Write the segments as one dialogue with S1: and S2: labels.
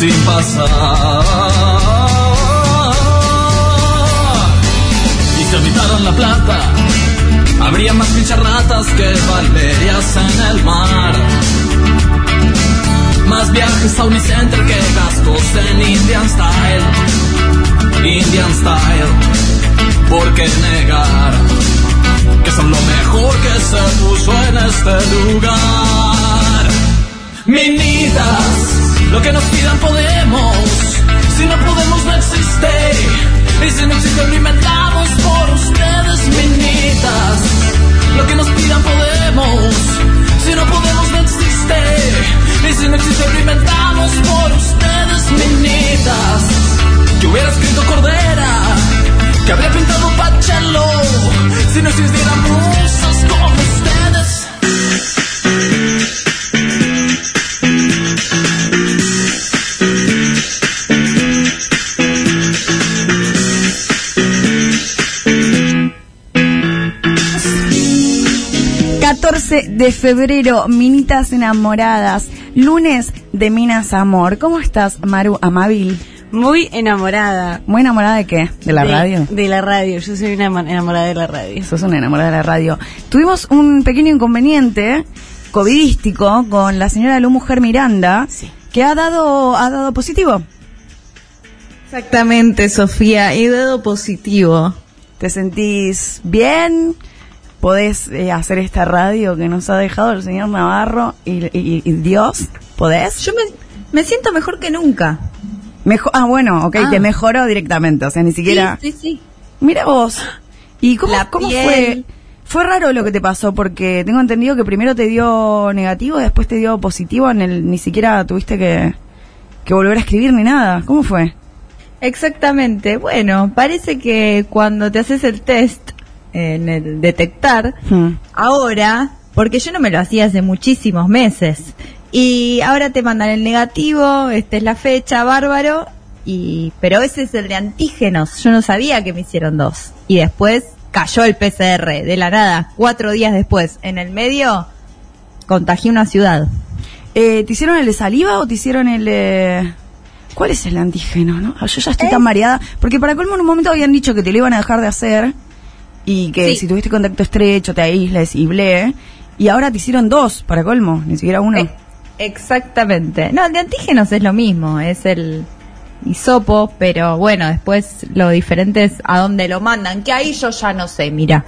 S1: Sin pasar. Y se evitaron la plata. Habría más pincharratas que valerias en el mar. Más viajes a Unicenter que gastos en Indian Style. Indian Style. ¿Por qué negar que son lo mejor que se puso en este lugar? Minitas, lo que nos pidan podemos. Si no podemos, no existe. Y si no existe, lo inventamos por ustedes, minitas. Lo que nos pidan podemos. Si no podemos, no existe. Y si no existe, lo inventamos por ustedes, minitas. Que hubiera escrito Cordera. Que habría pintado Pachelo. Si no existieran musas como ustedes.
S2: 14 de febrero, Minitas Enamoradas. Lunes de Minas Amor. ¿Cómo estás, Maru Amabil?
S3: Muy enamorada.
S2: ¿Muy enamorada de qué? ¿De la
S3: De-
S2: radio?
S3: De la radio. Yo soy una enamorada de la radio.
S2: Sos una enamorada de la radio. Tuvimos un pequeño inconveniente covidístico con la señora Lu Mujer Miranda,
S3: Sí.
S2: que ha dado, ha dado positivo.
S4: Exactamente, Sofía. He dado positivo.
S2: ¿Te sentís bien? ¿Podés eh, hacer esta radio que nos ha dejado el señor Navarro y, y- y Dios? ¿Podés?
S4: Yo me, me siento mejor que nunca.
S2: Mejo- ah, bueno, ok,
S4: Ah.
S2: te mejoró directamente, o sea, ni siquiera...
S4: Sí, sí, sí.
S2: Mira vos. ¿Y cómo,
S4: La
S2: cómo fue? Fue raro lo que te pasó porque tengo entendido que primero te dio negativo, después te dio positivo, en el ni siquiera tuviste que, que volver a escribir ni nada. ¿Cómo fue?
S4: Exactamente. Bueno, parece que cuando te haces el test en el detectar,
S2: Hmm.
S4: ahora, porque yo no me lo hacía hace muchísimos meses, y ahora te mandan el negativo, esta es la fecha, bárbaro, y pero ese es el de antígenos, yo no sabía que me hicieron dos. Y después cayó el PCR, de la nada, cuatro días después, en el medio, contagié una ciudad.
S2: Eh, ¿Te hicieron el de saliva o te hicieron el de... ¿Cuál es el antígeno? No? Ah, Yo ya estoy tan mareada. Porque para colmo en un momento habían dicho que te lo iban a dejar de hacer y que
S4: Sí.
S2: si tuviste contacto estrecho te aísles y ble. Y ahora te hicieron dos, para colmo, ni siquiera uno.
S4: Eh, exactamente. No, el de antígenos es lo mismo, es el hisopo, pero bueno, después lo diferente es a dónde lo mandan, que ahí yo ya no sé, mira.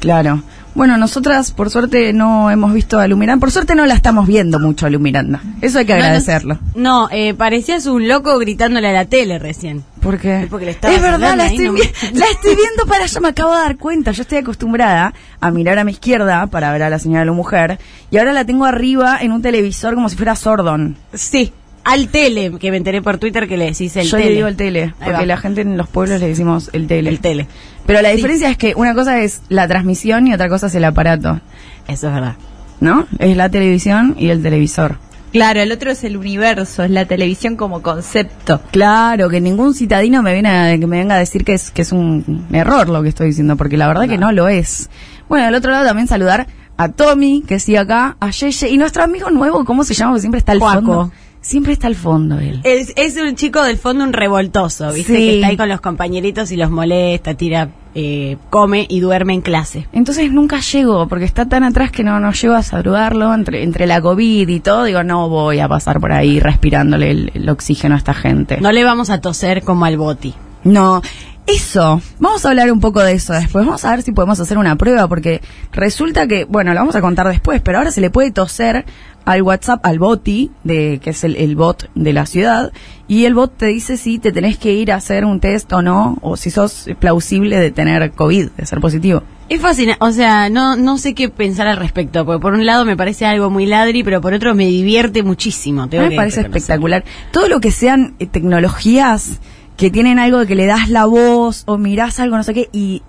S2: Claro. Bueno, nosotras por suerte no hemos visto a Lu Miranda. Por suerte no la estamos viendo mucho a Lu Miranda. Eso hay que
S3: no-
S2: agradecerlo.
S3: No, eh, parecías un loco gritándole a la tele recién.
S2: Porque,
S3: Es porque le
S2: es verdad, la estoy, la estoy viendo para allá, me acabo de dar cuenta. Yo estoy acostumbrada a mirar a mi izquierda para ver a la señora Lu Mujer. Y ahora la tengo arriba en un televisor como si fuera Sordon.
S3: Sí, al tele, que me enteré por Twitter que le decís el
S2: Yo
S3: tele.
S2: le digo el tele,
S3: Ahí
S2: porque
S3: va.
S2: la gente en los pueblos le decimos el tele.
S3: El tele.
S2: Pero la diferencia es que una cosa es la transmisión y otra cosa es el aparato.
S3: Eso es verdad.
S2: ¿No? Es la televisión y el televisor.
S4: Claro, el otro es el universo, es la televisión como concepto.
S2: Claro, que ningún citadino me viene a, que me venga a decir que es que es un error lo que estoy diciendo, porque la verdad que no lo es. Bueno, del otro lado también saludar a Tommy, que sigue acá, a Yeye, y nuestro amigo nuevo, ¿cómo se llama? Porque siempre está al
S3: Juaco.
S2: fondo. Siempre está al fondo él.
S3: Es, es un chico del fondo, un revoltoso, ¿viste?
S2: Sí.
S3: Que está ahí con los compañeritos y los molesta, tira, eh, come y duerme en clase.
S2: Entonces nunca llego, porque está tan atrás que no, no llego a saludarlo, entre, entre la COVID y todo, digo, no voy a pasar por ahí respirándole el, el oxígeno a esta gente.
S3: No le vamos a toser como al boti.
S2: No, Eso, vamos a hablar un poco de eso después. Vamos a ver si podemos hacer una prueba, porque resulta que, bueno, lo vamos a contar después, pero ahora se le puede toser al WhatsApp, al boti, de, que es el, el bot de la ciudad, y el bot te dice si te tenés que ir a hacer un test o no, o si sos plausible de tener COVID, de ser positivo.
S3: Es fascinante, o sea, no, no sé qué pensar al respecto, porque por un lado me parece algo muy ladri, pero por otro me divierte muchísimo. tengo
S2: me
S3: que
S2: parece
S3: reconocer.
S2: espectacular. Todo lo que sean eh, tecnologías que tienen algo de que le das la voz o mirás algo, no sé qué, y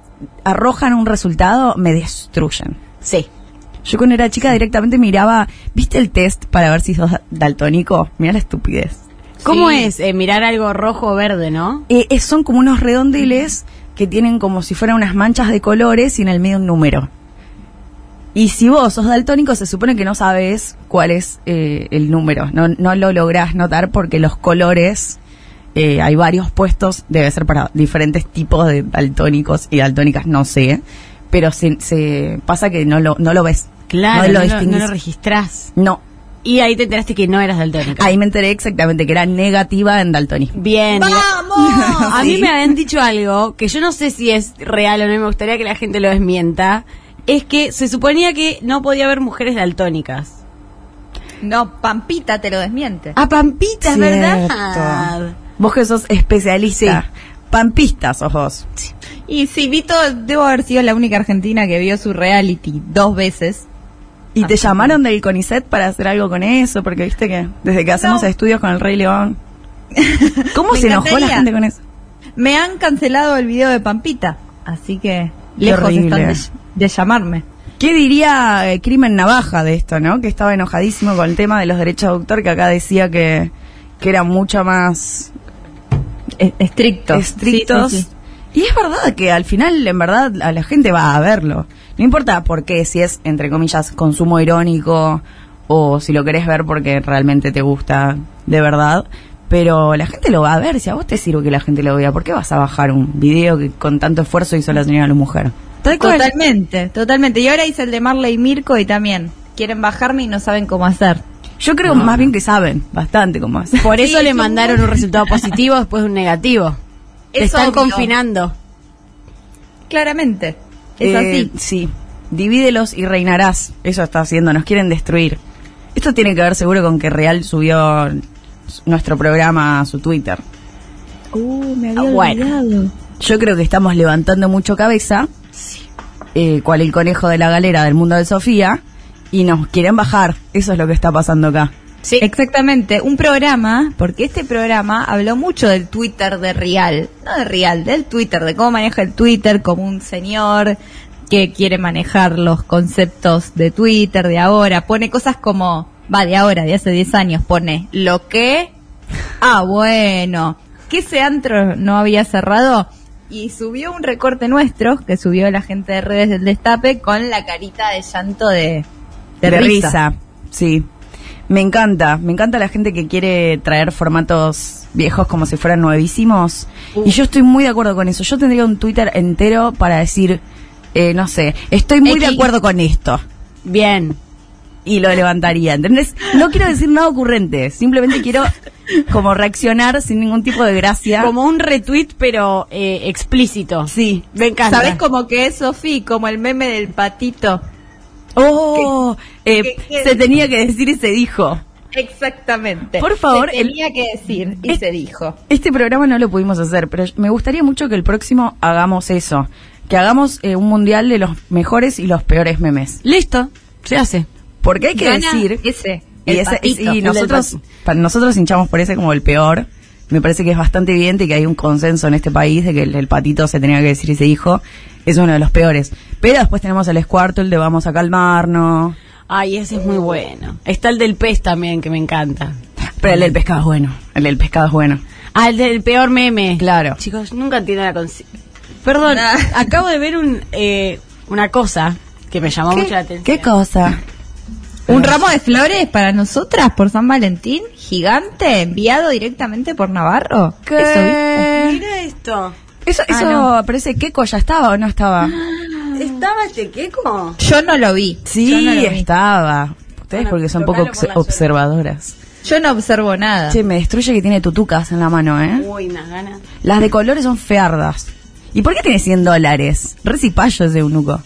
S2: arrojan un resultado, me destruyen.
S3: Sí.
S2: Yo cuando era chica directamente miraba, ¿viste el test para ver si sos daltónico? Mira la estupidez.
S3: ¿Cómo
S4: Sí.
S3: es eh, mirar algo rojo o verde, no?
S2: Eh, eh, son como unos redondeles que tienen como si fueran unas manchas de colores y en el medio un número. Y si vos sos daltónico, se supone que no sabes cuál es eh, el número. No, no lo lográs notar porque los colores, eh, hay varios puestos, debe ser para diferentes tipos de daltónicos y daltónicas, no sé. Pero se, se pasa que no lo, no lo ves.
S3: Claro,
S2: no
S3: no
S2: lo
S3: no lo registrás.
S2: No.
S3: Y ahí te enteraste que no eras daltónica.
S2: Ahí me enteré exactamente que era negativa en daltonismo.
S3: Bien.
S4: ¡Vamos!
S3: A mí me habían dicho algo que yo no sé si es real o no, y me gustaría que la gente lo desmienta. Es que se suponía que no podía haber mujeres daltónicas.
S4: No, Pampita te lo desmiente.
S3: A Pampita, es verdad.
S2: Vos que sos especialista. Pampista sos vos.
S4: Y sí, Vito, debo haber sido la única argentina que vio su reality dos veces.
S2: ¿Y te llamaron del CONICET para hacer algo con eso? Porque viste que desde que hacemos
S4: No.
S2: estudios con el Rey León. ¿Cómo se enojó la gente con eso?
S4: Me han cancelado el video de Pampita, así que
S2: Qué
S4: lejos
S2: horrible.
S4: están de, de llamarme.
S2: ¿Qué diría eh, Crimen Navaja de esto, no? Que estaba enojadísimo con el tema de los derechos de autor, que acá decía que, que eran mucho más
S4: Estricto.
S2: estrictos.
S4: Sí, sí, sí.
S2: Y es verdad que al final, en verdad, a la gente va a verlo. No importa por qué, si es, entre comillas, consumo irónico o si lo querés ver porque realmente te gusta de verdad. Pero la gente lo va a ver. Si a vos te sirve que la gente lo vea, ¿por qué vas a bajar un video que con tanto esfuerzo hizo la señora mujer?
S4: Totalmente, totalmente. Y ahora hice el de Marley y Mirko y también quieren bajarme y no saben cómo hacer.
S2: Yo creo más bien que saben bastante cómo hacer.
S3: Por eso
S4: Sí,
S3: le mandaron
S4: muy-
S3: un resultado positivo después de un negativo. Te
S4: Es
S3: están
S4: obvio.
S3: confinando.
S4: Claramente. Es
S2: Eh,
S4: así.
S2: Sí. Divídelos y reinarás. Eso está haciendo. Nos quieren destruir. Esto tiene que ver seguro con que Real subió nuestro programa a su Twitter.
S4: Uh, me
S3: había bueno.
S4: olvidado.
S2: Yo creo que estamos levantando mucho cabeza. eh, cual el conejo de la galera del mundo de Sofía. Y nos quieren bajar. Eso es lo que está pasando acá.
S3: Sí.
S4: Exactamente, un programa, porque este programa habló mucho del Twitter de Real, no de Real, del Twitter, de cómo maneja el Twitter como un señor que quiere manejar los conceptos de Twitter de ahora, pone cosas como, va, de ahora, de hace 10 años, pone lo que, ah, bueno, que ese antro no había cerrado y subió un recorte nuestro, que subió la gente de redes del Destape, con la carita de llanto de, de, risa.
S2: Sí. Me encanta, me encanta la gente que quiere traer formatos viejos como si fueran nuevísimos. Y yo estoy muy de acuerdo con eso. Yo tendría un Twitter entero para decir, eh, no sé, estoy muy de acuerdo con esto.
S3: Bien.
S2: Y lo levantaría, ¿entendés? No quiero decir nada ocurrente, simplemente quiero como reaccionar sin ningún tipo de gracia.
S3: Como un retweet, pero eh, explícito.
S2: Sí.
S3: Me encanta.
S4: ¿Sabes cómo que es, Sofi? Como el meme del patito.
S2: Oh, eh,
S4: que-
S2: se tenía que decir y se dijo.
S4: Exactamente.
S2: Por favor,
S4: Se
S2: el-
S4: tenía que decir y
S2: Es-
S4: se dijo.
S2: Este programa no lo pudimos hacer, pero me gustaría mucho que el próximo hagamos eso. Que hagamos eh, un mundial de los mejores y los peores memes.
S3: Listo. Se hace.
S2: Porque hay que
S4: Gana
S2: decir...
S4: ese.
S2: y,
S4: el
S2: ese-
S4: patito,
S2: y
S4: el del
S2: nosotros, nosotros hinchamos por ese como el peor. Me parece que es bastante evidente que hay un consenso en este país de que el, el patito se tenía que decir y se dijo. Es uno de los peores. Pero después tenemos el Squirtle de vamos a calmarnos.
S3: Ay, ese es muy bueno. Está el del pez también, que me encanta.
S2: Pero el del pescado es bueno. El del pescado es bueno.
S3: Ah, el del peor meme.
S2: Claro.
S3: Chicos, nunca entiendo la consi- Perdón,
S4: Nah.
S3: acabo de ver un, eh, una cosa que me llamó mucho la atención.
S2: ¿Qué cosa?
S4: Un ramo de flores para nosotras por San Valentín, gigante, enviado directamente por Navarro.
S2: ¿Qué?
S4: Eso.
S3: Mira esto.
S2: Eso,
S4: Ah,
S2: eso
S4: no.
S2: parece Keiko ya estaba o no estaba.
S3: ¿Estaba este queco?
S4: Yo no lo vi.
S2: Sí,
S4: yo no, lo vi.
S2: estaba. Ustedes
S3: Bueno,
S2: porque son poco
S3: por
S2: observadoras.
S4: Yo no observo nada.
S2: Che, me destruye que tiene tutucas en la mano, ¿eh?
S3: Uy, unas ganas.
S2: Las de colores son feardas. ¿Y por qué tiene 100 dólares? Recipayo ese eunuco.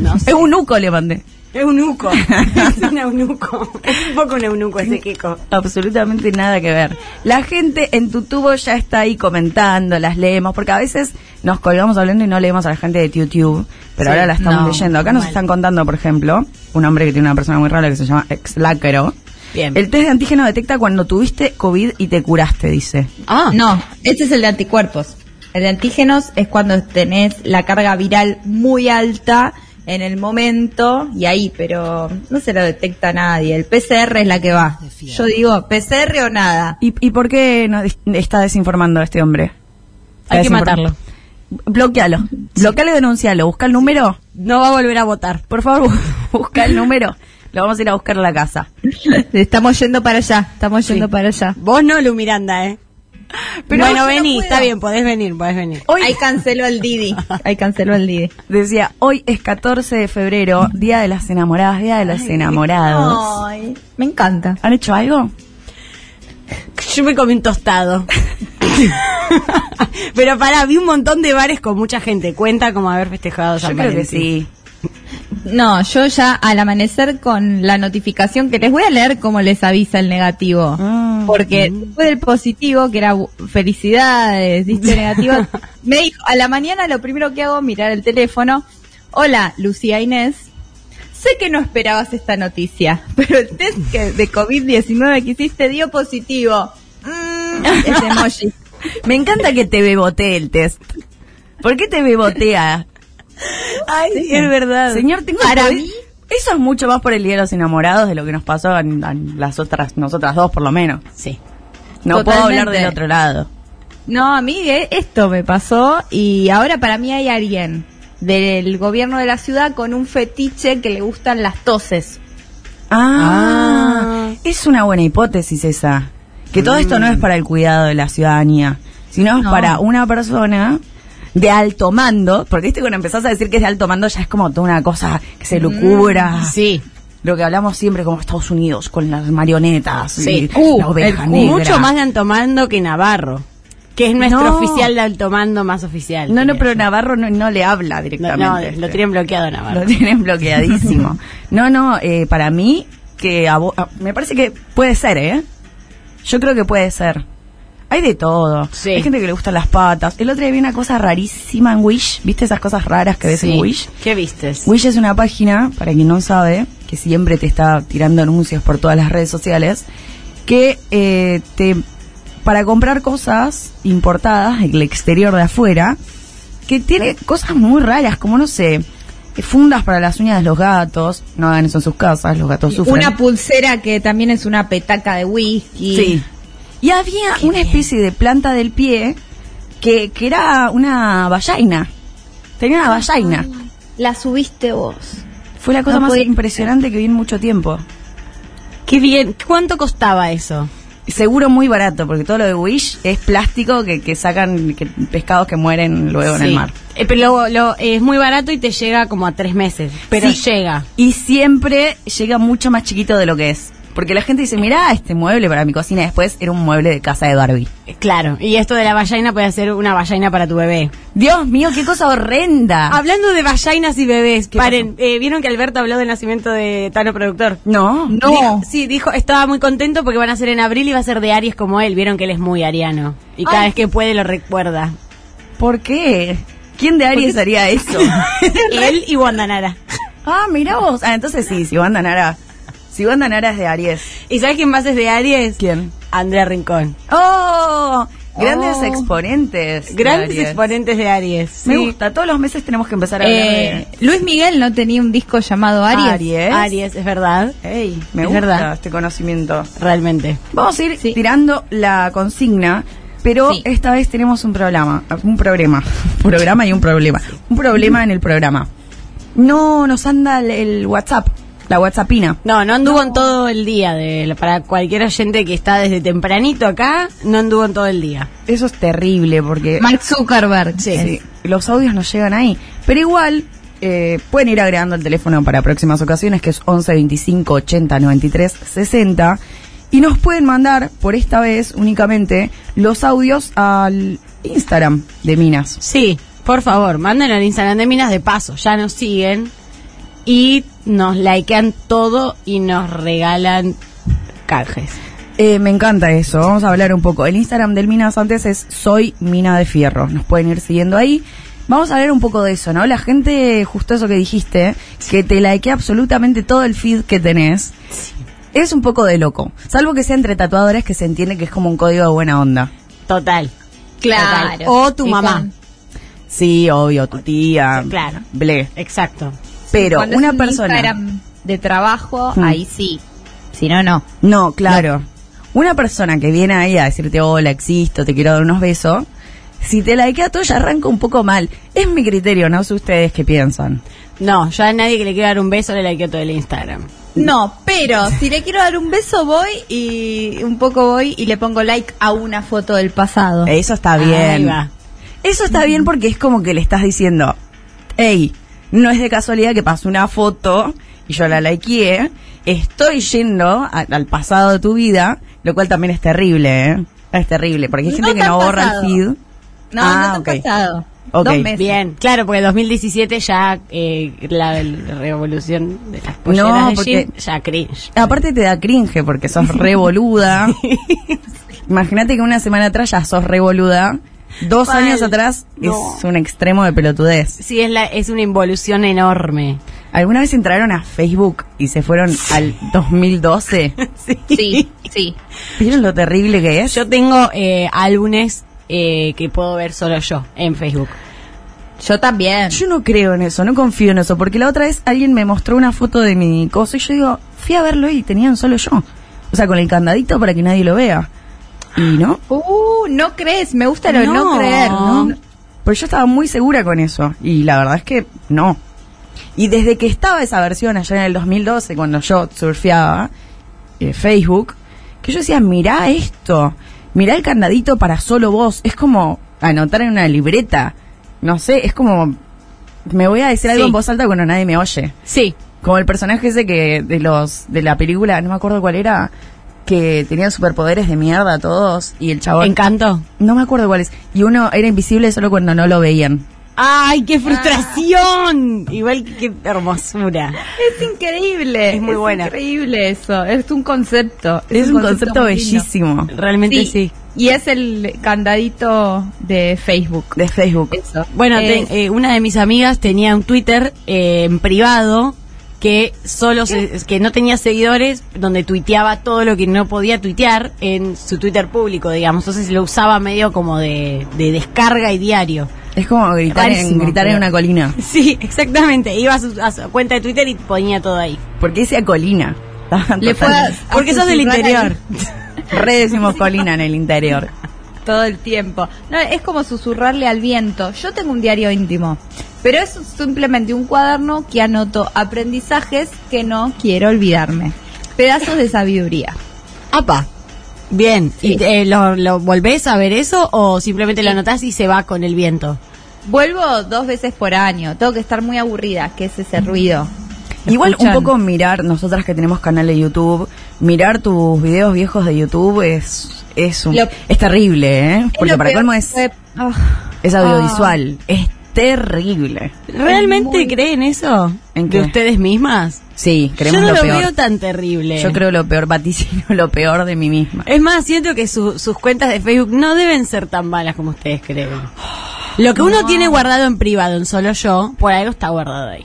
S3: No sé.
S2: Eunuco le mandé.
S3: Eunuco. es un eunuco. Es un poco un eunuco ese Kiko.
S2: Absolutamente nada que ver. La gente en tu tubo ya está ahí comentando, las leemos, porque a veces nos colgamos hablando y no leemos a la gente de YouTube, pero
S3: Sí,
S2: ahora la estamos
S4: no,
S2: leyendo. Acá nos
S3: mal.
S2: están contando, por ejemplo, un hombre que tiene una persona muy rara que se llama Exlacero.
S3: Bien.
S2: El test de antígeno detecta cuando tuviste COVID y te curaste, dice.
S3: Ah,
S4: No, este es el de anticuerpos. El de antígenos es cuando tenés la carga viral muy alta en el momento y ahí, pero no se lo detecta nadie. El PCR es la que va. Yo digo, PCR o nada.
S2: ¿Y, y por qué dis- está desinformando este hombre?
S3: Hay que matarlo.
S2: Bloquealo. Bloquealo y denuncialo. Busca el número.
S3: No va a volver a votar.
S2: Por favor, busca el número. Lo vamos a ir a buscar a la casa.
S4: Estamos yendo para allá, estamos yendo
S3: Sí.
S4: para allá.
S3: Vos no, Lu Miranda, ¿eh?
S2: Pero
S3: bueno,
S2: no
S3: vení, está bien, podés venir, podés venir.
S2: Hoy
S4: Ahí canceló el Didi. Ahí canceló el Didi.
S2: decía, hoy es 14 de febrero, Día de las Enamoradas, Día de los Enamorados.
S4: Ay, me encanta.
S2: ¿Han hecho algo?
S3: Yo me comí un tostado. Pero pará, vi un montón de bares con mucha gente. Cuenta como haber festejado San
S2: Yo creo que sí.
S4: No, yo ya al amanecer con la notificación que les voy a leer cómo les avisa el negativo.
S2: Mm.
S4: Porque después del positivo, que era felicidades, diste negativo, me dijo, a la mañana lo primero que hago es mirar el teléfono. Hola, Lucía Inés. Sé que no esperabas esta noticia, pero el test que- de COVID-19 que hiciste dio positivo. Mm, ese emoji.
S2: Me encanta que te bebotee el test. ¿Por qué te bebotea?
S3: Ay, es verdad.
S2: Señor, tengo
S4: Para mí-
S2: Eso es mucho más por el Día de los Enamorados de lo que nos pasó a, las otras, nosotras dos, por lo menos.
S3: Sí.
S2: No puedo hablar del otro lado.
S4: No, a mí eh, esto me pasó y ahora para mí hay alguien del gobierno de la ciudad con un fetiche que le gustan las toses.
S2: Ah, es una buena hipótesis esa. Que todo esto no es para el cuidado de la ciudadanía, sino es
S4: No.
S2: para una persona de alto mando, porque viste cuando empezás a decir que es de alto mando ya es como toda una cosa que se lucubra.
S3: Sí.
S2: Lo que hablamos siempre como Estados Unidos con las marionetas
S3: Sí.
S2: y
S3: Uh,
S2: la oveja
S3: el-
S2: negra.
S3: mucho más de Altomando que Navarro. Que es nuestro
S2: No.
S3: oficial de Altomando más oficial.
S2: No, no, pero. Navarro no, no le habla directamente.
S3: no, lo tienen bloqueado Navarro.
S2: Lo tienen bloqueadísimo. no, no, eh, para mí, que a vo- a- me parece que puede ser, ¿eh? Yo creo que puede ser. Hay de todo.
S3: Sí.
S2: Hay gente que le gustan las patas. El otro día vi una cosa rarísima en Wish. ¿Viste esas cosas raras que ves
S3: Sí.
S2: en Wish?
S3: ¿Qué vistes?
S2: Wish es una página, para quien no sabe, que siempre te está tirando anuncios por todas las redes sociales, que eh, te para comprar cosas importadas del exterior de afuera, que tiene cosas muy raras, como no sé, fundas para las uñas de los gatos, no hagan eso en sus casas, los gatos sufren.
S4: Una pulsera que también es una petaca de whisky.
S2: Sí. Y había una especie de planta del pie que, que era una vallaina. Tenía una vallaina.
S4: La subiste vos.
S2: Fue la cosa
S4: No
S2: más impresionante que vi en mucho tiempo.
S3: Qué bien. ¿Cuánto costaba eso?
S2: Seguro muy barato, porque todo lo de Wish es plástico que, que sacan que- pescados que mueren luego en el mar.
S3: Eh, pero lo- lo- es muy barato y te llega como a tres meses. Pero
S2: Sí.
S3: llega.
S2: Y siempre llega mucho más chiquito de lo que es. Porque la gente dice, mirá, este mueble para mi cocina después era un mueble de casa de Barbie.
S3: Eh, Claro. Y esto de la vallaina puede ser una vallaina para tu bebé.
S2: Dios mío, qué cosa horrenda.
S3: Hablando de vallainas y bebés,
S2: ¿Qué
S3: paren. eh, ¿Vieron que Alberto habló del nacimiento de Tano Productor?
S2: no.
S4: No.
S3: Dijo- sí, dijo, estaba muy contento porque van a ser en abril y va a ser de Aries como él. Vieron que él es muy ariano. Y cada
S2: Ay.
S3: vez que puede lo recuerda.
S2: ¿Por qué? ¿Quién de Aries haría eso?
S3: él y Wandanara.
S2: ah, mirá vos. Ah, entonces sí, si Wanda Nara. Si Wanda Nara es de Aries.
S3: ¿Y sabes quién más es de Aries?
S2: ¿Quién?
S3: Andrea Rincón.
S2: ¡Oh! Grandes
S4: Oh.
S2: exponentes. de
S3: Grandes exponentes de Aries.
S2: Me gusta. Todos los meses tenemos que empezar a hablar
S4: Eh,
S2: de
S4: Luis Miguel no tenía un disco llamado Aries.
S2: Aries.
S3: Aries, es verdad.
S2: Ey, me
S3: Es
S2: gusta
S3: verdad.
S2: este conocimiento.
S3: Realmente.
S2: Vamos a ir
S4: Sí.
S2: tirando la consigna, pero
S4: Sí.
S2: esta vez tenemos un programa, un problema, un programa y un problema, un problema en el programa. No nos anda el, el WhatsApp, la WhatsAppina.
S3: No, no anduvo en todo el día. De, para cualquier oyente que está desde tempranito acá, no anduvo en todo el día.
S2: Eso es terrible porque
S4: Mark Zuckerberg.
S2: sí, los audios nos llegan ahí. Pero igual eh, pueden ir agregando el teléfono para próximas ocasiones, que es 11 25 80 93 60. Y nos pueden mandar, por esta vez únicamente, los audios al Instagram de Minas.
S3: Sí, Por favor, mándenlo al Instagram de Minas de paso, ya nos siguen y nos likean todo y nos regalan canjes.
S2: Eh, me encanta eso, vamos a hablar un poco. El Instagram del Minas antes es Soy Mina de Fierro, nos pueden ir siguiendo ahí. Vamos a hablar un poco de eso, ¿no? La gente, justo eso que dijiste, que te likea absolutamente todo el feed que tenés, es un poco de loco. Salvo que sea entre tatuadores que se entiende que es como un código de buena onda.
S3: Total.
S4: Claro.
S3: Total. O tu mamá.
S2: Sí, obvio, tu tía.
S3: Claro.
S2: Ble.
S3: Exacto.
S2: Pero
S4: Cuando
S2: una
S4: es un
S2: persona.
S4: Instagram de trabajo,
S2: Hmm.
S4: ahí sí. Si no, no.
S2: No, claro. Una persona que viene ahí a decirte, hola, existo, te quiero dar unos besos, si te likea todo ya arranca un poco mal. Es mi criterio, no sé ustedes qué piensan.
S3: No, yo a nadie que le quiera dar un beso le likeo todo el Instagram.
S4: No, pero si le quiero dar un beso voy y un poco voy y le pongo like a una foto del pasado.
S2: Eso está
S3: Ahí
S2: bien.
S3: va.
S2: Eso está bien porque es como que le estás diciendo, hey, no es de casualidad que pasó una foto y yo la likeé, estoy yendo a- al pasado de tu vida, lo cual también es terrible, ¿eh? Es terrible, porque hay
S4: No
S2: gente que
S4: tan
S2: no borra
S4: pasado.
S2: el feed.
S4: No,
S2: Ah,
S4: no
S2: ok.
S4: te pasado.
S2: Ok.
S4: Dos meses.
S3: Bien, claro, porque en 2017 ya eh, la, la revolución de las polleras
S2: No,
S3: de
S2: porque-
S3: jean, ya cringe.
S2: Aparte te da cringe porque sos re boluda. Imagínate que una semana atrás ya sos re boluda. Dos
S3: Mal.
S2: años atrás
S3: No.
S2: es un extremo de pelotudez.
S3: Sí, es, la, es una involución enorme.
S2: ¿Alguna vez entraron a Facebook y se fueron al 2012?
S4: Sí, sí.
S2: ¿Vieron lo terrible que es?
S3: Yo tengo eh, álbumes eh, que puedo ver solo yo en Facebook.
S4: Yo también.
S2: Yo no creo en eso, no confío en eso, porque la otra vez alguien me mostró una foto de mi coso y yo digo, fui a verlo y tenían solo yo. O sea, con el candadito para que nadie lo vea. Y no,
S4: Uh, no crees, me gusta lo de no,
S3: No.
S4: creer.
S2: no. Pero yo estaba muy segura con eso y la verdad es que no. Y desde que estaba esa versión allá en el 2012, cuando yo surfeaba eh, Facebook, que yo decía, mirá esto, mirá el candadito para solo vos. Es como anotar en una libreta. No sé, es como... Me voy a decir algo
S3: Sí.
S2: en voz alta cuando nadie me oye.
S3: Sí,
S2: Como el personaje ese que de los de la película, no me acuerdo cuál era, que tenían superpoderes de mierda todos y el chabón...
S3: encanto.
S2: No me acuerdo cuál es. Y uno era invisible solo cuando no lo veían.
S3: ¡Ay, qué frustración! Igual que qué hermosura.
S4: Es increíble.
S3: Es muy buena.
S4: increíble eso. Es un concepto.
S2: Es, un concepto
S4: lindo.
S2: bellísimo
S3: Realmente sí.
S4: Y es el candadito de Facebook.
S2: de Facebook.
S4: Eso.
S3: Bueno,
S4: Es-
S3: te- eh, una de mis amigas tenía un Twitter eh, en privado que solo se- que no tenía seguidores, donde tuiteaba todo lo que no podía tuitear en su Twitter público, digamos. Entonces lo usaba medio como de, de descarga y diario.
S2: Es como gritar, en, gritar en una colina.
S3: Sí, exactamente. Iba a su, a su cuenta de Twitter y ponía todo ahí.
S2: Porque decía colina.
S4: Le fue a-
S3: Porque sos del interior.
S2: Re decimos colina en el interior.
S4: Todo el tiempo. No, es como susurrarle al viento. Yo tengo un diario íntimo, pero es simplemente un cuaderno que anoto aprendizajes que no quiero olvidarme. Pedazos de sabiduría.
S3: ¡Apa! Bien.
S4: Sí.
S3: ¿Y eh, lo, lo volvés a ver eso o simplemente lo anotás y se va con el viento?
S4: Vuelvo dos veces por año. Tengo que estar muy aburrida, que es ese ruido.
S2: Igual un poco mirar, nosotras que tenemos canal de YouTube, mirar tus videos viejos de YouTube es es un,
S4: Lo-
S2: es terrible, ¿eh? Porque para colmo es,
S4: que- ah.
S2: es audiovisual. Es terrible.
S3: ¿Realmente
S4: muy-
S3: creen eso?
S2: ¿En
S3: ¿De
S2: qué?
S3: ustedes mismas?
S2: Sí, creemos
S3: Yo no
S2: lo
S3: lo
S2: peor.
S3: veo tan terrible.
S2: Yo creo lo peor, vaticino lo peor de mí misma.
S3: Es más, siento que su- sus cuentas de Facebook no deben ser tan malas como ustedes creen. Lo que uno tiene guardado en privado, en solo yo, por algo está guardado ahí.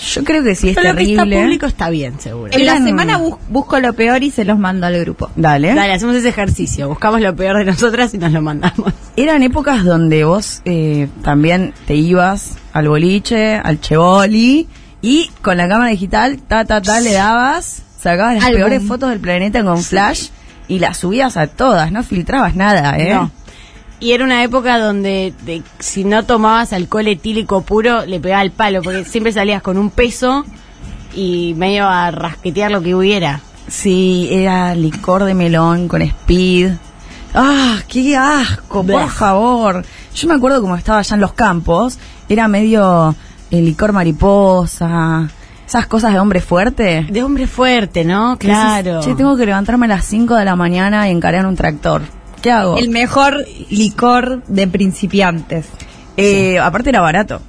S2: Yo creo que sí es
S3: Pero lo que está
S2: terrible.
S3: público está bien, seguro.
S4: En la semana bus- busco lo peor y se los mando al grupo.
S2: Dale.
S3: Dale, hacemos ese ejercicio. Buscamos lo peor de nosotras y nos lo mandamos.
S2: Eran épocas donde vos eh, también te ibas al boliche, al chevoli, y con la cámara digital, ta, ta, ta, le dabas, sacabas las peores fotos del planeta con flash y las subías a todas, no filtrabas nada, ¿eh?
S3: No. Y era una época donde de- si no tomabas alcohol etílico puro, le pegaba el palo, porque siempre salías con un peso y medio a rasquetear lo que hubiera.
S2: Sí, era licor de melón con speed. ¡Ah, qué asco! Por favor. Yo me acuerdo como estaba allá en los campos, era medio el licor mariposa, esas cosas de hombre fuerte.
S3: De hombre fuerte, ¿no? Claro.
S2: Che, tengo que levantarme a las 5 de la mañana y encarar un tractor. ¿Qué hago?
S4: El mejor licor de principiantes.
S2: Eh, Aparte era barato.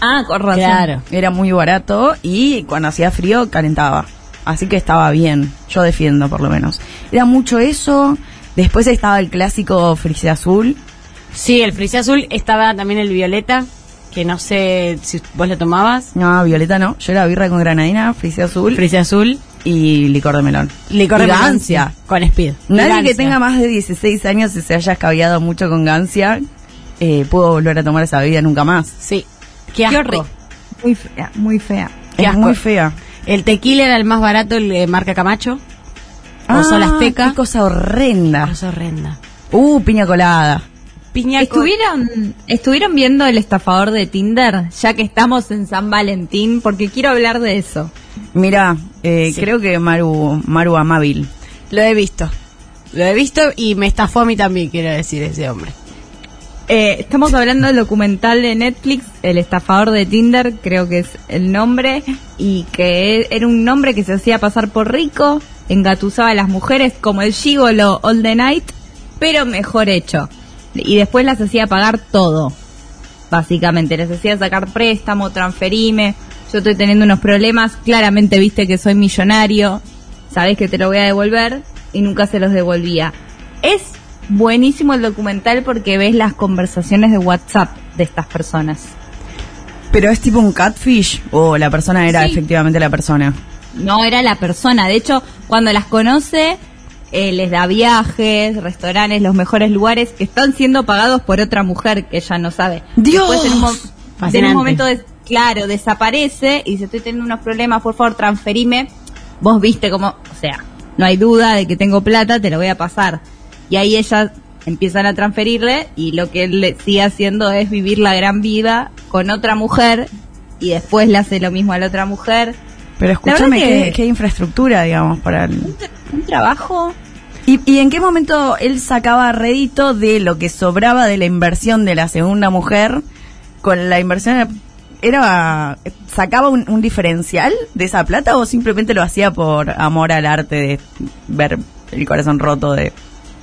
S4: Ah, con razón.
S3: Claro.
S2: Era muy barato y cuando hacía frío calentaba. Así que estaba bien. Yo defiendo por lo menos. Era mucho eso. Después estaba el clásico frise azul.
S3: Sí, el frisé azul estaba también el violeta, que no sé si vos lo tomabas.
S2: No, violeta no. Yo era birra con granadina, frise azul
S3: Frisé azul,
S2: y licor de melón.
S3: licor
S2: Y
S3: de melón,
S2: gancia.
S3: sí, con speed.
S2: Nadie
S3: Gancia.
S2: que tenga más de 16 años y se haya escabiado mucho con gancia eh, pudo volver a tomar esa bebida nunca más.
S3: Sí. Qué
S4: Qué
S3: asco.
S4: horrible. Muy fea, muy fea.
S3: Qué
S2: es
S3: asco.
S2: muy fea.
S3: El tequila era el más barato, el de marca Camacho. O Sol Azteca.
S2: Ah, Qué cosa horrenda.
S3: Cosa horrenda.
S2: Uh, piña colada.
S3: Piña con-
S4: ¿Estuvieron, ¿Estuvieron viendo el estafador de Tinder? Ya que estamos en San Valentín, porque quiero hablar de eso.
S2: Mira, eh,
S3: Sí.
S2: creo que Maru, Maru Amabil.
S3: Lo he visto. Lo he visto y me estafó a mí también, quiero decir, ese hombre.
S4: Eh, estamos hablando del documental de Netflix, El estafador de Tinder, creo que es el nombre, y que era un nombre que se hacía pasar por rico, engatusaba a las mujeres como el gigolo All the Night, pero mejor hecho. Y después las hacía pagar todo, básicamente. Les hacía sacar préstamo, transferime. Yo estoy teniendo unos problemas, claramente viste que soy millonario, sabes que te lo voy a devolver, y nunca se los devolvía. Es buenísimo el documental porque ves las conversaciones de WhatsApp de estas personas.
S2: Pero es tipo un catfish o la persona era
S4: Sí.
S2: efectivamente la persona.
S4: No era la persona, de hecho, cuando las conoce, eh, les da viajes, restaurantes, los mejores lugares que están siendo pagados por otra mujer que ella no sabe.
S2: ¡Dios!
S4: Después, en un, en un momento, claro, desaparece y dice, estoy teniendo unos problemas, por favor, transferime. Vos viste como, o sea, no hay duda de que tengo plata, te lo voy a pasar. Y ahí ellas empiezan a transferirle y lo que él le sigue haciendo es vivir la gran vida con otra mujer y después le hace lo mismo a la otra mujer.
S2: Pero escúchame,
S4: que-
S2: ¿qué, qué infraestructura, digamos, para el...
S4: un, tra- un trabajo
S2: ¿Y, ¿Y en qué momento él sacaba rédito de lo que sobraba de la inversión de la segunda mujer con la inversión? ¿Era sacaba un, un diferencial de esa plata o simplemente lo hacía por amor al arte de ver el corazón roto de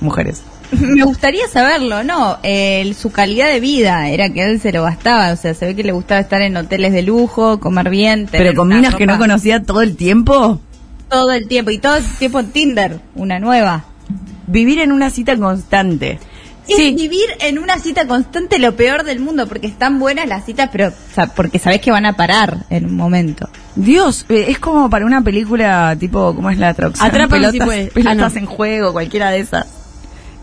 S2: mujeres?
S4: Me gustaría saberlo no El- su calidad de vida era que él se lo gastaba o sea se ve que le gustaba estar en hoteles de lujo comer bien tener
S2: Pero con minas que no conocía todo el tiempo,
S4: todo el tiempo y todo el tiempo en Tinder una nueva
S2: vivir en una cita constante.
S4: es
S3: Sí.
S4: vivir en una cita constante lo peor del mundo porque están buenas las citas pero o sea, porque sabes que van a parar en un momento
S2: Dios, eh, es como para una película tipo, ¿cómo es la traducción?
S3: Si
S2: pelotas,
S3: puedes.
S2: pelotas
S3: Ah, no.
S2: en juego, cualquiera de esas.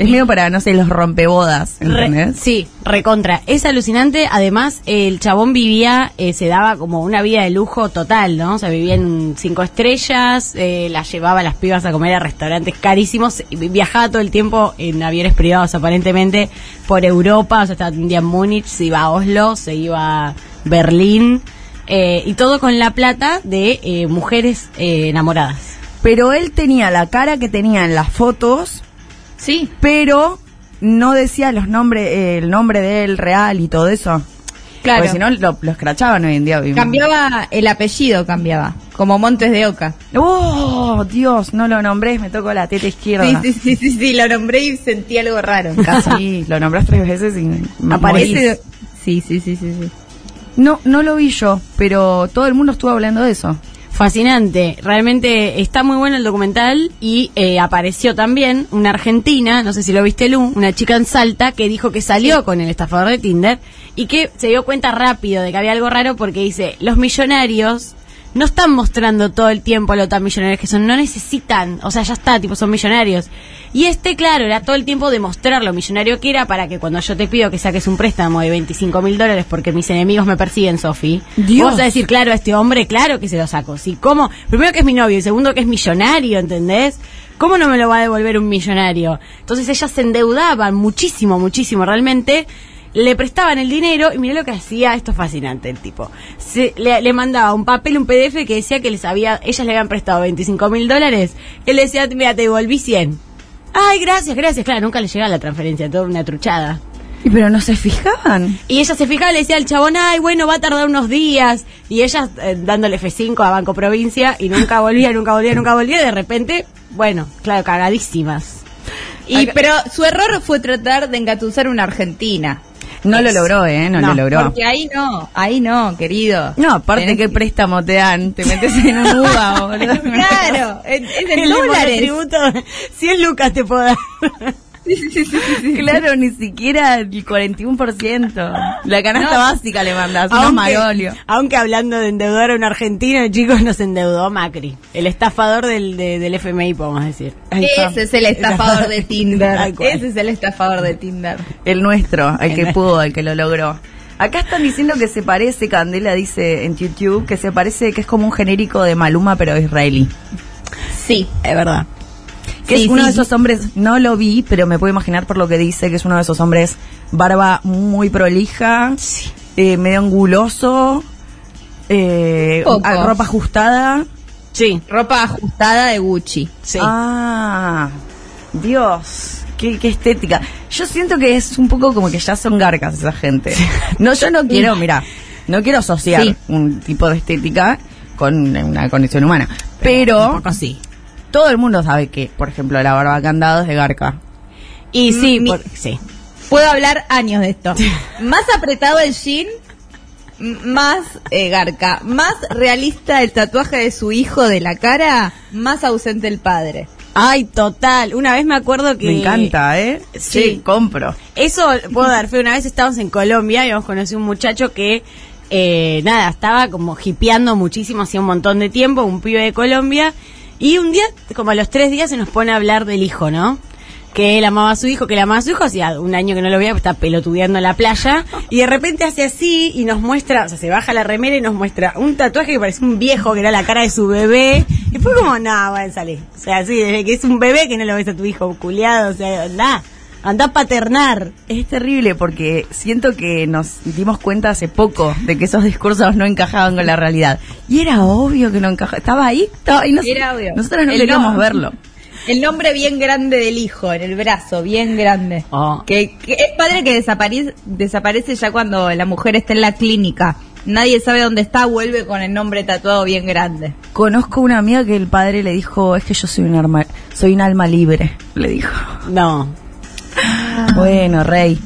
S2: Es medio para, no sé, los rompebodas,
S3: Re-
S2: ¿entendés?
S3: sí, recontra. Es alucinante. Además, el chabón vivía, eh, se daba como una vida de lujo total, ¿no? O sea, vivía en cinco estrellas, eh, las llevaba a las pibas a comer a restaurantes carísimos, viajaba todo el tiempo en aviones privados, aparentemente, por Europa. O sea, estaba un día en Múnich, se iba a Oslo, se iba a Berlín, eh, y todo con la plata de eh, mujeres enamoradas.
S2: Pero él tenía la cara que tenía en las fotos,
S4: sí
S2: pero no decía los nombres, eh, el nombre de él real y todo eso.
S4: claro
S2: Porque si no, lo, lo escrachaban hoy en día.
S4: cambiaba el apellido cambiaba como Montes de Oca
S2: ¡Oh, Dios! No lo nombré, me tocó la teta izquierda.
S4: sí, sí, sí, sí, sí, lo nombré y sentí algo raro casa.
S2: Sí, lo nombrás tres veces y me
S4: Aparece.
S2: morís.
S4: Sí, sí, sí, sí, sí.
S2: No, no lo vi yo, pero todo el mundo estuvo hablando de eso.
S3: Fascinante, realmente está muy bueno el documental y eh, apareció también una argentina, no sé si lo viste Lu, una chica en Salta que dijo que salió con el estafador de Tinder y que se dio cuenta rápido de que había algo raro porque dice, los millonarios no están mostrando todo el tiempo lo tan millonarios que son, no necesitan, o sea, ya está, tipo, son millonarios. Y este, claro, era todo el tiempo demostrar lo millonario que era para que cuando yo te pido que saques un préstamo de 25 mil dólares porque mis enemigos me persiguen, Sofi,
S2: Dios.
S3: vos vas a decir, claro, a este hombre, claro que se lo saco. Sí, ¿cómo? Primero que es mi novio y segundo que es millonario, ¿entendés? ¿Cómo no me lo va a devolver un millonario? Entonces ellas se endeudaban muchísimo, muchísimo realmente. Le prestaban el dinero y mirá lo que hacía, esto es fascinante el tipo. Se, le, le mandaba un papel, un PDF que decía que les había, ellas le habían prestado 25 mil dólares. Él decía, mira, te devolví 100. Ay, gracias, gracias. Claro, nunca le llegaba la transferencia, toda una truchada.
S2: Y pero no se fijaban.
S3: Y ella se fijaba y le decía al chabón, ay, bueno, va a tardar unos días. Y ella eh, dándole F5 a Banco Provincia y nunca volvía, nunca volvía, nunca volvía. Y de repente, bueno, claro, cagadísimas.
S4: Y, pero su error fue tratar de engatusar una argentina.
S2: No lo logró, ¿eh? No,
S3: No,
S2: lo logró.
S4: Porque ahí no, ahí no, querido.
S2: No, aparte,
S4: Tenés
S2: ¿qué
S4: que-
S2: préstamo te dan? Te metes en un UBA, boludo.
S4: Claro, es, es en
S3: El
S4: dólares.
S3: tributo, 100 lucas te puedo dar.
S2: Claro, ni siquiera el 41%. La canasta
S4: No.
S2: básica le mandas,
S3: Aunque,
S2: magolio.
S3: aunque hablando de endeudar a un argentino, chicos, nos endeudó Macri. El estafador del, de- del FMI, podemos decir.
S2: Ahí está.
S4: Ese es el estafador de Tinder. Ese es el estafador de Tinder.
S2: El nuestro, el que pudo, el que lo logró. Acá están diciendo que se parece, Candela dice en YouTube, que se parece, que es como un genérico de Maluma, pero israelí.
S4: Sí.
S3: Es verdad.
S2: Que
S4: Sí,
S2: es uno
S4: sí,
S2: de esos hombres, no lo vi, pero me puedo imaginar por lo que dice, que es uno de esos hombres, barba muy prolija, eh, medio anguloso, eh, a- ropa ajustada.
S3: Sí,
S4: Ropa ajustada de Gucci.
S3: sí.
S2: Ah, Dios, qué, qué estética. Yo siento que es un poco como que ya son garcas esa gente. No, yo no quiero, mira, no quiero asociar
S4: Sí.
S2: un tipo de estética con una condición humana. Pero
S3: sí.
S2: Todo el mundo sabe que, por ejemplo, la barba candado es de garca.
S3: Y sí,
S4: Mi-
S3: por- sí.
S4: Puedo hablar años de esto. Más apretado el jean, más eh, garca. Más realista el tatuaje de su hijo de la cara, más ausente el padre.
S3: Ay, total. Una vez me acuerdo que...
S2: Me encanta, ¿eh?
S3: Sí.
S2: compro.
S3: Eso puedo dar fe. Una vez estábamos en Colombia y habíamos conocido un muchacho que, eh, nada, estaba como hipeando muchísimo hacía un montón de tiempo, un pibe de Colombia. Y un día, como a los tres días, se nos pone a hablar del hijo, ¿no? Que él amaba a su hijo, que él amaba a su hijo, hacía un año que no lo veía, está pelotudeando en la playa. Y de repente hace así y nos muestra, o sea, se baja la remera y nos muestra un tatuaje que parece un viejo, que era la cara de su bebé. Y fue como, no, bueno, salí. O sea, sí, que es un bebé que no lo ves a tu hijo culiado, o sea, anda, anda a paternar.
S2: Es terrible porque siento que nos dimos cuenta hace poco de que esos discursos no encajaban con la realidad. Y era obvio que no encajaba. Estaba ahí, estaba ahí. nos-
S4: Era obvio.
S2: Nosotros no
S4: El
S2: queríamos
S4: no-
S2: verlo.
S4: El nombre bien grande del hijo, en el brazo, bien grande.
S3: Oh.
S4: Que, que es padre que desaparece, desaparece ya cuando la mujer está en la clínica. Nadie sabe dónde está, vuelve con el nombre tatuado bien grande.
S2: Conozco una amiga que el padre le dijo, es que yo soy un arma, soy un alma libre, le dijo.
S3: No.
S2: Bueno, rey,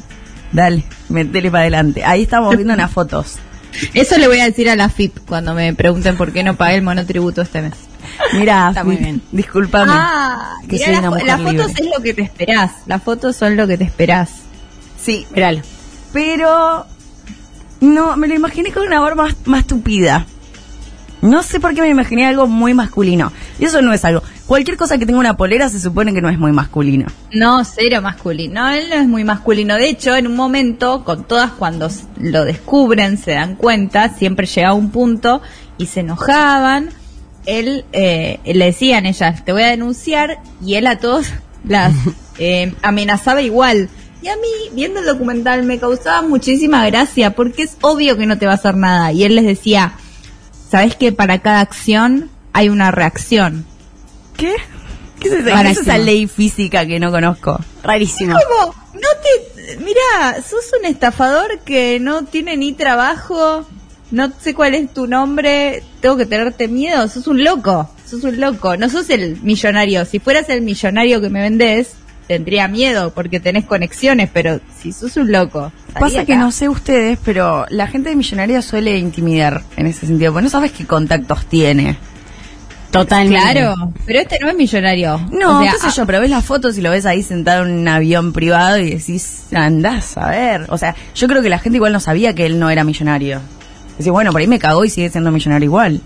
S2: dale, metele para adelante. Ahí estamos viendo unas fotos.
S4: Eso le voy a decir a la FIP cuando me pregunten por qué no pagué el monotributo este mes.
S2: Mira,
S3: Está muy bien.
S2: discúlpame.
S4: Ah,
S2: que soy
S4: las
S2: una mujer
S4: las fotos
S2: libre.
S4: es lo que te esperás. Las fotos son lo que te esperás.
S2: Sí,
S3: Míralo.
S2: pero no, me lo imaginé con una barba más, más tupida. No sé por qué me imaginé algo muy masculino. Y eso no es algo. Cualquier cosa que tenga una polera se supone que no es muy masculino.
S4: No, cero masculino. No, él no es muy masculino. De hecho, en un momento, con todas cuando lo descubren, se dan cuenta, siempre llega a un punto y se enojaban. Él eh, le decían ellas, te voy a denunciar, y él a todos las eh, amenazaba igual. Y a mí, viendo el documental, me causaba muchísima gracia, porque es obvio que no te va a hacer nada. Y él les decía, ¿sabes que para cada acción hay una reacción?
S2: ¿Qué? ¿Qué es esa,
S4: Para
S2: qué es esa
S4: que-
S2: ley física que no conozco?
S3: Rarísimo.
S4: ¿Cómo? No te. Mira, sos un estafador que no tiene ni trabajo. No sé cuál es tu nombre. Tengo que tenerte miedo. Sos un loco. Sos un loco. No sos el millonario. Si fueras el millonario que me vendés, tendría miedo porque tenés conexiones. Pero si sos un loco.
S2: Pasa que no sé ustedes, pero la gente de millonaria suele intimidar en ese sentido, porque no sabes qué contactos tiene.
S3: Totalmente.
S4: Claro, pero este no es millonario.
S2: No,
S4: O sea,
S2: qué sé yo, pero ves las fotos y lo ves ahí sentado en un avión privado y decís, andás a ver. O sea, yo creo que la gente igual no sabía que él no era millonario. Decís, bueno, por ahí me cagó y sigue siendo millonario igual.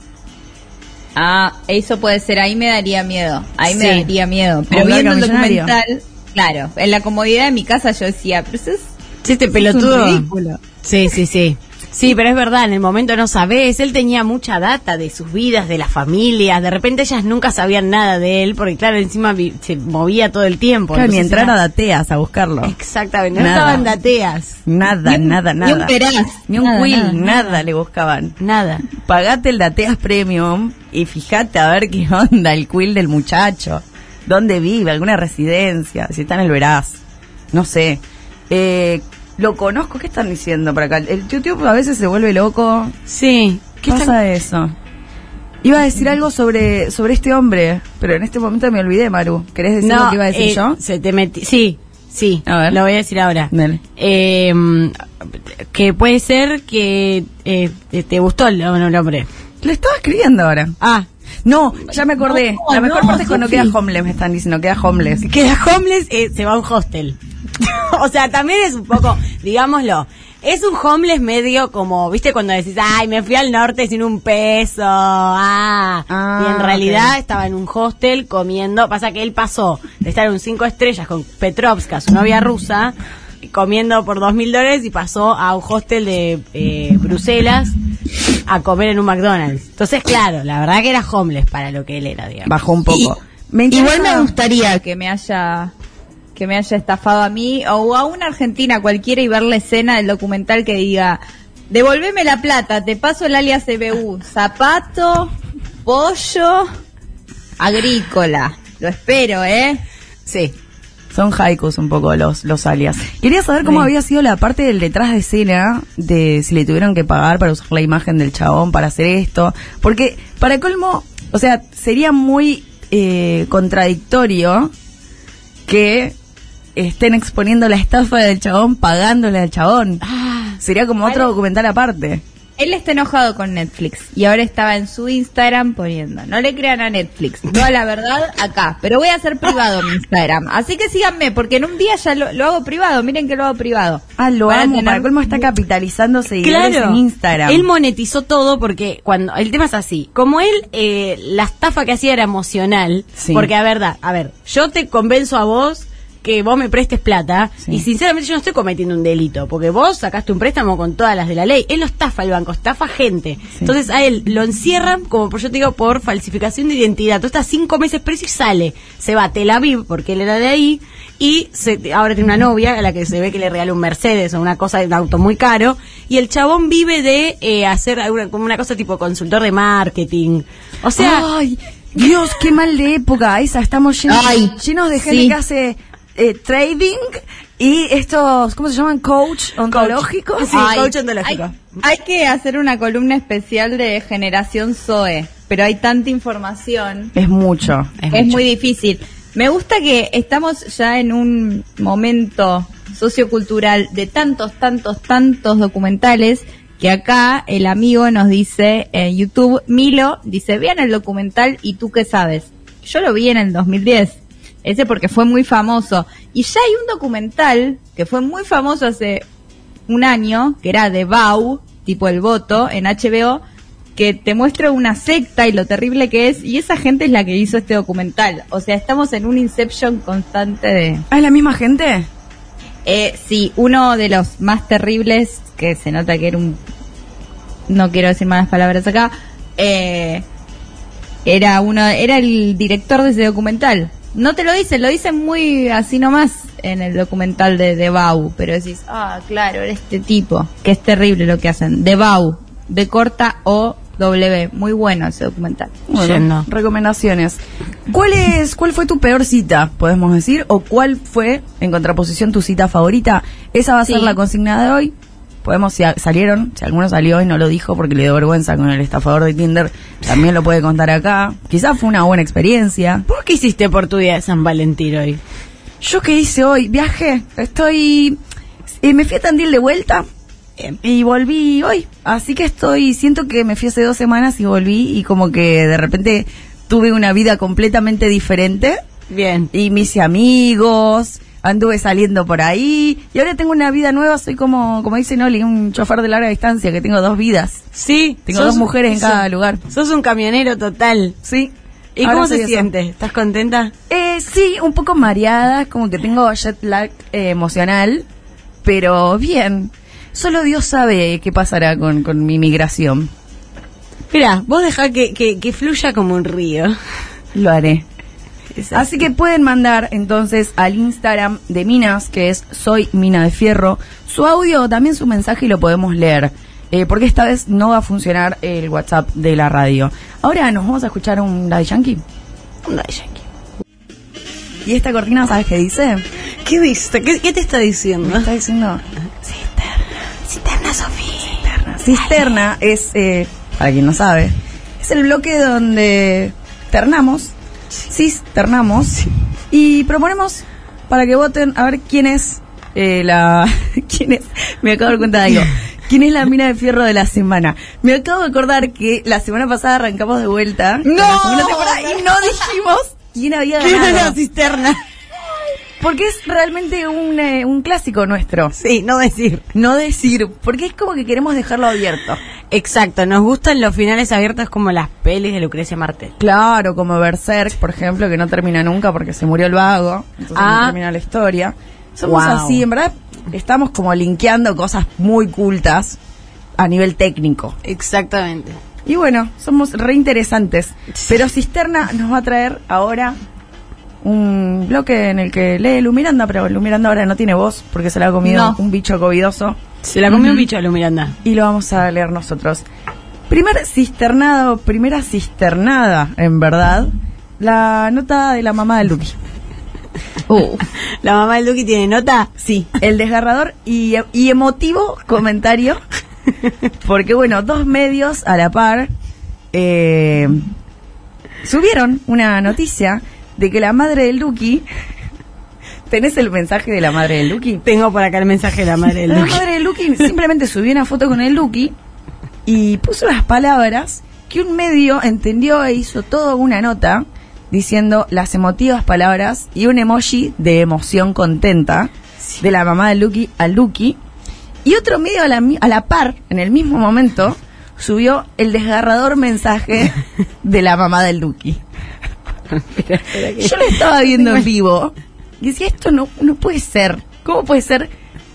S4: Ah, eso puede ser, ahí me daría miedo, ahí me daría miedo. Pero viendo el documental, claro, en la comodidad de mi casa yo decía, pero eso es,
S3: Sí, este
S4: eso es un
S3: pelotudo.
S4: ridículo.
S3: Sí, sí, sí. Sí, pero es verdad, en el momento no sabés. Él tenía mucha data de sus vidas, de las familias. De repente ellas nunca sabían nada de él, porque claro, encima vi- se movía todo el tiempo.
S2: Claro, ni entrar
S3: era-
S2: a dateas a buscarlo.
S3: Exactamente, no
S2: Nada.
S3: estaban dateas.
S2: Nada,
S4: un-
S2: nada,
S4: ni
S2: nada.
S4: un Peraz,
S2: Ni un
S4: nada,
S2: Will,
S4: nada,
S2: nada,
S4: nada.
S2: le buscaban.
S3: Nada.
S2: Pagate el Dateas Premium y fíjate a ver qué onda el quill del muchacho. ¿Dónde vive? ¿Alguna residencia? Si está en el Veraz. No sé. Eh, lo conozco. ¿Qué están diciendo por acá? El YouTube a veces se vuelve loco.
S3: Sí.
S2: ¿Qué pasa de eso? Iba a decir algo sobre, sobre este hombre, pero en este momento me olvidé, Maru. ¿Querés decir lo que iba a decir
S3: eh,
S2: yo?
S3: Se te meti- sí, Sí,
S2: A ver.
S3: lo voy a decir ahora.
S2: Dale.
S3: Eh, que puede ser que eh, te- gustó el el nombre.
S2: Lo estaba escribiendo ahora.
S3: Ah,
S2: No, ya me acordé.
S3: No,
S2: la mejor
S3: no,
S2: parte es cuando queda homeless, me están diciendo, queda homeless.
S3: que la homeless eh, se va a un hostel. o sea, también es un poco, digámoslo, es un homeless medio como, viste, cuando decís, ay, me fui al norte sin un peso, ah,
S2: Ah,
S3: y en realidad
S2: ok.
S3: estaba en un hostel comiendo, pasa que él pasó de estar en un cinco estrellas con Petrovska, su novia rusa, comiendo por dos mil dólares y pasó a un hostel de eh, Bruselas a comer en un McDonald's. Entonces, claro, la verdad que era homeless para lo que él era, digamos.
S2: Bajó un poco.
S4: Y-
S2: Me interesa-
S4: Igual me gustaría que me haya que me haya estafado a mí o a una argentina cualquiera y ver la escena del documental que diga devolveme la plata, te paso el alias CBU, zapato, pollo, agrícola. Lo espero, ¿eh?
S3: Sí.
S2: Son haikus un poco los, los alias. Quería saber cómo
S3: Sí.
S2: había sido la parte del detrás de escena, de si le tuvieron que pagar para usar la imagen del chabón para hacer esto. Porque, para colmo, o sea, sería muy eh, contradictorio que estén exponiendo la estafa del chabón pagándole al chabón. Sería como otro documental aparte.
S4: Él está enojado con Netflix y ahora estaba en su Instagram poniendo, no le crean a Netflix, toda la verdad acá, pero voy a hacer privado mi Instagram. Así que síganme, porque en un día ya lo, lo hago privado, miren que lo hago privado.
S2: Ah, lo
S4: Van a
S2: amo.
S4: tener-
S2: Para está capitalizando seguidores
S3: Claro.
S2: en Instagram.
S3: Él monetizó todo porque cuando el tema es así, como él eh, la estafa que hacía era emocional,
S2: Sí.
S3: porque a verdad, a ver, yo te convenzo a vos que vos me prestes plata
S2: Sí.
S3: y sinceramente yo no estoy cometiendo un delito, porque vos sacaste un préstamo con todas las de la ley. Él no estafa el banco, estafa gente. Entonces a él lo encierran como por yo te digo por falsificación de identidad. Tú estás cinco meses preso y sale, se va a Tel Aviv porque él era de ahí y se, ahora tiene una novia a la que se ve que le regaló un Mercedes o una cosa de un auto muy caro y el chabón vive de eh, hacer alguna- como una cosa tipo consultor de marketing. O sea,
S2: Ay, Dios, qué mal de época esa. Estamos llenos,
S4: Ay,
S2: llenos de gente
S4: sí.
S2: que hace eh, trading y estos, ¿cómo se llaman? Coach ontológicos.
S3: Sí,
S4: Ay,
S3: coach ontológico.
S4: Hay, hay que hacer una columna especial de generación Zoe, pero hay tanta información
S2: Es mucho.
S4: es, muy difícil. Me gusta que estamos ya en un momento sociocultural de tantos, tantos, tantos documentales que acá el amigo nos dice en YouTube, Milo, dice, vean el documental y tú qué sabes. Yo lo vi en el 2010, ese porque fue muy famoso. Y ya hay un documental que fue muy famoso hace un año, que era de Bau, tipo el voto, en HBO, que te muestra una secta y lo terrible que es, y esa gente es la que hizo este documental. O sea, estamos en un inception constante de...
S2: ¿Ah, ¿Es la misma gente?
S4: Eh, sí, uno de los más terribles, que se nota que era un... No quiero decir malas palabras acá, eh, era uno, era el director de ese documental. No te lo dicen, lo dicen muy así nomás en el documental de, de Bau, pero decís, ah, claro, era este tipo, que es terrible lo que hacen. De Bau, de corta O W, muy bueno ese documental.
S2: Bueno,
S3: Yendo.
S2: recomendaciones. ¿Cuál es, cuál fue tu peor cita, podemos decir? ¿O cuál fue, en contraposición, tu cita favorita? Esa va a ser la consigna de hoy. Podemos, si salieron, si alguno salió y no lo dijo porque le dio vergüenza con el estafador de Tinder, también lo puede contar acá. Quizás fue una buena experiencia.
S3: ¿Vos qué hiciste por tu día de San Valentín hoy?
S2: ¿Yo qué hice hoy? Viajé. Estoy... eh, me fui a Tandil de vuelta eh, y volví hoy. Así que estoy... Siento que me fui hace dos semanas y volví y como que de repente tuve una vida completamente diferente.
S3: Bien.
S2: Y me hice amigos, anduve saliendo por ahí. Y ahora tengo una vida nueva. Soy como, como dice Noli, un chofer de larga distancia que tengo dos vidas.
S3: Sí.
S2: Tengo
S3: sos-
S2: dos mujeres en
S3: sos-
S2: cada lugar.
S3: Sos un camionero total.
S2: Sí.
S3: ¿Y
S2: Ahora
S3: cómo se siente? ¿Estás contenta?
S2: Eh, sí, un poco mareada, como que tengo jet lag eh, emocional, pero bien. Solo Dios sabe qué pasará con, con mi migración.
S3: Mira, vos dejá que, que, que fluya como un río.
S2: Lo haré. Así que pueden mandar entonces al Instagram de Minas, que es Soy Mina de Fierro, su audio, también su mensaje y lo podemos leer. Eh, porque esta vez no va a funcionar el WhatsApp de la radio. Ahora nos vamos a escuchar un Daddy Yankee.
S3: Un Daddy Yankee.
S2: Y esta cortina, ¿sabes qué dice?
S3: ¿Qué viste? ¿Qué, qué te está diciendo?
S2: Me está diciendo
S3: Cisterna, Sofía.
S2: Cisterna es, eh, para quien no sabe, es el bloque donde ternamos, cisternamos y proponemos para que voten a ver quién es eh, la... quién es... Me acabo de dar cuenta de algo. ¿Quién es la mina de fierro de la semana? Me acabo de acordar que la semana pasada arrancamos de vuelta. con la segunda temporada y no dijimos quién había
S3: ¿Quién es
S2: ganado.
S3: la cisterna?
S2: Porque es realmente un, eh, un clásico nuestro.
S3: Sí, no decir.
S2: No decir, porque es como que queremos dejarlo abierto.
S3: Exacto, nos gustan los finales abiertos como las pelis de Lucrecia Martel.
S2: Claro, como Berserk, por ejemplo, que no termina nunca porque se murió el vago. Entonces
S3: Ah.
S2: no termina la historia. Somos
S3: Wow.
S2: así, en verdad, estamos como linkeando cosas muy cultas a nivel técnico.
S3: Exactamente.
S2: Y bueno, somos re interesantes. Pero Cisterna nos va a traer ahora un bloque en el que lee Lu Miranda, pero Lu Miranda ahora no tiene voz porque se la ha comido
S4: No.
S2: un bicho covidoso.
S3: Se la comió un bicho a Lu Miranda.
S2: Y lo vamos a leer nosotros. Primer cisternado, primera cisternada, en verdad, la nota de la mamá de Lucky.
S4: Uh,
S3: La mamá del Duki tiene nota.
S2: Sí, el desgarrador y, y emotivo comentario, porque bueno, dos medios a la par eh, subieron una noticia de que la madre del Lucky, ¿tenés el mensaje de la madre del Lucky?
S3: Tengo por acá el mensaje de la madre del
S2: La
S3: Duki.
S2: madre de Lucky simplemente subió una foto con el Lucky y puso las palabras que un medio entendió e hizo toda una nota diciendo las emotivas palabras y un emoji de emoción contenta de la mamá de Lucky al Lucky. Y otro medio a la, a la par, en el mismo momento, subió el desgarrador mensaje de la mamá del Lucky. Yo lo estaba viendo en vivo y decía, esto no, no puede ser. ¿Cómo puede ser?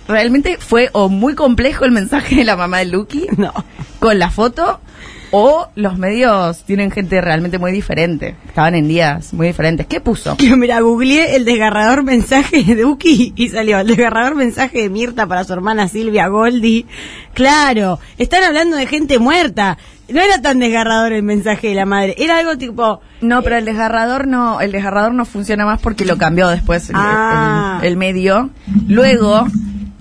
S2: Realmente fue o muy complejo el mensaje de la mamá de Lucky
S3: No.
S2: con la foto o los medios tienen gente realmente muy diferente. Estaban en días muy diferentes. ¿Qué puso?
S3: Que mira, googleé el desgarrador mensaje de Duki y salió el desgarrador mensaje de Mirta para su hermana Silvia Goldi. Claro, están hablando de gente muerta. No era tan desgarrador el mensaje de la madre, era algo tipo...
S2: No, pero el desgarrador no, el desgarrador no funciona más porque lo cambió después el,
S3: Ah.
S2: el- el medio. Luego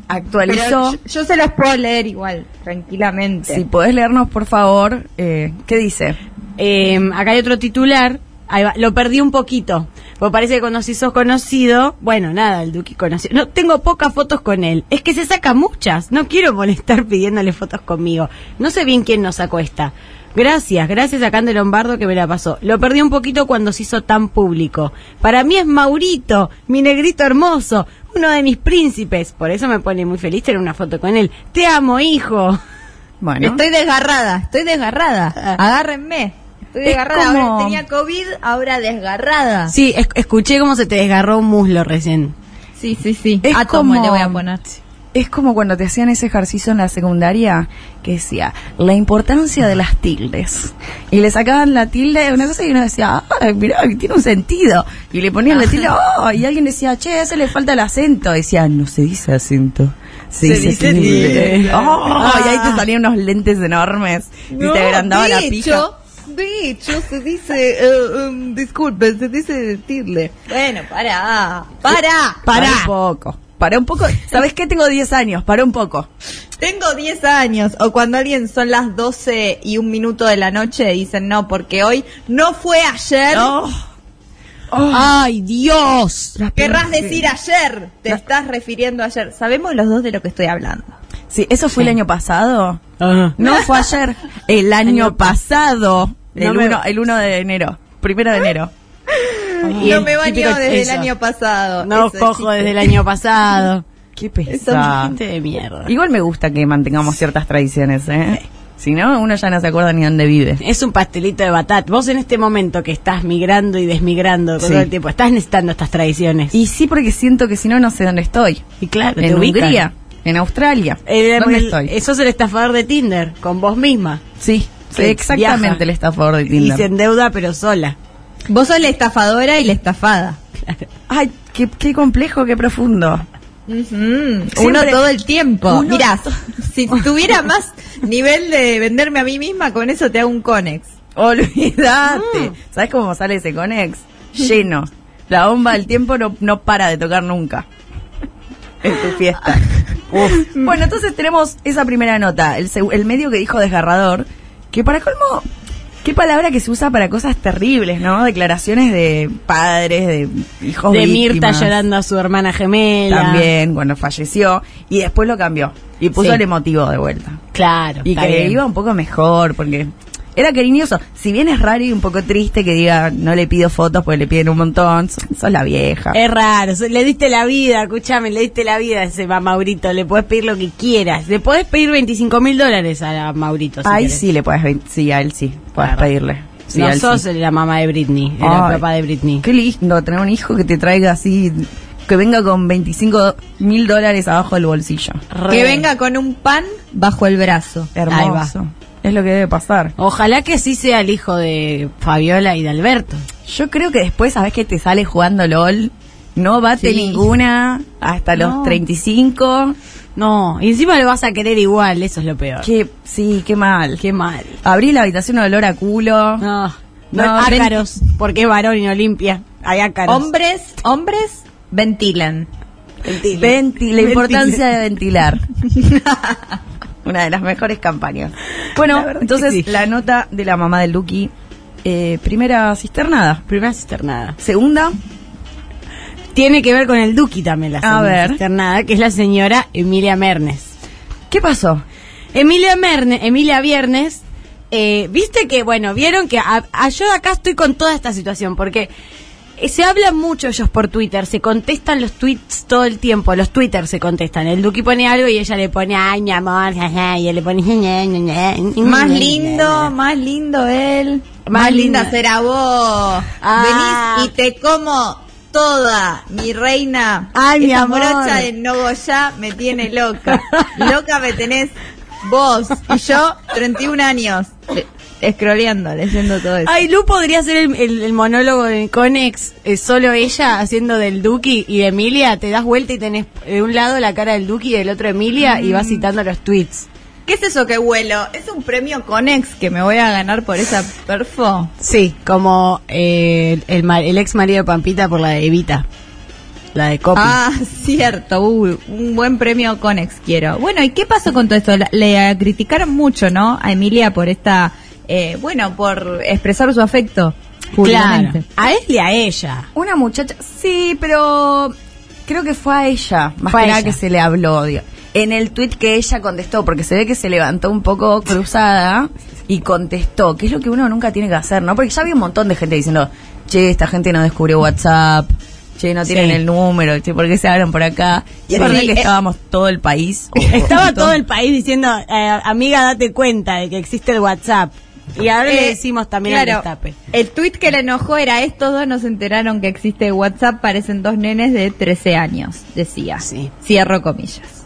S2: actualizó.
S4: yo, yo se los puedo leer igual, tranquilamente.
S2: Si podés leernos, por favor, eh, ¿qué dice?
S3: Eh, acá hay otro titular. Ahí va, lo perdí un poquito. Porque parece que cuando si sos conocido, bueno, nada, el Duki conocido. No, tengo pocas fotos con él. Es que se saca muchas. No quiero molestar pidiéndole fotos conmigo. No sé bien quién nos sacó esta. Gracias, gracias a Cande Lombardo que me la pasó. Lo perdí un poquito cuando se hizo tan público. Para mí es Maurito, mi negrito hermoso, uno de mis príncipes. Por eso me pone muy feliz tener una foto con él. Te amo, hijo.
S2: Bueno,
S4: Estoy desgarrada, estoy desgarrada.
S3: Ah.
S4: Agárrenme. Estoy
S2: Es
S4: desgarrada.
S2: como-
S4: Ahora tenía COVID, ahora desgarrada.
S3: Sí, es- escuché cómo se te desgarró un muslo recién.
S4: Sí, sí, sí.
S2: Es
S4: Átomo
S2: como-
S4: le voy a poner.
S2: Es como cuando te hacían ese ejercicio en la secundaria que decía la importancia de las tildes. Y le sacaban la tilde de una cosa y uno decía, ah, mirá, tiene un sentido. Y le ponían la tilde, oh, y alguien decía, che, a ese le falta el acento. Y decía, no se dice acento. Se,
S3: Se
S2: dice,
S3: dice
S2: tilde.
S3: tilde.
S2: Oh, y ahí te salían unos lentes enormes y te agrandaba la pija.
S4: de hecho, se dice, eh, um, disculpe, se dice tilde. Bueno, para, para.
S2: Para un poco. Para un poco. ¿Sabes qué? Tengo 10 años. Para un poco.
S4: Tengo 10 años. O cuando alguien son las 12 y un minuto de la noche, dicen no, porque hoy no fue ayer.
S2: Oh. Oh.
S3: ¡Ay, Dios!
S4: Querrás decir ayer. Te estás refiriendo a ayer. Sabemos los dos de lo que estoy hablando.
S2: Sí, eso fue el año pasado.
S3: Ajá.
S2: No fue ayer, el año
S3: Año
S2: pasado.
S3: No
S2: El
S3: me-
S2: 1 el uno de enero. Primero de enero.
S3: Y
S4: no me baño desde
S3: eso.
S4: el año pasado.
S3: No
S4: Eso,
S3: cojo desde el año pasado.
S2: Qué.
S3: Gente de mierda.
S2: Igual me gusta que mantengamos ciertas tradiciones, ¿eh? Si no, uno ya no se acuerda ni dónde vive.
S3: Es un pastelito de batata. Vos en este momento que estás migrando y desmigrando
S2: Sí.
S3: todo el tiempo, estás necesitando estas tradiciones.
S2: Y sí, porque siento que si no, no sé dónde estoy.
S3: Y claro, te
S2: En
S3: ubican.
S2: Hungría, en Australia.
S3: El-
S2: ¿Dónde
S3: el-
S2: estoy?
S3: Eso es el estafador de Tinder, con vos misma.
S2: Sí, exactamente
S3: viaja.
S2: el estafador de
S3: Y
S2: Tinder.
S3: se endeuda, pero sola.
S4: Vos sos la estafadora y la estafada.
S2: Ay, qué, qué complejo, qué profundo.
S4: Uno todo el tiempo.
S2: Uno-
S4: Mirá, si tuviera más nivel de venderme a mí misma, con eso te hago un conex.
S2: Olvídate. ¿Sabes cómo sale ese Conex? Lleno. La bomba del tiempo no, no para de tocar nunca. En tu fiesta. Uf. Bueno, entonces tenemos esa primera nota. El, el medio que dijo desgarrador. Que para colmo, Qué palabra que se usa para cosas terribles, ¿no? Declaraciones de padres, de hijos
S3: de Mirta
S2: víctimas.
S3: llorando a su hermana gemela.
S2: También, cuando falleció. Y después lo cambió. Y puso
S3: Sí.
S2: el emotivo de vuelta.
S3: Claro.
S2: Y que
S3: bien.
S2: iba un poco mejor, porque era cariñoso. Si bien es raro y un poco triste que diga, no le pido fotos porque le piden un montón, sos, sos la vieja.
S3: Es raro, le diste la vida, escúchame, le diste la vida a ese ma- Maurito, le puedes pedir lo que quieras, le puedes pedir 25 mil dólares a la Maurito. si
S2: Ahí
S3: querés.
S2: sí le puedes, sí, a él sí, puedes
S3: Claro.
S2: pedirle. Sí,
S3: no sos
S2: sí.
S3: la mamá de Britney, era
S2: Ay,
S3: el papá de Britney.
S2: Qué lindo tener un hijo que te traiga así, que venga con 25 mil dólares abajo del bolsillo.
S3: Re.
S4: Que venga con un pan bajo el brazo.
S2: Hermoso. Es lo que debe pasar.
S3: Ojalá que sí sea el hijo de Fabiola y de Alberto.
S2: Yo creo que después, sabes que te sale jugando LOL, no bate
S4: Sí.
S2: ninguna hasta los
S4: No.
S2: 35.
S3: No, y encima lo vas a querer igual, eso es lo peor.
S2: Qué, sí, qué mal.
S3: Qué mal.
S2: Abrí la habitación olor a culo.
S3: No, no,
S2: No,
S3: ácaros, porque es varón y no limpia. Hay ácaros.
S4: Hombres, hombres, ventilan.
S3: Ventile.
S2: Venti- la importancia de ventilar. Una de las mejores campañas. Bueno,
S3: La
S2: entonces
S3: sí.
S2: la nota de la mamá de Lucky. eh, primera cisternada.
S3: Primera cisternada.
S2: Segunda,
S3: Tiene que ver con el Duki también, la
S2: A
S3: segunda
S2: ver.
S3: cisternada, que es la señora Emilia Mernes.
S2: ¿qué pasó?
S3: Emilia Mernes, Emilia Viernes, eh, viste que, bueno, vieron que a- a- yo acá estoy con toda esta situación, porque se habla mucho ellos por Twitter, se contestan los tweets todo el tiempo, los Twitter se contestan. El Duki pone algo y ella le pone, ay, mi amor, y él le pone,
S4: Más lindo, más lindo él.
S3: Más
S4: Más, linda
S3: linda.
S4: será vos.
S3: Ah.
S4: Venís y te como toda, mi reina.
S3: Ay, mi amor.
S4: morocha de Nogoyá me tiene loca. loca me tenés vos. Y yo, 31 años. Eh, Escroleando, leyendo todo eso.
S3: Ay, Lu podría ser el, el- el monólogo de Conex, eh, solo ella haciendo del Duki y de Emilia, te das vuelta y tenés de un lado la cara del Duki y del otro Emilia y
S4: Mm.
S3: vas citando los tweets.
S4: ¿Qué es eso que huelo? ¿Es un premio Conex que me voy a ganar por esa perfo?
S3: Sí, como eh, el, el ex marido de Pampita por la de Evita, la de Copy.
S4: Ah, cierto, uy, un buen premio Conex quiero. Bueno, ¿y qué pasó con todo esto? La- Le criticaron mucho, ¿no? A Emilia por esta, eh, bueno, por expresar su afecto
S3: claro, a él y a ella.
S2: Una muchacha, sí, pero creo que fue a ella, más
S3: Fue
S2: que nada que se le habló. digo. En el tweet que ella contestó, porque se ve que se levantó un poco cruzada y contestó, que es lo que uno nunca tiene que hacer, ¿no? Porque ya había un montón de gente diciendo, che, esta gente no descubrió WhatsApp, che, no tienen
S3: Sí.
S2: el número, che, ¿por qué se hablan por acá? Y es
S4: Sí,
S2: verdad que estábamos todo el país.
S3: Estaba todo el país diciendo, eh, amiga, date cuenta de que existe el WhatsApp. Y ahora le
S4: Eh,
S3: decimos también
S4: claro,
S3: al destape.
S4: El tweet que le enojó era estos dos nos enteraron que existe WhatsApp, parecen dos nenes de 13 años, decía.
S3: Sí.
S4: Cierro comillas.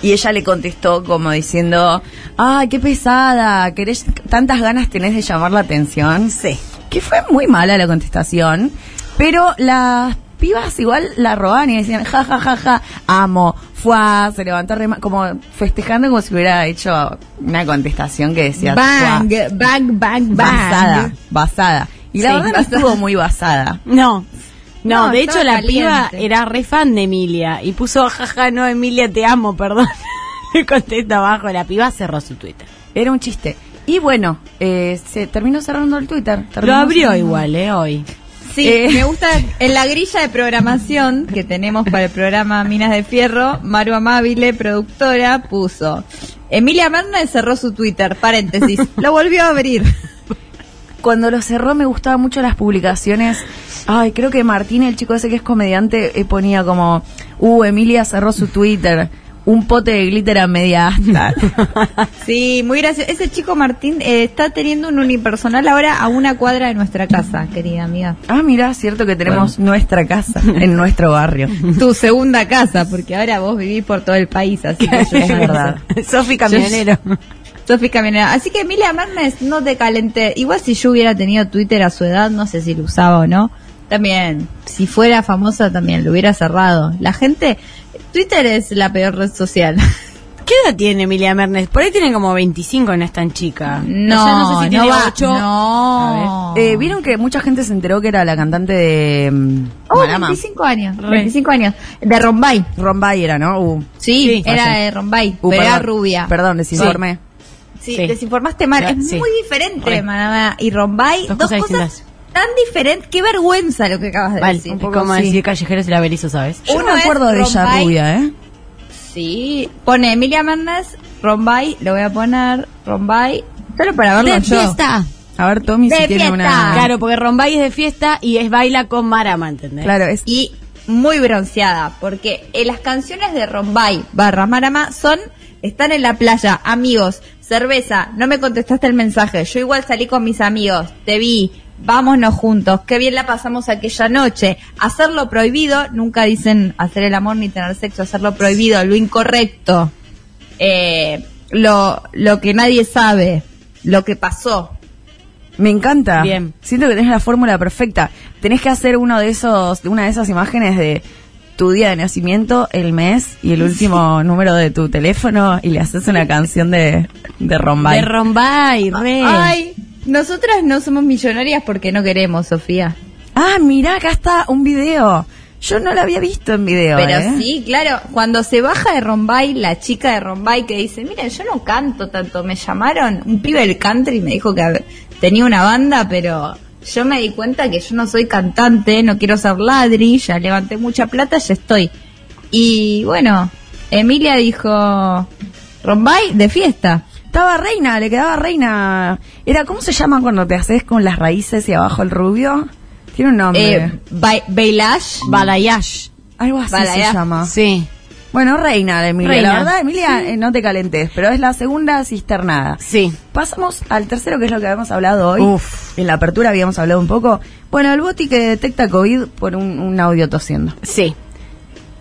S2: Y ella le contestó como diciendo, ay, qué pesada, ¿querés, tantas ganas tenés de llamar la atención.
S3: Sí.
S2: Que fue muy mala la contestación, pero las pibas igual la roban y decían, ja, ja, ja, ja, amo, fuá, se levantó re como festejando como si hubiera hecho una contestación que decía,
S4: Bang,
S2: "Fuá".
S4: bang, bang, bang.
S2: basada, basada. Y la
S4: Sí,
S2: verdad no estuvo muy basada.
S3: No. No,
S4: No,
S3: de hecho la piba
S4: caliente.
S3: era re fan de Emilia y puso, jaja, no, Emilia, te amo, perdón. Le contesta abajo, la piba cerró su Twitter.
S2: Era un chiste. Y bueno, eh, se terminó cerrando el Twitter.
S3: Lo abrió
S2: cerrando.
S3: igual, ¿eh? Hoy.
S4: Sí,
S2: Eh.
S4: me gusta en la grilla de programación que tenemos para el programa Minas de Fierro, Maru Amabile, productora, puso Emilia Mernes cerró su Twitter, paréntesis, lo volvió a abrir.
S2: Cuando lo cerró me gustaban mucho las publicaciones. Ay, creo que Martín, el chico ese que es comediante, eh, ponía como, uh, Emilia cerró su Twitter, un pote de glitter a media asta.
S4: Sí, muy gracioso. Ese chico Martín eh, está teniendo un unipersonal ahora a una cuadra de nuestra casa, querida amiga.
S2: ah, mira, cierto que tenemos nuestra casa en nuestro barrio.
S4: Tu segunda casa, porque ahora vos vivís por todo el país, así que yo
S2: Es verdad.
S3: Sofi Camionero.
S4: Sofi Caminera. Así que Emilia Mernes, no te calenté. Igual si yo hubiera tenido Twitter a su edad, no sé si lo usaba o no. También, si fuera famosa, también lo hubiera cerrado. La gente, Twitter es la peor red social.
S3: ¿Qué edad tiene Emilia Mernes? Por ahí tiene como 25, no es tan chica.
S4: No,
S3: O sea, no sé si tiene
S4: no va,
S3: 8.
S4: no.
S2: Eh, Vieron que mucha gente se enteró que era la cantante de mm,
S4: Oh,
S2: Malama.
S4: 25 años.
S3: Re.
S4: 25 años. De Rombay.
S2: Rombay era, ¿no? Uh,
S4: Sí,
S3: Sí.
S4: era
S2: sí.
S4: de Rombay,
S2: uh,
S4: pero era rubia.
S2: Perdón, desinformé.
S4: Sí,
S3: Sí.
S4: desinformaste mal. Es
S3: sí.
S4: muy diferente,
S3: Re.
S4: Manamá y Rombay.
S3: Dos
S4: Dos,
S3: cosas.
S4: Tan diferentes. Qué vergüenza lo que acabas de
S3: Vale,
S4: decir.
S3: un poco como
S2: sí.
S3: decir callejeros y la Berizo, ¿sabes?
S2: Yo no me acuerdo de ella
S4: Rombay.
S2: rubia, ¿eh?
S4: Sí, pone Emilia Méndez, Rombay, lo voy a poner, Rombay, solo para verlo
S3: De
S4: yo.
S3: fiesta.
S2: A ver, Tommy,
S4: De
S2: si tiene
S4: fiesta.
S2: una...
S3: Claro, porque Rombay es de fiesta y es baila con Marama, ¿entendés?
S2: Claro, es...
S4: Y muy bronceada, porque eh, las canciones de Rombay barra Marama son, están en la playa, amigos, cerveza, no me contestaste el mensaje, yo igual salí con mis amigos, te vi, vámonos juntos, qué bien la pasamos aquella noche, hacerlo prohibido, nunca dicen hacer el amor ni tener sexo, hacerlo prohibido, lo incorrecto, eh, lo, lo que nadie sabe, lo que pasó.
S2: Me encanta.
S3: Bien.
S2: Siento que tenés la fórmula perfecta. Tenés que hacer uno de esos, una de esas imágenes de tu día de nacimiento, el mes y el último número de tu teléfono y le haces una canción de, de Rombay.
S3: De Rombay, re.
S4: Ay, nosotras no somos millonarias porque no queremos, Sofía.
S2: ah, mirá, acá está un video. Yo no lo había visto en video.
S4: Pero
S2: ¿eh?
S4: sí, claro, cuando se baja de Rombay, la chica de Rombay que dice, miren, yo no canto tanto, me llamaron, un pibe del country me dijo que tenía una banda, pero yo me di cuenta que yo no soy cantante, no quiero ser ladri, ya levanté mucha plata, ya estoy. Y bueno, Emilia dijo, Rombay de fiesta.
S2: Estaba reina, le quedaba reina. Era, ¿cómo se llama cuando te haces con las raíces y abajo el rubio? Tiene un nombre.
S4: Eh, Ba- Bailage,
S3: Balayash.
S2: Algo así se llama.
S3: Sí.
S2: Bueno, reina de Emilia.
S3: Reina.
S2: La verdad, Emilia, eh, no te calentes, pero es la segunda cisternada.
S3: Sí.
S2: Pasamos al tercero, que es lo que habíamos hablado hoy.
S3: Uf.
S2: En la apertura habíamos hablado un poco. Bueno, el boti que detecta COVID por un, un audio tosiendo.
S3: Sí.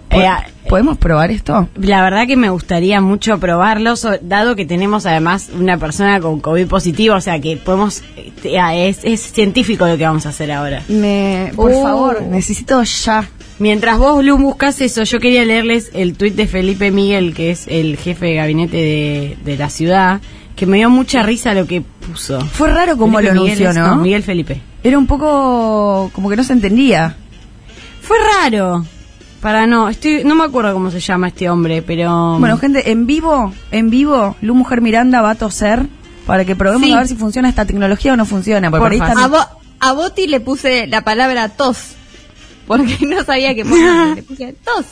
S3: Eh,
S2: ¿Podemos probar esto?
S3: La verdad que me gustaría mucho probarlo, so- dado que tenemos además una persona con COVID positivo, o sea que podemos, eh, ah, es, es científico lo que vamos a hacer ahora.
S2: Me, por
S4: Uh.
S2: favor, necesito ya.
S3: Mientras vos, Lu, buscas eso, yo quería leerles el tuit de Felipe Miguel, que es el jefe de gabinete de, de la ciudad, que me dio mucha risa lo que puso.
S2: Fue raro
S3: Felipe
S2: lo
S3: Miguel
S2: anunció,
S3: es-
S2: ¿no?
S3: Miguel Felipe.
S2: Era un poco como que no se entendía.
S3: Fue raro. Para no, estoy, no me acuerdo cómo se llama este hombre, pero...
S2: Bueno, gente, en vivo, en vivo, Lu Mujer Miranda va a toser para que probemos
S4: Sí.
S2: a ver si funciona esta tecnología o no funciona. Porque por ahí
S4: A, Bo- a Boti le puse la palabra tos, porque no sabía ponerle, le puse tos.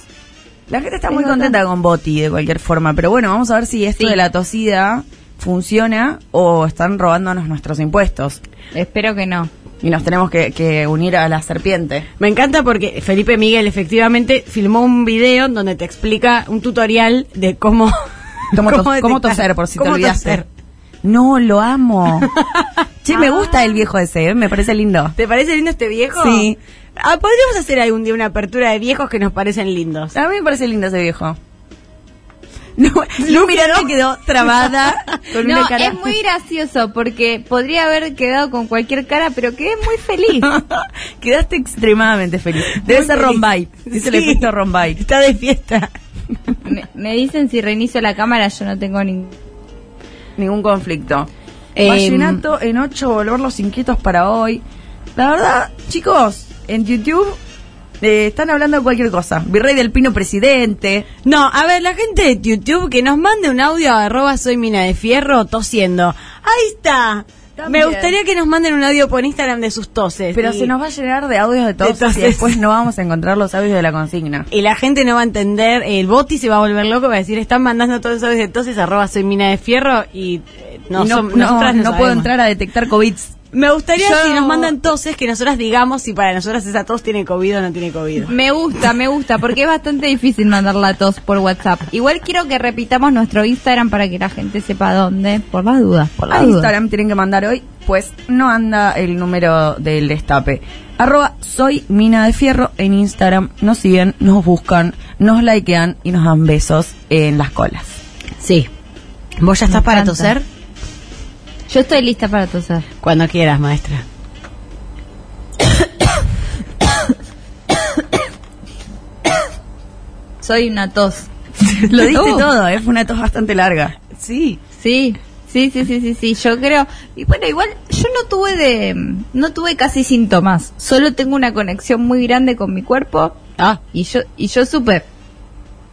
S2: La gente está
S4: Es
S2: muy contenta con Boti de cualquier forma, pero bueno, vamos a ver si esto
S4: Sí.
S2: de la tosida funciona o están robándonos nuestros impuestos
S4: Espero que no.
S2: y nos tenemos que, que unir a la serpiente.
S3: Me encanta porque Felipe Miguel efectivamente filmó un video donde te explica un tutorial de cómo...
S2: ¿Cómo, cómo toser, por si te
S3: cómo
S2: olvidaste?
S3: toser.
S2: No, lo amo. che, me gusta el viejo ese, ¿eh? me parece lindo.
S3: ¿Te parece lindo este viejo?
S2: Sí.
S3: Ah, podríamos hacer algún día una apertura de viejos que nos parecen lindos.
S2: A mí me parece lindo ese viejo. No, Lu Miranda quedó trabada con
S4: No,
S2: una cara.
S4: es muy gracioso porque podría haber quedado con cualquier cara, pero quedé muy feliz.
S2: Quedaste extremadamente feliz. Debe
S3: Muy
S2: ser
S3: feliz.
S2: Rombay. Dice el efecto Rombay.
S3: Está de fiesta.
S4: me, me dicen si reinicio la cámara, yo no tengo ningún...
S2: Ningún conflicto.
S3: Em,
S2: Vallenato en 8, volver los inquietos para hoy. La verdad, chicos, en YouTube eh, están hablando de cualquier cosa. Virrey del Pino presidente.
S3: No, a ver, la gente de YouTube que nos mande un audio a arroba soy mina de fierro tosiendo. Ahí está.
S2: También.
S3: Me gustaría que nos manden un audio por Instagram de sus toses.
S2: Pero
S3: y,
S2: se nos va a llenar de audios de todos y
S3: toses.
S2: después no vamos a encontrar los audios de la consigna.
S3: y la gente no va a entender, el boti se va a volver loco, va a decir, están mandando todos los audios de toses arroba soy mina de fierro y eh, no,
S2: Y no, no-
S3: nosotras no
S2: no puedo entrar a detectar COVID.
S3: Me gustaría
S4: Yo-
S3: si nos mandan toses que nosotras digamos si para nosotras esa tos tiene COVID o no tiene COVID.
S4: Me gusta, me gusta, porque es bastante difícil mandar la tos por WhatsApp. Igual quiero que repitamos nuestro Instagram para que la gente sepa dónde, por las dudas, por las
S2: Al
S4: dudas.
S2: Instagram tienen que mandar hoy, pues no anda el número del destape. Arroba soy Mina de Fierro en Instagram. Nos siguen, nos buscan, nos likean y nos dan besos en las colas.
S3: Sí. ¿Vos ya
S4: Me
S3: estás para
S4: encanta.
S3: toser?
S4: Yo estoy lista para toser.
S3: Cuando quieras, maestra.
S4: Soy una tos.
S2: Lo diste
S4: Oh.
S2: todo, ¿eh? fue una tos bastante larga.
S3: Sí.
S4: Sí, sí, sí, sí, sí, sí, yo creo. Y bueno, igual yo no tuve de, no tuve casi síntomas. Solo tengo una conexión muy grande con mi cuerpo
S3: Ah,
S4: y yo, y yo supe.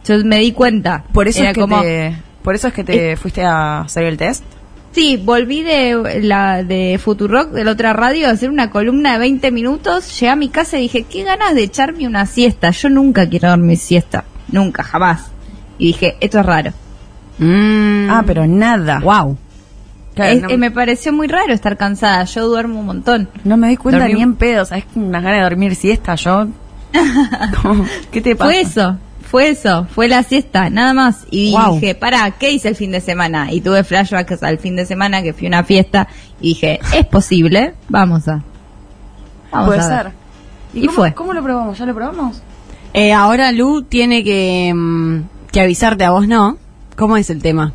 S4: Yo me di cuenta.
S2: Por eso,
S4: Era
S2: es que
S4: como,
S2: te, por eso es que te fuiste a hacer el test.
S4: Sí, volví de la de Futurock, de la otra radio, a hacer una columna de 20 minutos. Llegué a mi casa y dije, qué ganas de echarme una siesta. Yo nunca quiero dormir siesta. Nunca, jamás. Y dije, esto es raro.
S3: Mm.
S2: Ah, pero nada.
S3: Wow.
S2: Claro,
S4: Es-
S2: no,
S4: eh, me pareció muy raro estar cansada. Yo duermo un montón.
S2: no me doy cuenta
S4: dormí-
S2: ni en pedo. ¿Sabes? Unas ganas de dormir siesta yo. ¿Qué te pasa?
S4: Fue eso, fue eso, fue la siesta, nada más. Y dije, para, ¿qué hice el fin de semana? Y tuve flashbacks al fin de semana que fui a una fiesta y dije, es posible, vamos a. Vamos
S2: Puede
S4: a ver.
S2: ser.
S4: Y
S2: cómo,
S4: fue.
S2: ¿Cómo lo probamos? ¿Ya lo probamos?
S3: Eh, ahora Lu tiene que, mm, que avisarte a vos, ¿no? ¿Cómo es el tema?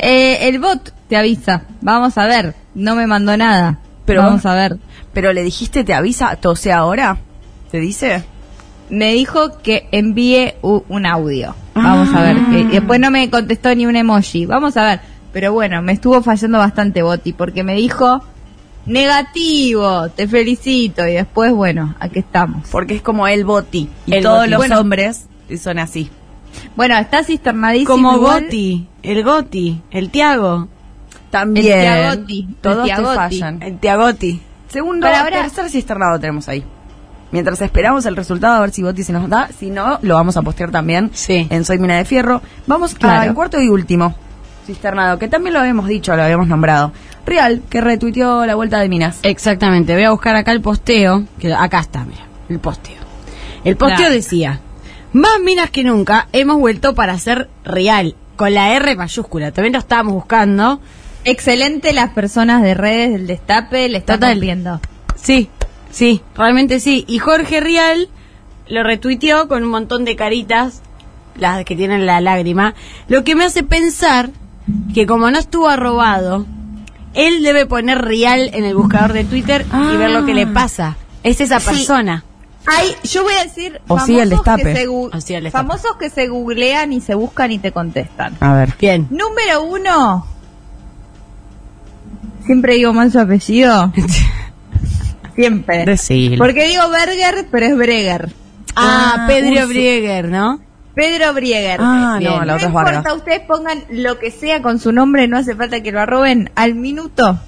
S4: Eh, el bot te avisa, vamos a ver, no me mandó nada,
S2: Pero
S4: vamos a ver.
S2: Pero le dijiste, te avisa, tose ahora. ¿Te dice?
S4: Me dijo que envíe un audio. Vamos a ver.
S2: Ah.
S4: que- y después no me contestó ni un emoji. Vamos a ver. Pero bueno, me estuvo fallando bastante Boti porque me dijo negativo, te felicito. Y después, bueno, aquí estamos.
S2: Porque es como el boti. Y
S3: El
S2: todos
S3: boti.
S2: los
S4: Bueno.
S2: hombres son así.
S4: Bueno, está cisternadísimo.
S3: Como
S4: igual.
S3: Goti, el Goti, el Tiago,
S2: También.
S4: El Tiagoti, el
S2: Todos te
S4: Tiagoti.
S2: fallan.
S3: el Tiagoti.
S2: Segundo,
S4: Para ahora-
S2: tercer cisternado tenemos ahí. Mientras esperamos el resultado, a ver si Boti se nos da. Si no, lo vamos a postear también
S3: Sí.
S2: en Soy Mina de Fierro. Vamos
S4: Claro.
S2: al cuarto y último cisternado, que también lo habíamos dicho, lo habíamos nombrado. Real, que retuiteó la vuelta de Minas.
S3: Exactamente, voy a buscar acá el posteo, que acá está, mira, el posteo. El posteo
S4: Claro.
S3: decía, más minas que nunca hemos vuelto para ser real, con la R mayúscula, también lo estábamos buscando.
S4: Excelente las personas de redes del destape, le están viendo.
S3: Sí, sí, realmente sí. Y Jorge Rial lo retuiteó con un montón de caritas, las que tienen la lágrima, lo que me hace pensar que como no estuvo arrobado, él debe poner Rial en el buscador de Twitter y ver lo que le pasa. Es esa
S4: Sí.
S3: persona.
S4: Ay, yo voy a decir
S2: O sí, el
S4: famosos,
S2: destape.
S4: que se,
S3: O sí, el destape.
S4: famosos que se googlean y se buscan y te contestan.
S2: A ver.
S3: Bien.
S4: Número uno. Siempre digo mal su apellido. Siempre.
S2: Decilo.
S4: Porque digo Berger, pero es Breger.
S3: Ah,
S2: Ah,
S3: Pedro
S2: Ursu-
S3: Brieger, ¿no?
S4: Pedro Brieger.
S2: Ah,
S4: Bien.
S2: no, la otra es
S4: importa,
S2: Vargas.
S4: ustedes pongan lo que sea con su nombre, no hace falta que lo arroben. Al minuto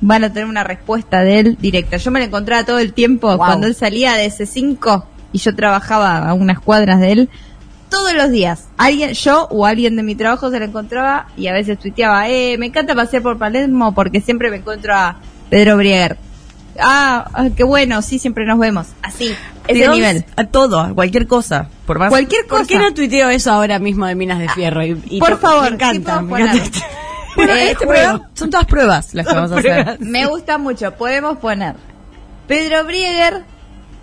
S4: van a tener una respuesta de él directa. Yo me lo encontraba todo el tiempo
S3: Wow.
S4: cuando él salía de S5 y yo trabajaba a unas cuadras de él. Todos los días, alguien, yo o alguien de mi trabajo se lo encontraba y a veces tuiteaba, eh, me encanta pasear por Palermo porque siempre me encuentro a Pedro Brieger. Ah, ah, qué bueno, sí, siempre nos vemos. Así, ese
S2: Dios,
S4: nivel.
S2: A todo, a cualquier cosa. Por más.
S4: Cualquier cosa.
S3: ¿Por qué no tuiteo eso ahora mismo de Minas de Fierro? Y, y
S4: Por favor,
S3: me encanta.
S4: sí
S3: me
S4: podemos
S3: encanta.
S2: Bueno,
S4: Eh,
S2: este programa son todas pruebas las que vamos a hacer.
S3: Pruebas.
S4: Me gusta mucho. Podemos poner Pedro Brieger,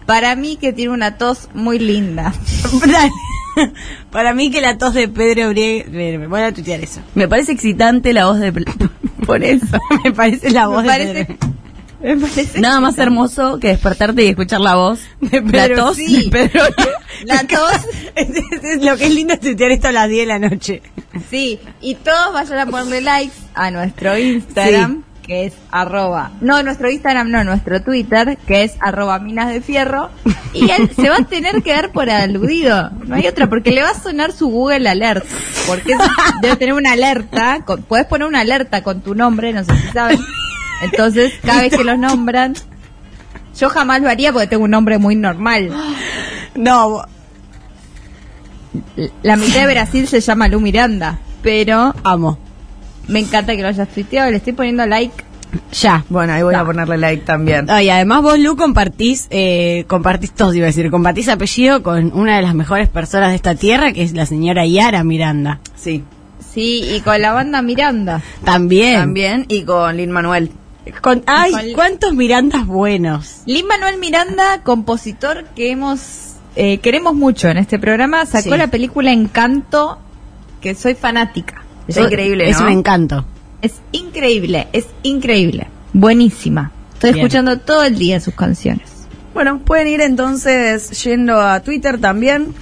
S4: para mí que tiene una tos muy linda.
S3: Para mí que la tos de Pedro Brieger... Voy a tuitear eso.
S2: Me parece excitante la voz de. Por eso.
S3: me parece la voz
S4: Me parece,
S3: de Pedro.
S4: Me parece
S2: Nada más hermoso que despertarte y escuchar la voz
S3: De
S2: la tos
S4: sí.
S2: de Pedro.
S4: La tos,
S3: Es, es- es lo que es lindo es tuitear esto a las 10 de la noche.
S4: sí. Y todos vayan a ponerle likes a nuestro Instagram, que es arroba. No, nuestro Instagram no, nuestro Twitter, que es arroba minas de fierro. Y él se va a tener que dar por aludido. No hay otra, porque le va a sonar su Google Alert. Porque debe tener una alerta. con- Puedes poner una alerta con tu nombre, no sé si saben. Entonces, cada vez que los nombran, yo jamás lo haría porque tengo un nombre muy normal.
S3: No,
S4: La mitad de Brasil se llama Lu Miranda, pero
S3: amo.
S4: me encanta que lo hayas tuiteado. Le estoy poniendo like.
S3: Ya.
S2: Bueno, ahí voy a ponerle like también.
S3: Y además vos, Lu, compartís, eh, compartís todos, iba a decir, compartís apellido con una de las mejores personas de esta tierra, que es la señora Yara Miranda.
S2: Sí.
S4: Sí, y con la banda Miranda.
S3: También.
S2: También. Y con Lin Manuel.
S3: Con, ay,
S4: Con-
S3: cuántos Mirandas buenos.
S4: Lin Manuel Miranda, compositor que hemos eh, queremos mucho en este programa, sacó
S2: Sí.
S4: la película Encanto, que soy fanática.
S2: Es increíble,
S3: Es
S2: ¿no?
S3: un encanto.
S4: Es increíble, es increíble. Buenísima. Estoy
S3: Bien.
S4: escuchando todo el día sus canciones.
S2: Bueno, pueden ir entonces yendo a Twitter también,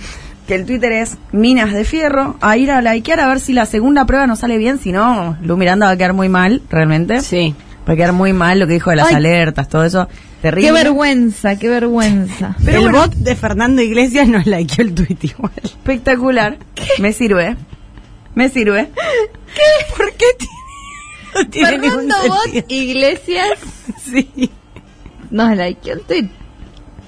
S2: que el Twitter es Minas de Fierro, a ir a likear a ver si la segunda prueba nos sale bien, si no, Lu Miranda va a quedar muy mal, realmente.
S3: Sí.
S2: Va a quedar muy mal lo que dijo de las
S4: Ay.
S2: alertas, todo eso. Terrible.
S4: Qué vergüenza, qué vergüenza.
S2: Pero
S3: el
S2: bueno.
S3: bot de Fernando Iglesias nos likeó el tweet igual.
S2: Espectacular. Me sirve. Me sirve.
S3: ¿Por qué? No tiene
S4: Fernando Bot. Iglesias
S3: Sí.
S4: nos likeó el tweet.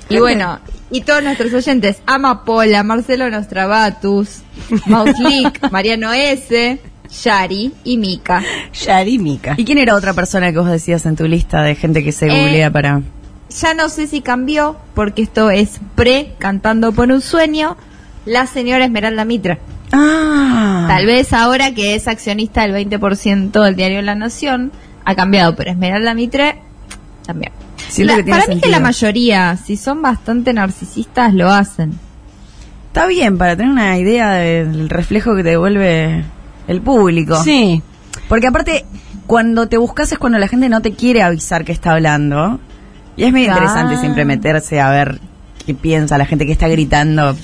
S4: Y bueno, y todos nuestros oyentes, Amapola, Marcelo Nostravatus, Mauslik, Mariano S, Yari y Mika.
S3: Yarimika.
S2: ¿Y quién era otra persona que vos decías en tu lista de gente que se
S4: Eh,
S2: googlea para...?
S4: Ya no sé si cambió, porque esto es pre Cantando por un sueño, la señora Esmeralda Mitre.
S2: Ah.
S4: Tal vez ahora que es accionista del 20% del diario La Nación, ha cambiado, pero Esmeralda Mitre también. La-
S2: que tiene
S4: para mí que la mayoría, si son bastante narcisistas, lo hacen.
S2: Está bien, para tener una idea del reflejo que te devuelve el público.
S3: Sí.
S2: Porque aparte, cuando te buscas es cuando la gente no te quiere avisar que está hablando. Y es muy
S4: Ah.
S2: interesante siempre meterse a ver qué piensa la gente que está gritando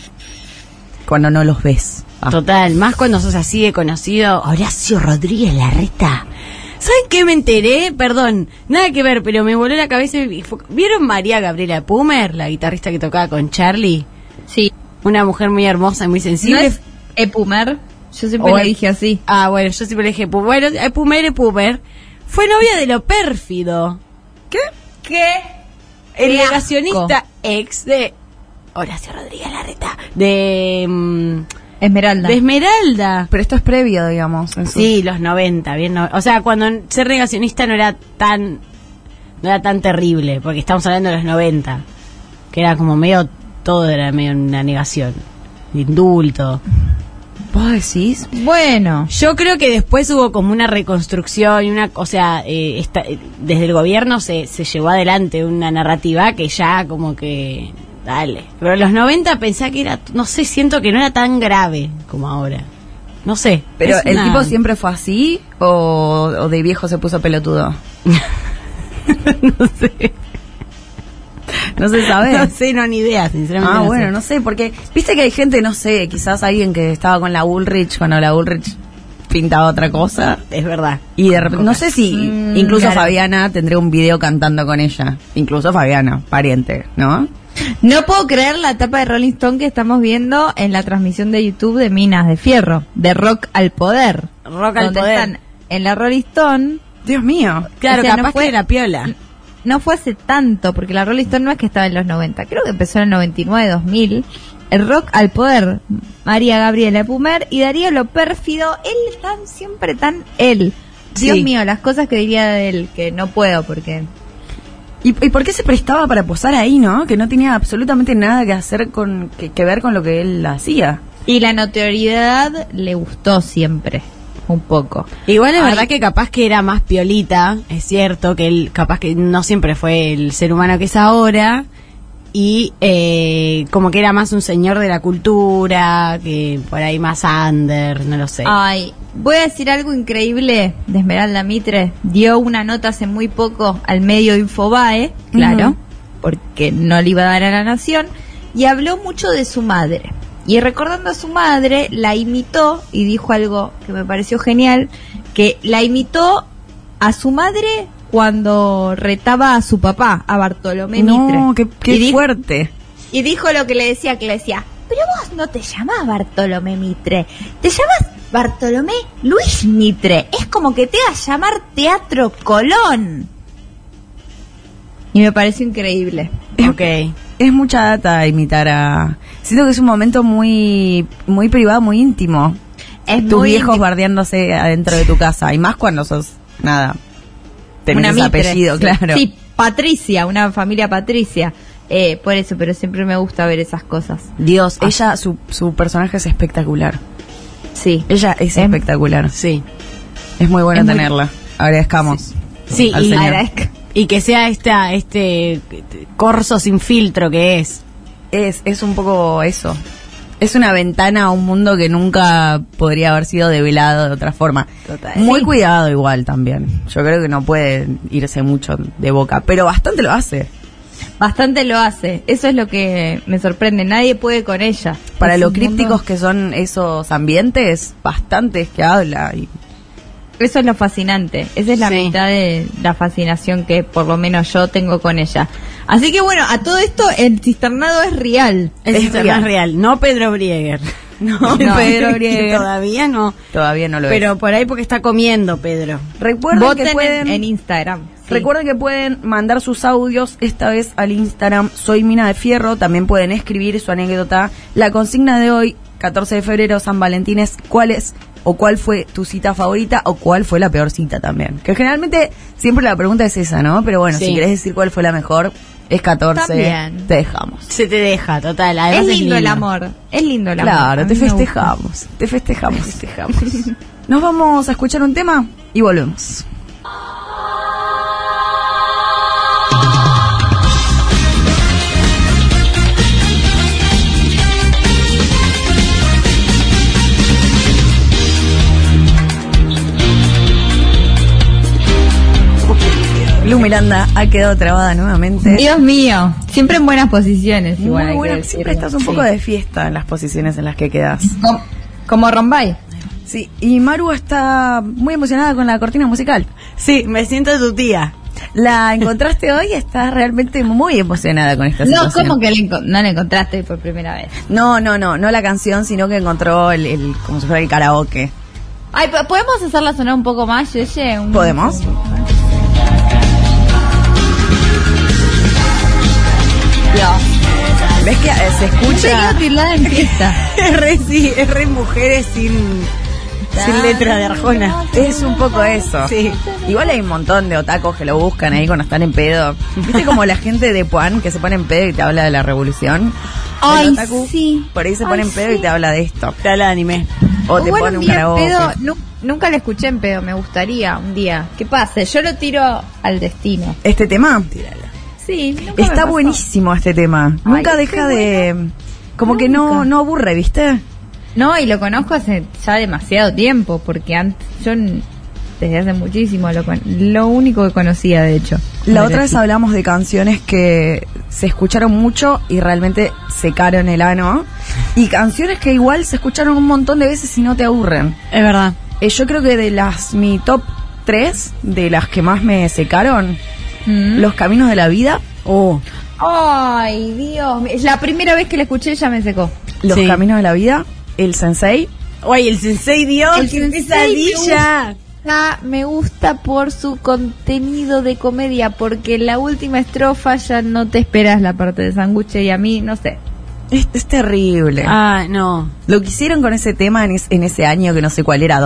S2: cuando no los ves. Ah.
S3: Total, más cuando sos así de conocido. Horacio Rodríguez Larreta. ¿Saben qué me enteré? Perdón, nada que ver, pero me voló la cabeza. y fue- ¿Vieron María Gabriela Pumer, la guitarrista que tocaba con Charlie?
S4: Sí.
S3: Una mujer muy hermosa y muy
S4: ¿No
S3: sensible.
S4: es Epumer? Yo siempre
S3: O
S4: le dije así.
S3: Ah, bueno, yo siempre le dije, eh, Pumer es Pumer. Fue novia de lo pérfido. ¿Qué?
S4: ¿Qué?
S3: El
S4: Qué
S3: negacionista ex de Horacio Rodríguez Larreta. De, mm,
S4: Esmeralda.
S3: de Esmeralda.
S2: Pero esto es previo, digamos.
S3: Sí, los 90, bien. no- o sea, cuando ser negacionista no era tan no era tan terrible, porque estamos hablando de los 90, que era como medio todo era medio una negación, indulto.
S2: ¿Vos decís?
S4: bueno.
S3: Yo creo que después hubo como una reconstrucción y una, o sea, eh, esta- eh, desde el gobierno se, se llevó adelante una narrativa que ya como que dale. Pero en los 90 pensé que era, no sé, siento que no era tan grave como ahora. No sé.
S2: ¿Pero
S3: es
S2: el
S3: una-
S2: tipo siempre fue así o, o de viejo se puso pelotudo?
S3: no sé.
S2: No se sabe.
S3: No sé, no, ni idea, sinceramente.
S2: Ah,
S3: no
S2: bueno,
S3: sé.
S2: no sé, porque viste que hay gente, no sé, quizás alguien que estaba con la Bullrich cuando la Bullrich pintaba otra cosa.
S3: Es verdad.
S2: Y de repente, no sé si
S4: Mm,
S2: incluso
S4: claro.
S2: Fabiana tendría un video cantando con ella. Incluso Fabiana, pariente, ¿no?
S4: No puedo creer la etapa de Rolling Stone que estamos viendo en la transmisión de YouTube de Minas de Fierro, de Rock al Poder.
S3: Rock al
S4: donde
S3: Poder.
S4: están en la Rolling Stone.
S2: Dios mío.
S3: Claro,
S4: O sea, no
S3: capaz
S4: fue-
S3: que era piola.
S4: No fue hace tanto, porque la Rolling Stone no es que estaba en los 90, creo que empezó en el 99, 2000. El Rock al Poder, María Gabriela Pumer y Darío Lo Pérfido, él tan, siempre tan él. Dios
S3: Sí.
S4: mío, las cosas que diría de él, que no puedo porque...
S2: ¿Y, y por qué se prestaba para posar ahí, no? Que no tenía absolutamente nada que hacer con, que, que ver con lo que él hacía.
S4: Y la notoriedad le gustó siempre, un poco.
S3: Igual es
S4: Ay.
S3: verdad que capaz que era más piolita, es cierto que él capaz que no siempre fue el ser humano que es ahora y eh, como que era más un señor de la cultura, que por ahí más under, no lo sé.
S4: Ay, voy a decir algo increíble de Esmeralda Mitre. Dio una nota hace muy poco al medio Infobae, claro, porque no le iba a dar a la nación, y habló mucho de su madre. Y recordando a su madre, la imitó y dijo algo que me pareció genial, que la imitó a su madre cuando retaba a su papá, a Bartolomé Mitre.
S2: Qué
S4: Y dijo-
S2: fuerte.
S4: y dijo lo que le decía, que le decía, pero vos no te llamás Bartolomé Mitre, te llamas Bartolomé Luis Mitre. Es como que te vas a llamar Teatro Colón. Y me pareció increíble.
S3: ok.
S2: Es mucha data imitar a... Siento que es un momento muy muy privado, muy íntimo.
S4: Es
S2: Tus
S4: muy
S2: viejos
S4: íntimo.
S2: bardeándose adentro de tu casa. Y más cuando sos, nada, tenés
S4: Una
S2: ese
S4: Mitre,
S2: apellido,
S4: sí.
S2: claro.
S4: Sí, Patricia, una familia Patricia. Eh, por eso, pero siempre me gusta ver esas cosas.
S2: Dios,
S4: Ah.
S2: ella, su, su personaje es espectacular.
S4: Sí.
S2: Ella es
S4: Em-
S2: espectacular.
S3: Sí.
S2: Es muy bueno
S4: Es muy-
S2: tenerla. Agradezcamos.
S3: Sí,
S2: al
S3: y,
S2: señor.
S4: Agradezco.
S3: Y que sea esta, este corso sin filtro que es.
S2: Es, es un poco eso. Es una ventana a un mundo que nunca podría haber sido develado de otra forma.
S4: Total.
S2: Muy
S4: Sí.
S2: cuidado igual también. Yo creo que no puede irse mucho de boca, pero bastante lo hace.
S4: Bastante lo hace. Eso es lo que me sorprende. Nadie puede con ella.
S2: Para
S4: Es
S2: lo
S4: mundo-
S2: crípticos que son esos ambientes, bastante es que habla. Y
S4: Eso es lo fascinante. Esa es la
S3: Sí.
S4: mitad de la fascinación que por lo menos yo tengo con ella. Así que bueno, a todo esto el cisternado es real.
S3: Es,
S2: Es
S3: esto
S2: real.
S3: no es real, no Pedro Brieger. No,
S2: Pedro Brieger.
S3: Todavía no.
S2: Todavía no lo
S3: Pero
S2: es.
S3: por ahí porque está comiendo, Pedro.
S2: Recuerden
S4: Voten
S2: que
S4: en-
S2: pueden...
S4: en, Instagram. Sí.
S2: Recuerden que pueden mandar sus audios esta vez al Instagram Soy Mina de Fierro. También pueden escribir su anécdota. La consigna de hoy, 14 de febrero, San Valentín, es cuál es o cuál fue tu cita favorita o cuál fue la peor cita también. Que generalmente siempre la pregunta es esa, ¿no? Pero bueno,
S3: Sí.
S2: si querés decir cuál fue la mejor, es 14.
S4: También.
S2: Te dejamos.
S3: Se te deja, total. Además
S4: Es lindo el amor. Es lindo el amor.
S2: Claro, te festejamos. Te festejamos. Nos vamos a escuchar un tema y volvemos. Lu Miranda ha quedado trabada nuevamente.
S4: Dios mío, siempre en buenas posiciones.
S2: Muy
S4: igual que
S2: siempre estás un poco
S4: Sí.
S2: de fiesta en las posiciones en las que quedas.
S4: Com- Como Rombay.
S2: Sí, y Maru está muy emocionada con la cortina musical.
S3: Sí, me siento tu tía.
S2: La encontraste hoy y estás realmente muy emocionada con esta
S4: No,
S2: situación.
S4: ¿cómo que enco- no la encontraste por primera vez?
S2: No, no, no, no la canción, sino que encontró el, el- como si fuera el karaoke.
S4: Ay, ¿po- ¿podemos hacerla sonar un poco más, Yeye? Un-
S2: ¿Podemos? ¿Ves que eh, se
S4: que
S2: escucha?
S3: Es re, sí, es re mujeres sin, sin letra de Arjona.
S2: Es un poco eso.
S3: Sí.
S2: Igual hay un montón de otacos que lo buscan ahí cuando están en pedo. ¿Viste como la gente de Puan que se pone en pedo y te habla de la revolución?
S4: Ay,
S2: otaku,
S4: sí.
S2: Por ahí se
S4: Ay,
S2: pone en pedo
S4: sí.
S2: y te habla de esto.
S3: Está el anime.
S2: O te
S4: bueno,
S2: pone un karaoke.
S4: pedo, nunca la escuché en pedo, me gustaría un día. ¿Qué pase? Yo lo tiro al destino.
S2: Este tema
S4: Sí, nunca me
S2: está
S4: pasó.
S2: buenísimo este tema.
S4: Ay,
S2: Nunca deja de como que no no aburre, ¿viste?
S4: No, y lo conozco hace ya demasiado tiempo, porque antes, yo desde hace muchísimo lo, con- lo único que conocía, de hecho.
S2: La otra vez hablamos de canciones que se escucharon mucho y realmente secaron el ano. Y canciones que igual se escucharon un montón de veces y no te aburren.
S3: Es verdad.
S2: Eh, yo creo que de las, mi top 3, de las que más me secaron,
S4: Mm.
S2: Los Caminos de la Vida,
S3: Oh,
S4: Ay, Dios, la primera vez que la escuché ya me secó.
S2: Los
S3: Sí.
S2: Caminos de la Vida, El Sensei,
S3: Oye, el Sensei Dios,
S4: El
S3: qué
S4: Sensei
S3: pesadilla.
S4: Ah, me gusta por su contenido de comedia, porque la última estrofa ya no te esperas la parte de sanguche y a mí, no sé.
S2: es, es terrible.
S3: Ah, no.
S2: Lo que hicieron con ese tema en, es- en ese año que no sé cuál era,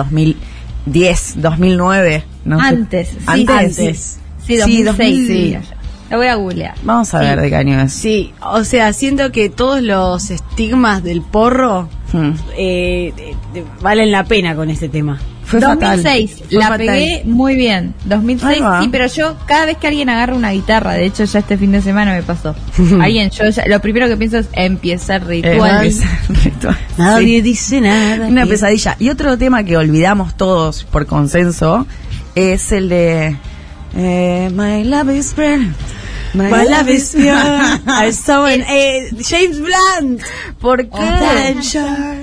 S2: 2010, 2009. No sé.
S4: Antes, sí,
S2: Antes.
S4: Sí, sí. Sí, 2006. sí. La voy a googlear.
S2: Vamos a ver de qué año es.
S3: Sí, o sea, siento que todos los estigmas del porro
S2: Hmm.
S3: eh, valen la pena con este tema.
S2: Fue
S4: 2006,
S2: fatal. Fue
S4: la
S2: fatal.
S4: pegué muy bien. 2006,
S2: Ahí va.
S4: sí, pero yo cada vez que alguien agarra una guitarra, de hecho ya este fin de semana me pasó. alguien, yo ya- lo primero que pienso es empezar
S2: Eh,
S4: ritual.
S2: ritual.
S3: Nadie
S2: Sí.
S3: dice nada.
S2: Una pesadilla. Y otro tema que olvidamos todos por consenso es el de eh, My love is friend. My,
S3: My love is pure. I saw an- eh, James Blunt.
S2: ¿Por qué?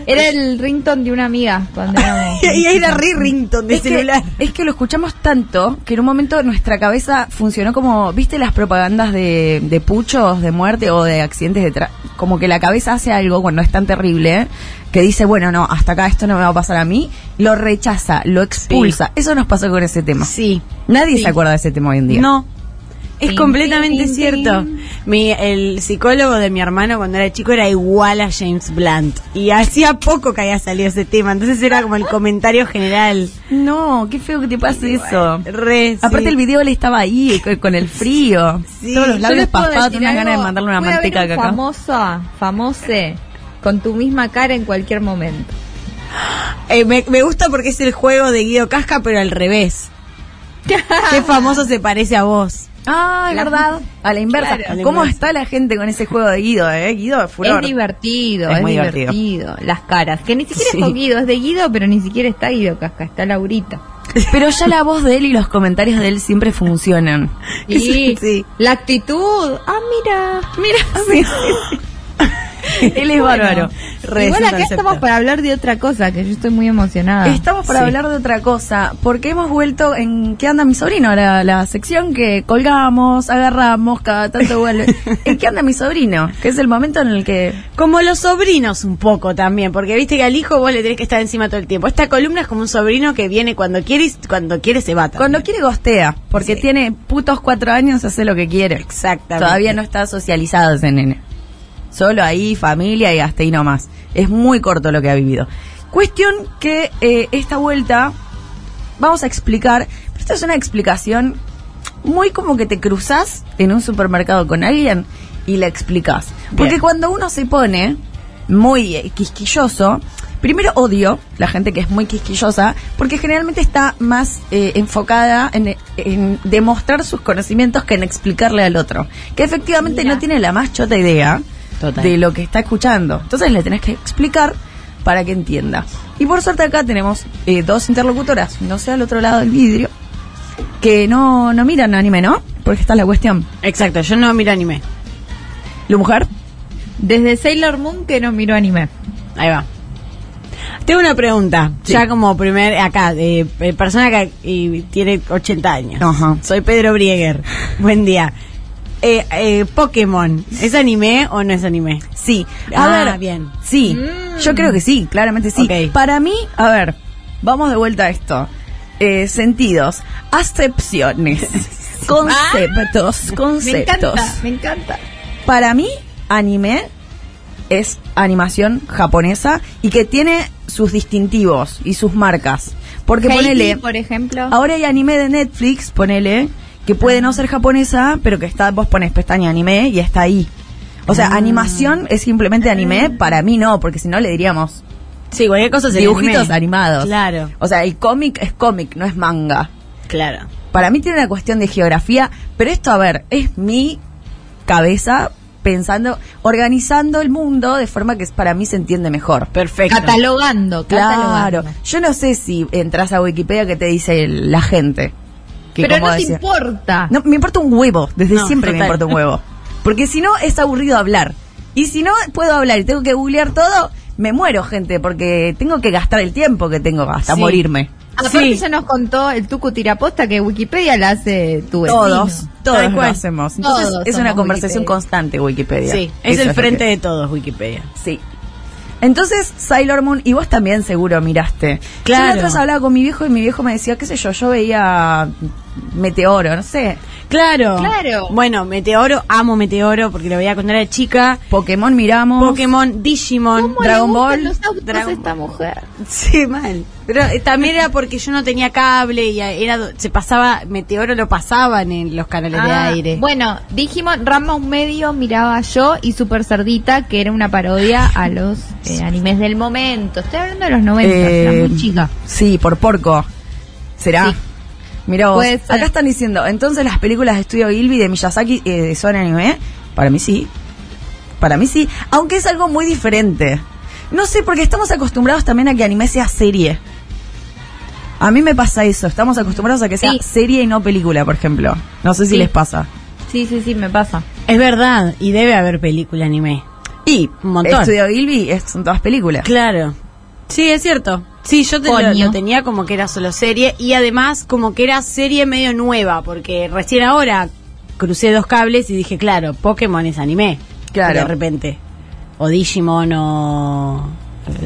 S4: Era el ringtone de una amiga cuando éramos.
S3: y ahí era re rington de
S2: Es que,
S3: celular.
S2: es que lo escuchamos tanto que en un momento nuestra cabeza funcionó como, ¿viste las propagandas de, de puchos, de muerte o de accidentes de tra- Como que la cabeza hace algo cuando es tan terrible que dice, bueno, no, hasta acá esto no me va a pasar a mí, lo rechaza, lo expulsa. Eso nos pasó con ese tema.
S3: Sí.
S2: Nadie
S3: Sí.
S2: se acuerda de ese tema hoy en día.
S3: No. Es completamente cierto. Mi, el psicólogo de mi hermano cuando era chico era igual a James Blunt. Y hacía poco que había salido ese tema. Entonces era como el comentario general.
S2: No, qué feo que te pase eso.
S3: Re, sí.
S2: Aparte el video él estaba ahí co- con el frío.
S3: Sí.
S2: Todos los labios
S4: decir
S2: unas ganas de mandarle una manteca de
S4: un famoso, famose, con tu misma cara en cualquier momento.
S3: Eh, me, me gusta porque es el juego de Guido Casca, pero al revés. Qué famoso se parece a vos.
S2: Ah,
S4: La-
S2: verdad. A la inversa.
S4: Claro, a
S3: la
S2: ¿Cómo
S3: inversa.
S2: está la gente con ese juego de Guido, eh? Guido es furor.
S4: Es divertido,
S2: Es
S4: es,
S2: muy
S4: divertido.
S2: divertido.
S4: Las caras, que ni siquiera
S2: Sí.
S4: es con Guido, es de Guido, pero ni siquiera está Guido Casca, está Laurita.
S2: Pero ya la voz de él y los comentarios de él siempre funcionan.
S4: Y
S3: Sí.
S4: la actitud, ah, mira, mira,
S2: Él es bárbaro.
S4: Igual acá estamos para hablar de otra cosa, que yo estoy muy emocionada.
S2: Estamos para
S3: Sí.
S2: hablar de otra cosa, porque hemos vuelto en ¿Qué anda mi sobrino? La, la sección que colgamos, agarramos, cada tanto vuelve. ¿En qué anda mi sobrino? Que es el momento en el que...
S3: Como los sobrinos un poco también, porque viste que al hijo vos le tenés que estar encima todo el tiempo. Esta columna es como un sobrino que viene cuando quiere y cuando quiere se va. también.
S2: Cuando quiere gostea, porque
S3: Sí.
S2: tiene putos cuatro años, hace lo que quiere.
S3: Exactamente.
S2: Todavía no está socializado ese nene. Solo ahí, familia y hasta ahí nomás. Es muy corto lo que ha vivido. Cuestión que eh, esta vuelta vamos a explicar, pero esta es una explicación muy como que te cruzas en un supermercado con alguien y la explicas. Porque
S3: Bien.
S2: cuando uno se pone muy eh, quisquilloso, primero odio la gente que es muy quisquillosa, porque generalmente está más eh, enfocada en, en demostrar sus conocimientos que en explicarle al otro. Que efectivamente
S4: Mira.
S2: no tiene la más chota idea
S3: Total.
S2: de lo que está escuchando. Entonces le tenés que explicar para que entienda. Y por suerte acá tenemos eh, dos interlocutoras, no sé al otro lado del vidrio, que no, no miran anime, ¿no? Porque está la cuestión.
S3: Exacto, yo no miro anime.
S2: ¿La mujer?
S4: Desde Sailor Moon que no miro anime.
S3: Ahí va. Tengo una pregunta,
S2: Sí.
S3: ya como primer, acá, eh, persona que eh, tiene 80 años.
S2: Ajá.
S3: Soy Pedro Brieger. Buen día. Eh, eh, Pokémon, ¿es anime o no es anime?
S2: Sí. A
S3: Ah,
S2: ver,
S3: bien.
S2: Sí, yo creo que sí, claramente sí. Para mí, a ver, vamos de vuelta a esto. Eh, sentidos, acepciones, conceptos,
S4: Me
S2: conceptos.
S4: encanta, me encanta.
S2: Para mí, anime es animación japonesa y que tiene sus distintivos y sus marcas. Porque ponele,
S4: por ejemplo.
S2: ahora hay anime de Netflix, ponele, que puede no ser japonesa, pero que está, vos pones pestaña anime y está ahí. O sea, animación es simplemente anime, para mí no, porque si no le diríamos
S3: Sí, cualquier cosa sería
S2: dibujitos
S3: anime.
S2: animados.
S3: Claro,
S2: O sea, el cómic es cómic, no es manga.
S3: claro.
S2: Para mí tiene una cuestión de geografía, pero esto, a ver, es mi cabeza pensando, organizando el mundo de forma que para mí se entiende mejor.
S3: Perfecto.
S4: Catalogando,
S2: Claro.
S4: catalogando.
S2: Yo no sé si entras a Wikipedia que te dice la gente. Que
S4: Pero
S2: como
S4: no te
S2: decía-
S4: importa.
S2: No, me importa un huevo. Desde
S3: No,
S2: siempre me importa un huevo. Porque si no, es aburrido hablar. Y si no puedo hablar y tengo que googlear todo, me muero, gente, porque tengo que gastar el tiempo que tengo hasta
S3: Sí.
S2: morirme.
S4: Aparte
S3: Sí.
S4: ya nos contó el Tucu Tiraposta que Wikipedia la hace tu vecino.
S2: Todos, todos lo hacemos. Entonces
S4: Todos
S2: es una conversación
S4: Wikipedia.
S2: constante Wikipedia.
S3: Sí, es
S2: Eso
S3: el frente
S2: que-
S3: de todos, Wikipedia.
S2: Sí. Entonces, Sailor Moon, y vos también seguro miraste.
S3: Claro.
S2: Yo vez hablaba con mi viejo y mi viejo me decía, qué sé yo, yo veía Meteoro, no sé.
S3: Claro.
S4: Claro.
S3: Bueno, Meteoro, amo Meteoro porque lo veía cuando era chica.
S2: Pokémon miramos.
S3: Pokémon, Digimon,
S4: ¿Cómo le
S2: Dragon
S4: gustan
S2: Ball,
S4: los autos a
S3: Dragon
S4: esta mujer?
S3: Sí, mal. Pero eh, también era porque yo no tenía cable y era do- se pasaba, Meteoro lo pasaban en los canales de
S4: Ah,
S3: aire.
S4: Bueno, dijimos Rama un medio miraba yo y Super Cerdita, que era una parodia a los eh, animes del momento. Estoy hablando de los 90,
S2: Eh,
S4: era muy chica.
S2: Sí, por porco. ¿Será?
S4: Sí.
S2: Mira vos, acá están diciendo, entonces las películas de Estudio Gilby de Miyazaki eh, son anime. Para mí sí. Para mí sí. Aunque es algo muy diferente. No sé, porque estamos acostumbrados también a que anime sea serie. A mí me pasa eso. Estamos acostumbrados a que sea
S4: Sí.
S2: serie y no película, por ejemplo. No sé si
S4: Sí.
S2: les pasa.
S4: Sí, sí, sí, me pasa.
S3: Es verdad, y debe haber película anime.
S2: Y
S3: Un montón.
S2: Estudio Gilby es- son todas películas.
S3: Claro. Sí, es cierto. Sí, yo te lo,
S4: Coño.
S3: lo tenía como que era solo serie y además como que era serie medio nueva porque recién ahora crucé dos cables y dije, claro, Pokémon es anime.
S2: Claro.
S3: De repente. O Digimon o...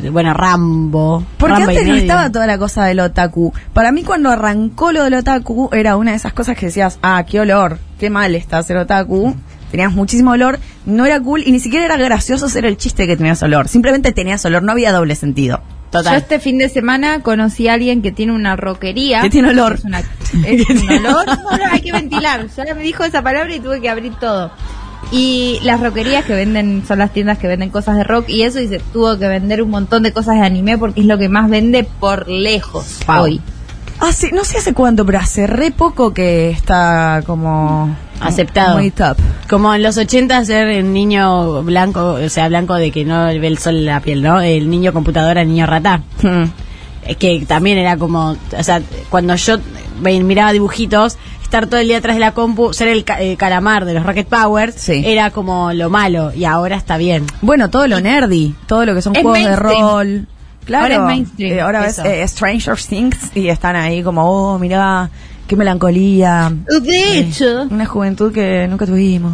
S3: eh, Bueno, Rambo.
S2: Porque
S3: Rambo
S2: antes no estaba toda la cosa del otaku. Para mí cuando arrancó lo del otaku era una de esas cosas que decías, ah, qué olor, qué mal está ser otaku. Tenías muchísimo olor, no era cool y ni siquiera era gracioso ser el chiste que tenías olor. Simplemente tenías olor, no había doble sentido.
S3: Total.
S4: Yo este fin de semana conocí a alguien que tiene una roquería.
S2: Que tiene olor.
S4: Es, una- es un olor. No, no, hay que ventilar. Ya me dijo esa palabra y tuve que abrir todo. Y las roquerías que venden son las tiendas que venden cosas de rock y eso y se tuvo que vender un montón de cosas de anime porque es lo que más vende por lejos hoy.
S2: Hace, no sé hace cuánto, pero hace re poco que está como...
S3: Aceptado.
S2: Muy top.
S3: Como en los 80 ser el niño blanco, o sea, blanco de que no ve el sol en la piel, ¿no? El niño computadora, el niño rata.
S2: Hmm.
S3: Es que también era como, o sea, cuando yo miraba dibujitos, estar todo el día atrás de la compu, ser el ca- eh, calamar de los Rocket Powers,
S2: Sí.
S3: era como lo malo y ahora está bien.
S2: Bueno, todo lo nerdy, todo lo que son
S4: Es
S2: juegos de rol. Claro,
S4: Ahora es mainstream,
S2: eh, ahora ves eh, Stranger Things y están ahí como, oh, mirá, qué melancolía.
S4: De hecho,
S2: Una juventud que nunca tuvimos.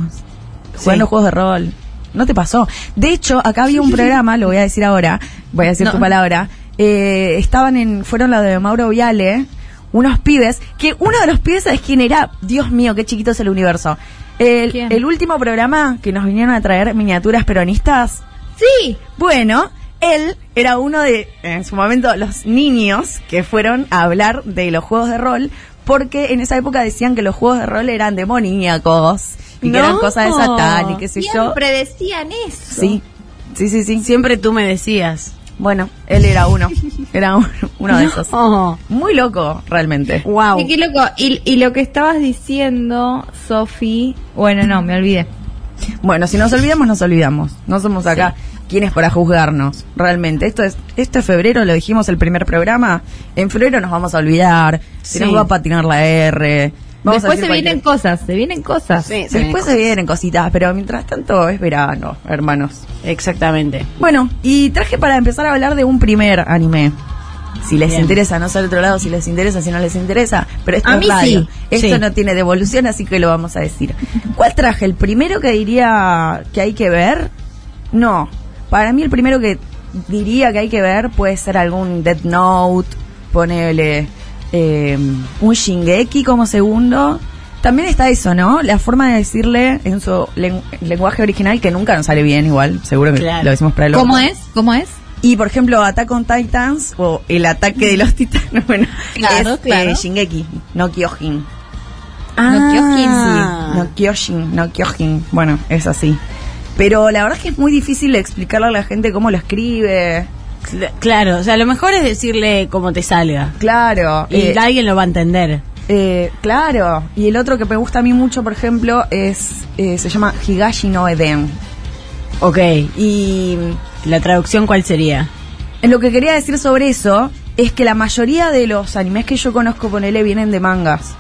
S2: Jugando juegos de rol. No te pasó. De hecho, acá había un programa, lo voy a decir ahora, voy a decir
S4: No.
S2: tu palabra. eh, estaban en, fueron la de Mauro Viale, unos pibes, que uno de los pibes, ¿sabes quién era? Dios mío, qué chiquito es el universo. El,
S4: ¿Quién?
S2: el último programa que nos vinieron a traer miniaturas peronistas,
S4: sí,
S2: bueno, él era uno de, en su momento, los niños que fueron a hablar de los juegos de rol, porque en esa época decían que los juegos de rol eran demoníacos y que eran cosas de Satán y qué sé yo.
S4: siempre decían eso.
S2: Sí, sí, sí, sí.
S3: Siempre tú me decías.
S2: Bueno, él era uno, era uno, uno de esos.
S3: Oh,
S2: Muy loco, realmente.
S3: wow.
S4: Sí, qué loco. Y, y lo que estabas diciendo, Sofi, bueno, no, me olvidé.
S2: Bueno, si nos olvidamos, nos olvidamos. No somos acá quienes para juzgarnos, realmente. Esto es, esto es febrero, lo dijimos el primer programa. En febrero nos vamos a olvidar, se
S3: Sí.
S2: nos va a patinar la R. Vamos
S4: Después se vienen cosas, se vienen cosas.
S3: Sí, se
S2: Después se vienen cositas, pero mientras tanto es verano, hermanos.
S3: Exactamente.
S2: Bueno, y traje para empezar a hablar de un primer anime. Si les
S3: Bien.
S2: interesa, no sé al otro lado si les interesa, si no les interesa, pero esto
S4: A
S2: es
S4: mí
S2: radio.
S4: sí.
S2: Esto
S3: Sí.
S2: no tiene devolución, así que lo vamos a decir. ¿Cuál traje? ¿El primero que diría que hay que ver? No. Para mí el primero que diría que hay que ver puede ser algún Death Note, ponele eh, un Shingeki como segundo. También está eso, ¿no? La forma de decirle en su len- lenguaje original que nunca nos sale bien igual, seguro que
S3: Claro.
S2: lo decimos para el
S4: ¿Cómo
S2: otro.
S4: es? ¿Cómo es?
S2: Y por ejemplo, Attack on Titans o el ataque de los titanes, bueno,
S4: Claro,
S2: es
S4: claro.
S2: eh, Shingeki, no Kyojin.
S4: No Kyojin,
S3: Ah.
S2: Sí, no Kyojin, no Kyojin. Bueno, es así. Pero la verdad es que es muy difícil explicarle a la gente cómo lo escribe.
S3: Cl- Claro, o sea, lo mejor es decirle cómo te salga.
S2: Claro.
S3: Y
S2: eh,
S3: alguien lo va a entender.
S2: eh, claro. Y el otro que me gusta a mí mucho, por ejemplo, es eh, se llama Higashi no Eden.
S3: Ok.
S2: Y
S3: ¿La traducción cuál sería?
S2: Lo que quería decir sobre eso es que la mayoría de los animes que yo conozco, ponele, vienen de mangas.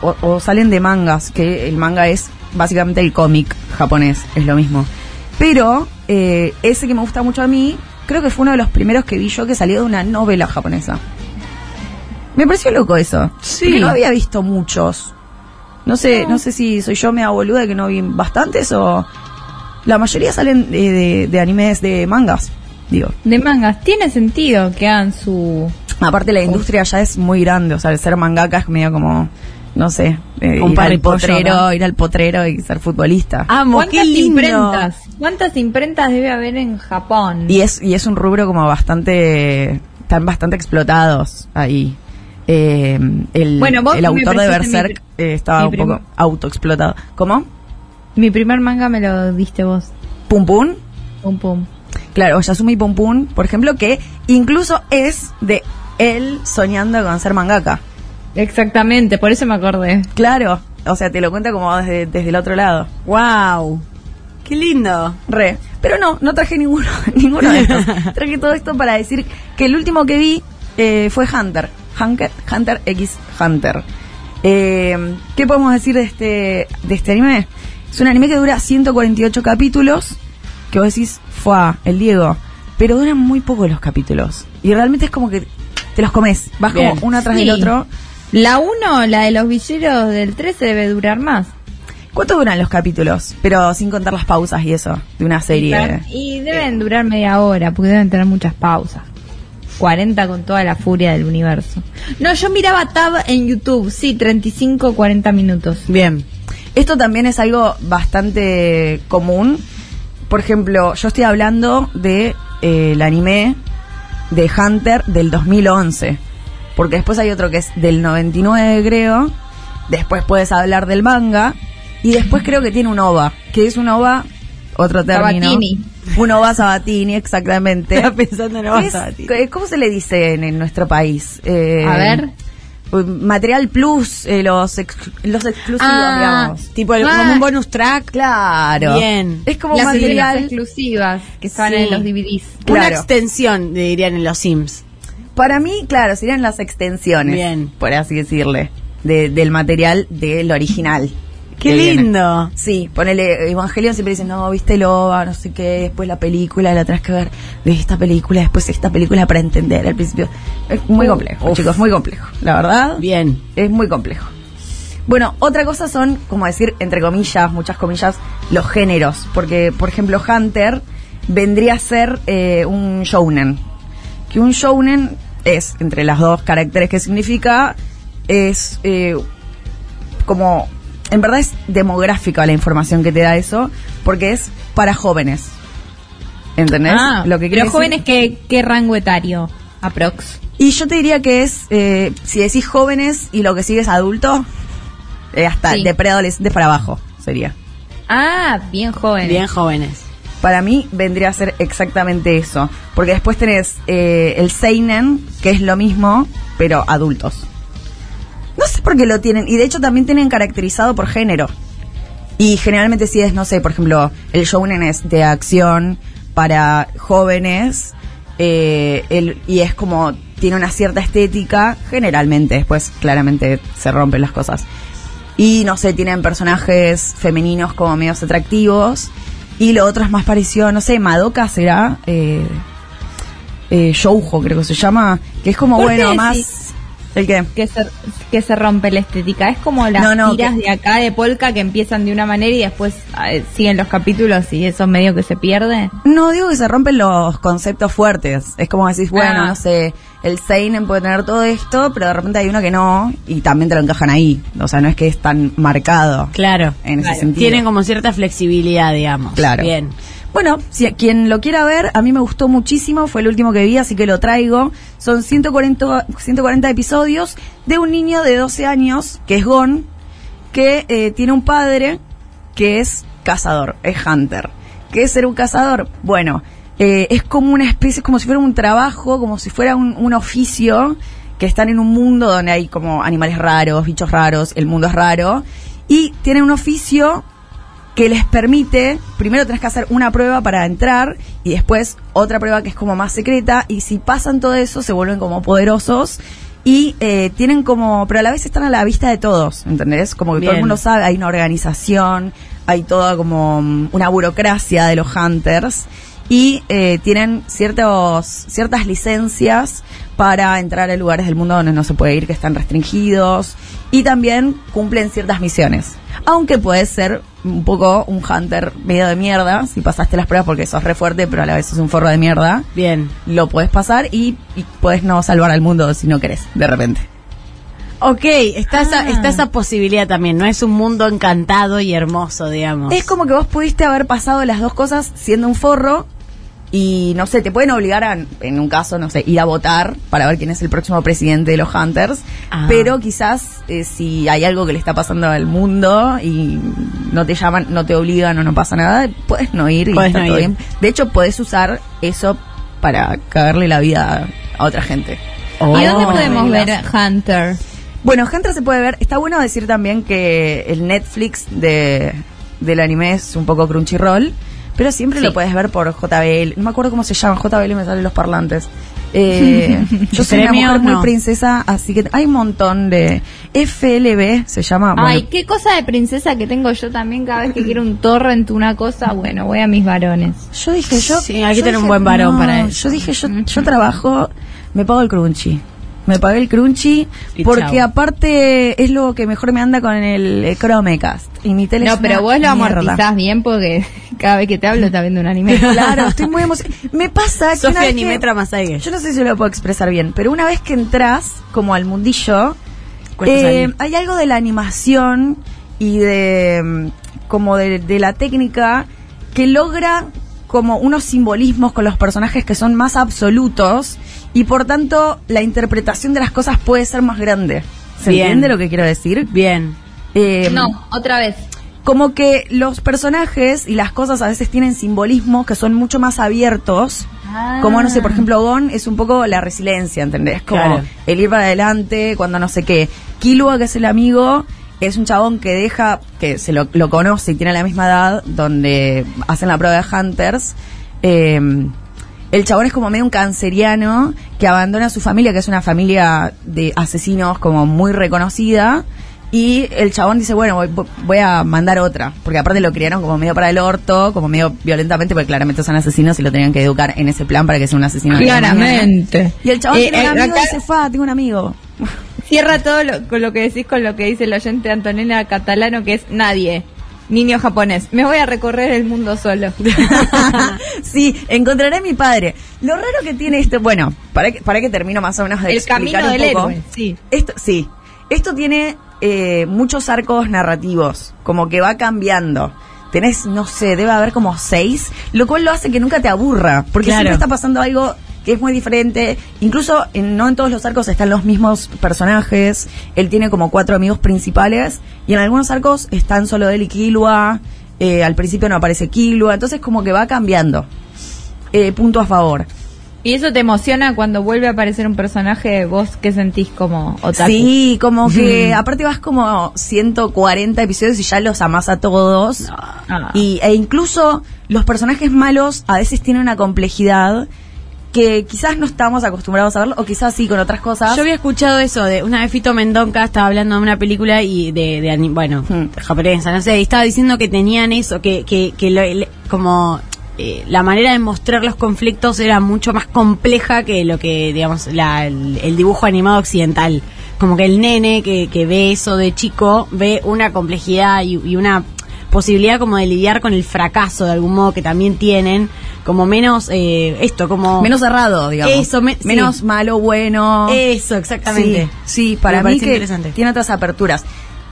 S2: O, o salen de mangas, que el manga es básicamente el cómic japonés, es lo mismo. Pero eh, ese que me gusta mucho a mí, creo que fue uno de los primeros que vi yo que salió de una novela japonesa. Me pareció loco eso.
S3: Sí.
S2: Porque no había visto muchos. No sé, no sé si soy yo mea boluda que no vi bastantes o... La mayoría salen de, de- de animes de mangas, digo.
S4: De mangas. Tiene sentido que hagan su...
S2: Aparte la industria ya es muy grande, o sea, el ser mangaka es medio como, no sé, eh,
S3: Un
S2: ir al potrero,
S3: ¿no?
S2: ir al potrero y ser futbolista.
S3: Amo,
S4: ¿Cuántas
S3: qué lindo.
S4: imprentas? ¿Cuántas imprentas debe haber en Japón?
S2: Y es y es un rubro como bastante, están bastante explotados ahí. Eh, el,
S4: Bueno, vos
S2: el autor de
S4: mi
S2: Berserk eh, estaba un poco autoexplotado. ¿Cómo?
S4: Mi primer manga me lo diste vos.
S2: Pum Pum.
S4: Pum pum.
S2: Claro, Yasumi Pum Pum, por ejemplo, que incluso es de él soñando con ser mangaka.
S4: Exactamente, por eso me acordé.
S2: Claro, o sea, te lo cuenta como desde, desde el otro lado.
S3: Wow. Qué lindo.
S2: Re. Pero no, no traje ninguno, ninguno de estos. traje todo esto para decir que el último que vi eh, fue Hunter. Hunter. Hunter X Hunter. Eh, ¿Qué podemos decir de este, de este anime? Es un anime que dura 148 capítulos. Que vos decís, fue el Diego. Pero duran muy poco los capítulos. Y realmente es como que te los comes. Vas
S3: Bien.
S2: como uno atrás
S4: Sí.
S2: del otro.
S4: La 1, la de los villeros del 13, debe durar más.
S2: ¿Cuánto duran los capítulos? Pero sin contar las pausas y eso. De una serie.
S4: Y deben durar media hora, porque deben tener muchas pausas. 40 con toda la furia del universo. No, yo miraba Tab en YouTube, sí, 35, 40 minutos.
S3: Bien.
S2: Esto también es algo bastante común. Por ejemplo, yo estoy hablando de eh, el anime de Hunter del 2011. Porque después hay otro que es del 99, creo. Después puedes hablar del manga. Y después creo que tiene un OVA. Que es un OVA, otro término.
S4: Sabatini.
S2: Un OVA Sabatini, exactamente.
S3: Estaba pensando en OVA Sabatini.
S2: ¿Cómo se le dice en, en nuestro país? Eh,
S4: A ver.
S2: Material Plus, eh, los, ex- los exclusivos,
S4: Ah,
S2: digamos.
S3: Tipo el-
S4: Ah.
S3: como un bonus track.
S2: Claro.
S3: Bien.
S2: Es como
S4: Las
S2: material.
S4: exclusivas que estaban
S3: Sí.
S4: en los DVDs.
S3: Una extensión, dirían en los Sims.
S2: Para mí, claro, serían las extensiones.
S3: Bien.
S2: Por así decirle. de- del material del original.
S3: Qué
S2: viene.
S3: lindo.
S2: Sí, ponele Evangelion siempre dicen, no, viste Loba, no sé qué, después la película, la tenés que ver de esta película, después esta película para entender al principio. Es muy complejo,
S3: Uf.
S2: chicos, muy complejo. La verdad,
S3: Bien.
S2: es muy complejo. Bueno, otra cosa son, como decir, entre comillas, muchas comillas, los géneros. Porque, por ejemplo, Hunter vendría a ser eh, un shounen. Que un shounen es, entre las dos caracteres que significa, es eh, como, en verdad es demográfica la información que te da eso, porque es para jóvenes. ¿Entendés?
S4: Ah,
S2: Lo que decir-
S4: jóvenes, ¿qué, ¿qué rango etario? Aprox.
S2: y yo te diría que es, eh, si decís jóvenes y lo que sigue es adulto, eh, hasta
S4: Sí.
S2: de preadolescentes para abajo sería.
S4: Ah, bien joven.
S3: Bien jóvenes.
S2: Para mí vendría a ser exactamente eso. Porque después tenés eh, el Seinen, que es lo mismo, pero adultos. No sé por qué lo tienen. Y de hecho también tienen caracterizado por género. Y generalmente si es, no sé, por ejemplo, el shounen es de acción para jóvenes. eh, y es como, tiene una cierta estética, generalmente. Después claramente se rompen las cosas. Y no sé, tienen personajes femeninos como medios atractivos. Y lo otro es más parecido, no sé, Madoka será. Eh, eh, Shoujo creo que se llama. Que es como,
S4: ¿Por
S2: bueno, más. ¿El qué?
S4: Que se, que se rompe la estética. Es como las
S2: No, no,
S4: tiras
S2: que-
S4: de acá de Polka que empiezan de una manera y después eh, siguen los capítulos y eso medio que se pierde.
S2: No digo que se rompen los conceptos fuertes. Es como decís, bueno,
S4: Ah.
S2: no sé, el Seinen puede tener todo esto, pero de repente hay uno que no, y también te lo encajan ahí. O sea, no es que es tan marcado.
S3: Claro.
S2: En ese
S3: Claro.
S2: sentido.
S3: Tienen como cierta flexibilidad, digamos.
S2: Claro.
S3: Bien.
S2: Bueno, si a quien lo quiera ver, a mí me gustó muchísimo, fue el último que vi, así que lo traigo. Son 140, 140 episodios de un niño de 12 años, que es Gon, que eh, tiene un padre que es cazador, es hunter. ¿Qué es ser un cazador? Bueno, eh, es como una especie, es como si fuera un trabajo, como si fuera un, un oficio, que están en un mundo donde hay como animales raros, bichos raros, el mundo es raro, y tienen un oficio que les permite, primero tenés que hacer una prueba para entrar y después otra prueba que es como más secreta y si pasan todo eso se vuelven como poderosos y eh, tienen como, pero a la vez están a la vista de todos, ¿entendés? Como que todo el mundo sabe, hay una organización, hay toda como mm, una burocracia de los hunters y eh, tienen ciertos, ciertas licencias para entrar a lugares del mundo donde no se puede ir, que están restringidos, y también cumplen ciertas misiones. Aunque puedes ser un poco un hunter medio de mierda, si pasaste las pruebas porque sos re fuerte, pero a la vez sos un forro de mierda,
S3: Bien.
S2: lo puedes pasar y, y puedes no salvar al mundo si no querés, de repente.
S3: Ok, está,
S2: Ah.
S3: esa, está esa posibilidad también. No es un mundo encantado y hermoso, digamos.
S2: Es como que vos pudiste haber pasado las dos cosas siendo un forro y no sé, te pueden obligar a, en un caso, no sé, ir a votar para ver quién es el próximo presidente de los Hunters,
S3: Ah.
S2: pero quizás eh, si hay algo que le está pasando al mundo y no te llaman, no te obligan o no pasa nada, puedes no ir y
S3: Podés
S2: está
S3: no
S2: todo
S3: ir.
S2: bien. De hecho, podés usar eso para cagarle la vida a otra gente.
S3: Oh.
S4: ¿Y dónde podemos ver. Hunter?
S2: Bueno, Hunter se puede ver. Está bueno decir también que el Netflix de, del anime es un poco Crunchyroll, pero siempre
S4: Sí.
S2: lo puedes ver por JBL. No me acuerdo cómo se llama. JBL me salen los parlantes. Eh, yo soy una mujer muy princesa, así que hay un montón de FLB se llama. bueno,
S4: Ay, qué cosa de princesa que tengo yo también cada vez que quiero un torrent, una cosa, bueno, voy a mis varones.
S2: yo dije yo.
S3: Sí, hay que tener un buen varón
S2: no,
S3: para eso.
S2: Yo dije yo, yo trabajo, me pago el Crunchy. Me pagué el Crunchy
S3: Y
S2: porque
S3: chao.
S2: aparte es lo que mejor me anda con el, Chromecast. Y mi tele
S4: No,
S2: es
S4: pero
S2: una
S4: vos lo
S2: mierda.
S4: amortizás bien porque cada vez que te hablo estás viendo un anime.
S2: Claro, estoy muy emocionada. Me pasa que una
S3: Sofía
S2: vez que-
S3: Animetra Masague.
S2: Yo no sé si lo puedo expresar bien, pero una vez que entras como al mundillo, eh, hay algo de la animación y de mm, como de, de la técnica que logra como unos simbolismos con los personajes que son más absolutos y por tanto la interpretación de las cosas puede ser más grande. ¿Se
S3: Bien.
S2: entiende lo que quiero decir?
S3: Bien.
S2: Eh,
S4: No, otra vez.
S2: como que los personajes y las cosas a veces tienen simbolismos que son mucho más abiertos. Como, no sé, por ejemplo, Gon es un poco la resiliencia, ¿entendés? Como
S3: Claro.
S2: el ir para adelante cuando no sé qué. Killua, que es el amigo, es un chabón que deja, que se lo, lo conoce y tiene la misma edad, donde hacen la prueba de Hunters. eh, El chabón es como medio un canceriano que abandona a su familia, que es una familia de asesinos como muy reconocida. Y el chabón dice, bueno, voy, voy a mandar otra. Porque aparte lo criaron como medio para el orto, como medio violentamente, porque claramente son asesinos y lo tenían que educar en ese plan para que sea un asesino.
S4: Claramente.
S2: Y el chabón
S4: Eh,
S2: tiene un
S4: eh,
S2: amigo
S4: acá
S2: y dice, fa, tengo un amigo.
S4: Cierra todo lo, con lo que decís con lo que dice el oyente Antonella Catalano, que es nadie. Niño japonés. Me voy a recorrer el mundo solo.
S2: sí, encontraré a mi padre. Lo raro que tiene esto, bueno, para que, para que termino más o menos de
S4: el
S2: explicar
S4: camino
S2: un
S4: del
S2: poco.
S4: héroe. Sí.
S2: Esto, sí, esto tiene eh, muchos arcos narrativos, como que va cambiando. Tenés, no sé, debe haber como seis, lo cual lo hace que nunca te aburra, porque
S3: Claro.
S2: siempre está pasando algo que es muy diferente. Incluso en- no en todos los arcos están los mismos personajes. Él tiene como cuatro amigos principales y en algunos arcos están solo él y Killua. Eh, al principio no aparece Killua, entonces como que va cambiando. Eh, punto a favor.
S4: ¿Y eso te emociona cuando vuelve a aparecer un personaje? ¿Vos qué sentís como otaku?
S2: Sí, como que aparte vas como 140 episodios y ya los amás a todos.
S4: Ah.
S2: Y, e incluso los personajes malos a veces tienen una complejidad que quizás no estamos acostumbrados a verlo, o quizás sí con otras cosas.
S3: Yo había escuchado eso de una vez Fito Mendonca estaba hablando de una película y de, de bueno,
S2: Hmm.
S3: japonesa, no sé, y estaba diciendo que tenían eso, que, que, que lo- como eh, la manera de mostrar los conflictos era mucho más compleja que lo que, digamos, la- el, el dibujo animado occidental. Como que el nene que, que ve eso de chico ve una complejidad y, y una posibilidad como de lidiar con el fracaso de algún modo que también tienen, como menos eh, esto, como
S2: menos cerrado, digamos.
S3: Eso, me-
S2: menos
S3: sí.
S2: malo, bueno.
S3: Eso, exactamente.
S2: Sí, sí, para
S3: Me
S2: mí que
S3: interesante.
S2: tiene otras aperturas.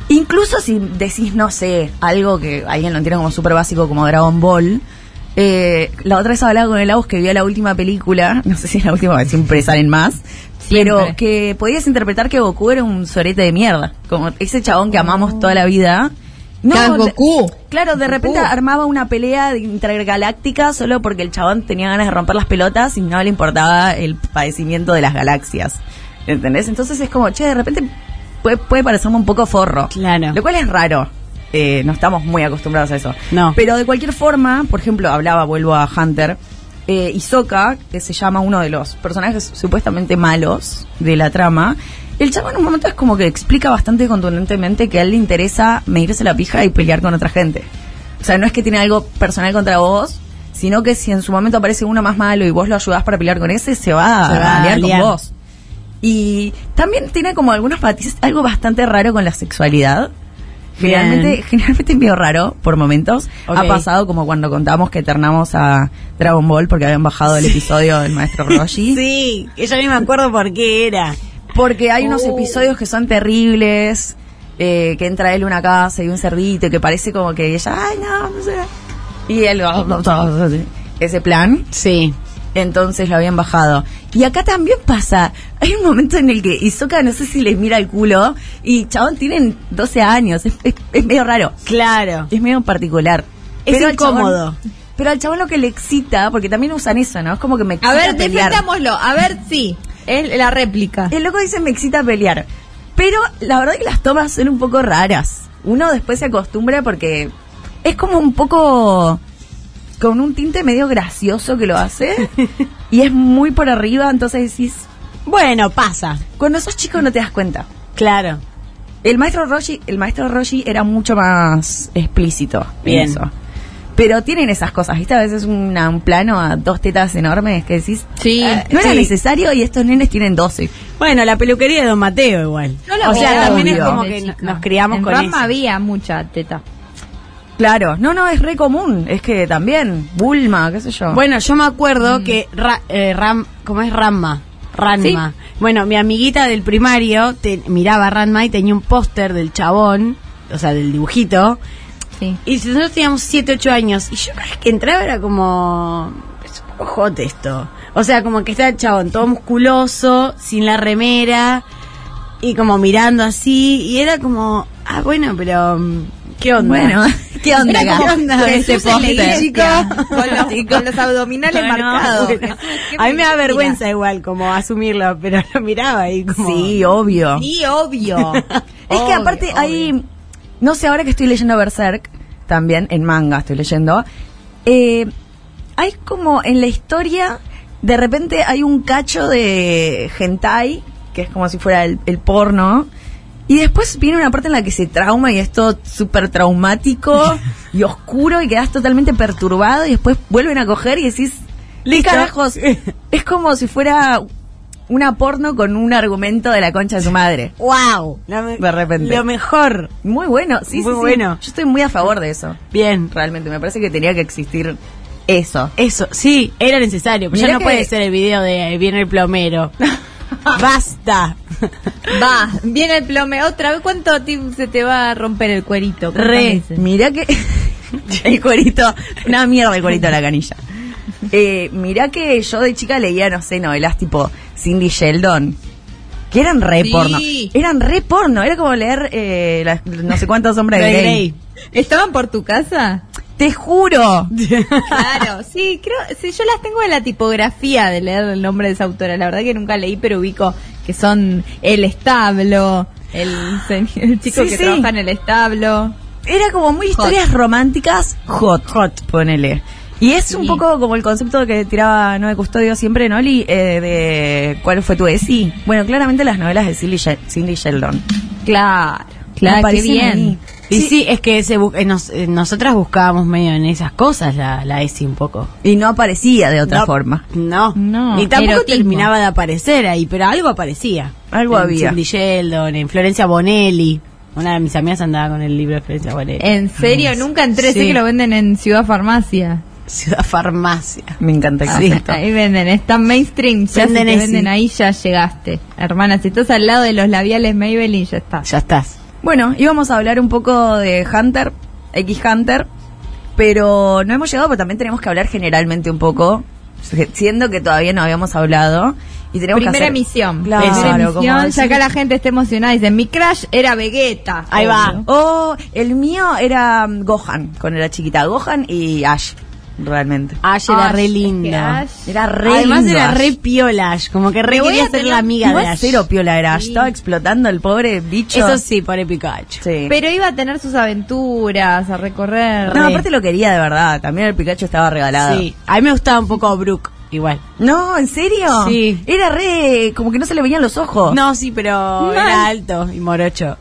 S2: Incluso si decís, no sé, algo que alguien lo entiende como súper básico como Dragon Ball. eh, la otra vez hablaba con el Aus que vio la última película, no sé si es la última, siempre salen más, pero que podías interpretar que Goku era un sorete de mierda, como ese chabón que amamos toda la vida.
S4: Goku.
S2: Claro, de repente armaba una pelea intergaláctica solo porque el chabón tenía ganas de romper las pelotas y no le importaba el padecimiento de las galaxias. ¿Entendés? Entonces es como, che, de repente puede, puede parecerme un poco forro.
S3: Claro.
S2: Lo cual es raro. Eh, no estamos muy acostumbrados a eso.
S3: No.
S2: Pero de cualquier forma, por ejemplo, hablaba, vuelvo a Hunter, eh, Hisoka, que se llama uno de los personajes supuestamente malos de la trama, el chavo en un momento es como que explica bastante contundentemente que a él le interesa medirse la pija y pelear con otra gente. O sea, no es que tiene algo personal contra vos, sino que si en su momento aparece uno más malo y vos lo ayudás para pelear con ese, se va,
S3: Se va
S2: a aliar con vos. Y también tiene como algunos matices, algo bastante raro con la sexualidad. Generalmente, generalmente es medio raro por momentos. Ha pasado como cuando contamos que eternamos a Dragon Ball porque habían bajado el episodio del maestro Roshi.
S3: Sí, que yo ni me acuerdo por qué era.
S2: Porque hay unos
S3: Oh.
S2: episodios que son terribles, eh, que entra él a una casa y un cerdito que parece como que ella, ay no, no sé. Y él, ese plan.
S3: Sí.
S2: Entonces lo habían bajado. Y acá también pasa. Hay un momento en el que Isoka no sé si les mira el culo y chabón tienen 12 años. Es, es- es medio raro.
S3: Claro.
S2: Es medio particular.
S3: Es incómodo.
S2: chabón- pero al chabón lo que le excita, porque también usan eso, ¿no? Es como que me
S4: A
S2: excita
S4: ver,
S2: pelear.
S4: defendámoslo. A ver, sí. Es la réplica.
S2: El loco dice me excita pelear. Pero la verdad que las tomas son un poco raras. Uno después se acostumbra porque es como un poco con un tinte medio gracioso que lo hace. y es muy por arriba, entonces decís,
S3: Bueno, pasa.
S2: cuando sos chico no te das cuenta.
S3: Claro.
S2: El maestro Roshi, el maestro Roshi era mucho más explícito en
S3: Bien.
S2: eso. Pero tienen esas cosas, ¿viste? A veces una- un plano a dos tetas enormes que decís,
S4: Sí.
S2: "Ah, no era
S3: Sí.
S2: necesario y estos nenes tienen 12.
S3: Bueno, la peluquería de Don Mateo igual.
S4: Yo la
S3: o sea, también es como que
S4: chica.
S3: nos criamos
S4: en
S3: con
S4: Rama
S3: eso.
S4: había mucha teta.
S2: Claro, no, no, es re común. Es que también, Bulma, qué sé yo.
S3: Bueno, yo me acuerdo que Ra- eh, Ram, ¿cómo es Ramma? Ranma. Bueno, mi amiguita del primario te- miraba a Ranma y tenía un póster del chabón, o sea, del dibujito.
S4: Sí.
S3: Y nosotros teníamos 7, 8 años. Y yo cada vez que entraba era como. Es un poco hot esto. O sea, como que está el chabón todo musculoso, sin la remera. Y como mirando así. Y era como. Ah, bueno, pero. mm, ¿Qué onda?
S2: Bueno, ¿qué onda acá?
S3: ¿qué onda?
S2: Póster.
S3: iglesia.
S4: Con los, con los abdominales
S3: No, no,
S4: marcados.
S3: bueno.
S4: ¿Qué
S3: A mí me da vergüenza igual como asumirlo, pero lo miraba y como...
S2: Sí, obvio.
S4: Sí, obvio.
S2: Es que aparte
S4: obvio.
S2: hay, no sé, ahora que estoy leyendo Berserk, también en manga estoy leyendo, eh, hay como en la historia de repente hay un cacho de hentai, que es como si fuera el, el porno, y después viene una parte en la que se trauma y es todo súper traumático y oscuro y quedas totalmente perturbado y después vuelven a coger y decís, ¿qué carajos? es como si fuera una porno con un argumento de la concha de su madre.
S3: ¡Wow! Me-
S2: De repente.
S3: Lo mejor.
S2: Muy bueno, sí,
S3: Muy
S2: sí, sí.
S3: bueno.
S2: Yo estoy muy a favor de eso.
S3: Bien.
S2: Realmente, me parece que tenía que existir eso.
S3: Eso, sí, era necesario. Pero ya no
S2: que-
S3: puede ser el video de Viene el plomero. Basta.
S4: Va, viene el plome. Otra vez, ¿cuánto se te va a romper el cuerito? ¿Cuántas
S3: Re.
S2: Mirá que el cuerito, una mierda el cuerito de la canilla. Eh, mirá que yo de chica leía, no sé, novelas tipo Cindy Sheldon, que eran re
S4: Sí.
S2: porno. Eran re porno, era como leer eh, las- no sé cuántos hombres de Grey.
S4: ¿Estaban por tu casa?
S2: Te juro.
S4: Claro, sí, creo, sí, yo las tengo en la tipografía de leer el nombre de esa autora. La verdad que nunca leí, pero ubico que son el establo, el, el chico
S2: Sí,
S4: que
S2: sí.
S4: trabaja en el establo.
S2: Era como muy historias románticas hot, hot, ponele. Y es un poco como el concepto que tiraba Noé Custodio siempre, Noli, eh, de cuál fue tu ESI. Bueno, claramente las novelas de Cindy, She- Cindy Sheldon.
S4: Claro,
S2: Me
S4: claro, qué bien.
S3: Y
S2: Sí.
S3: sí, es que se bu- eh, nos- eh, nosotras buscábamos medio en esas cosas la, la ESI un poco.
S2: Y no aparecía de otra
S3: No,
S2: forma.
S3: No,
S4: No,
S3: Ni tampoco
S4: erotismo.
S3: terminaba de aparecer ahí, pero algo aparecía.
S2: Algo
S3: en
S2: había.
S3: Cindy Sheldon, en Florencia Bonelli. Una de mis amigas andaba con el libro de Florencia Bonelli.
S4: En serio, nunca entré, sé
S3: Sí.
S4: que lo venden en Ciudad Farmacia.
S3: Ciudad Farmacia.
S2: Me encanta que
S4: Sí,
S2: exista.
S4: ahí venden, está mainstream, ya
S3: Venden
S4: si te venden ahí ya llegaste. Hermana, si estás al lado de los labiales Maybelline ya está.
S3: Ya estás.
S2: Bueno, íbamos a hablar un poco de Hunter, X Hunter, pero no hemos llegado, pero también tenemos que hablar generalmente un poco, siendo que todavía no habíamos hablado. Y tenemos que
S4: Primera
S2: hacer-
S4: emisión.
S2: Claro,
S4: Primera emisión, ya acá la gente está emocionada. Dicen, mi crush era Vegeta.
S3: Ahí va.
S2: Oh, el mío era mm, Gohan, cuando era chiquita. Gohan y Ash, realmente.
S3: Ash era
S4: Ash,
S3: re
S4: es que
S3: linda.
S2: Era re
S3: Además
S2: lindo
S3: era
S2: Ash.
S3: re piola Ash, como que re quería
S4: a
S3: ser la amiga de Ash.
S2: cero piola era Ash.
S4: Sí.
S2: Estaba explotando el pobre bicho.
S3: Eso sí, por Pikachu.
S2: Sí.
S4: Pero iba a tener sus aventuras, a recorrer.
S2: no,
S3: re.
S2: aparte lo quería de verdad. También el Pikachu estaba regalado.
S3: Sí. A mí me gustaba un poco Brooke, igual.
S2: No, ¿en serio?
S3: Sí.
S2: Era re, como que no se le veían los ojos.
S3: No, sí, pero era alto y morocho.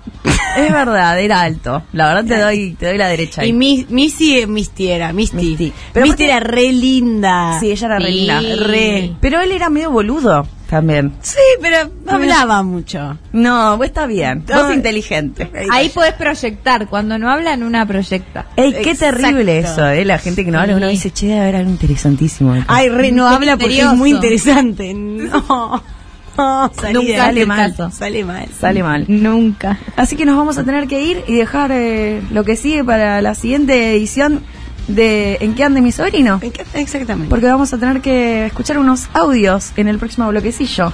S2: Es verdad, era alto. La verdad te doy, te doy la derecha. ahí.
S3: Y Mi- Missy, Misty era, Misty.
S2: Misty. Pero
S3: Misty
S2: aparte-
S3: era re linda.
S2: Sí, ella era re
S4: Sí.
S2: linda.
S3: Re.
S2: Pero él era medio boludo también.
S3: Sí, pero no hablaba mucho.
S2: No, vos está bien. Vos
S3: No.
S2: inteligente.
S4: Ahí podés proyectar. Cuando no hablan, una proyecta.
S2: Ey, qué
S3: Exacto.
S2: terrible eso, ¿eh? La gente que no habla, uno dice, che, debe haber algo interesantísimo. acá".
S3: Ay, re, no habla porque es muy interesante. No. No, salí
S4: Nunca
S2: sale mal.
S4: caso.
S3: Sale mal.
S2: Sale mal.
S4: Nunca.
S2: Así que nos vamos a tener que ir y dejar eh, lo que sigue para la siguiente edición de ¿En qué ande mi sobrino?
S3: Exactamente.
S2: Porque vamos a tener que escuchar unos audios en el próximo bloquecillo.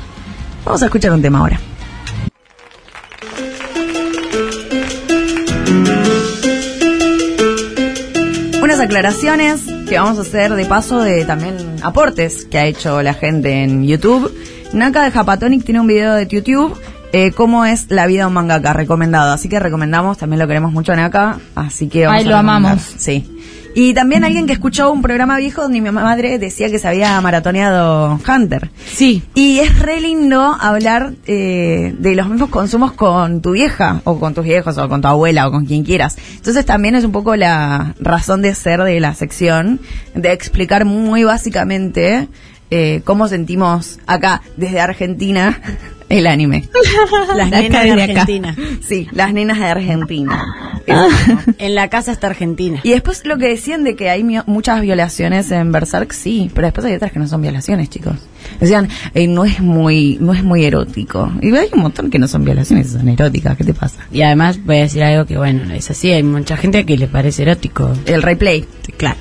S2: Vamos a escuchar un tema ahora. Unas aclaraciones que vamos a hacer de paso de también aportes que ha hecho la gente en YouTube. Naka de Japatonic tiene un video de YouTube. Eh, cómo es la vida de un mangaka recomendado así que recomendamos también lo queremos mucho Naka así que vamos
S4: Ay,
S2: a
S4: lo amamos.
S2: sí y también alguien que escuchó un programa viejo donde mi madre decía que se había maratoneado Hunter
S3: Sí.
S2: y es re lindo hablar eh, de los mismos consumos con tu vieja, o con tus viejos, o con tu abuela, o con quien quieras. Entonces también es un poco la razón de ser de la sección, de explicar muy básicamente eh, cómo sentimos acá, desde Argentina, el anime.
S3: Las nenas de
S4: acá.
S3: Argentina.
S2: Sí, las nenas de Argentina.
S3: En la casa está Argentina.
S2: Y después lo que decían de que hay muchas violaciones en Berserk, sí, pero después hay otras que no son violaciones, chicos. Decían, eh, no es muy no es muy erótico. Y hay un montón que no son violaciones, son eróticas, ¿qué te pasa?
S3: Y además voy a decir algo que, bueno, es así. Hay mucha gente que le parece erótico.
S2: El replay.
S3: Claro.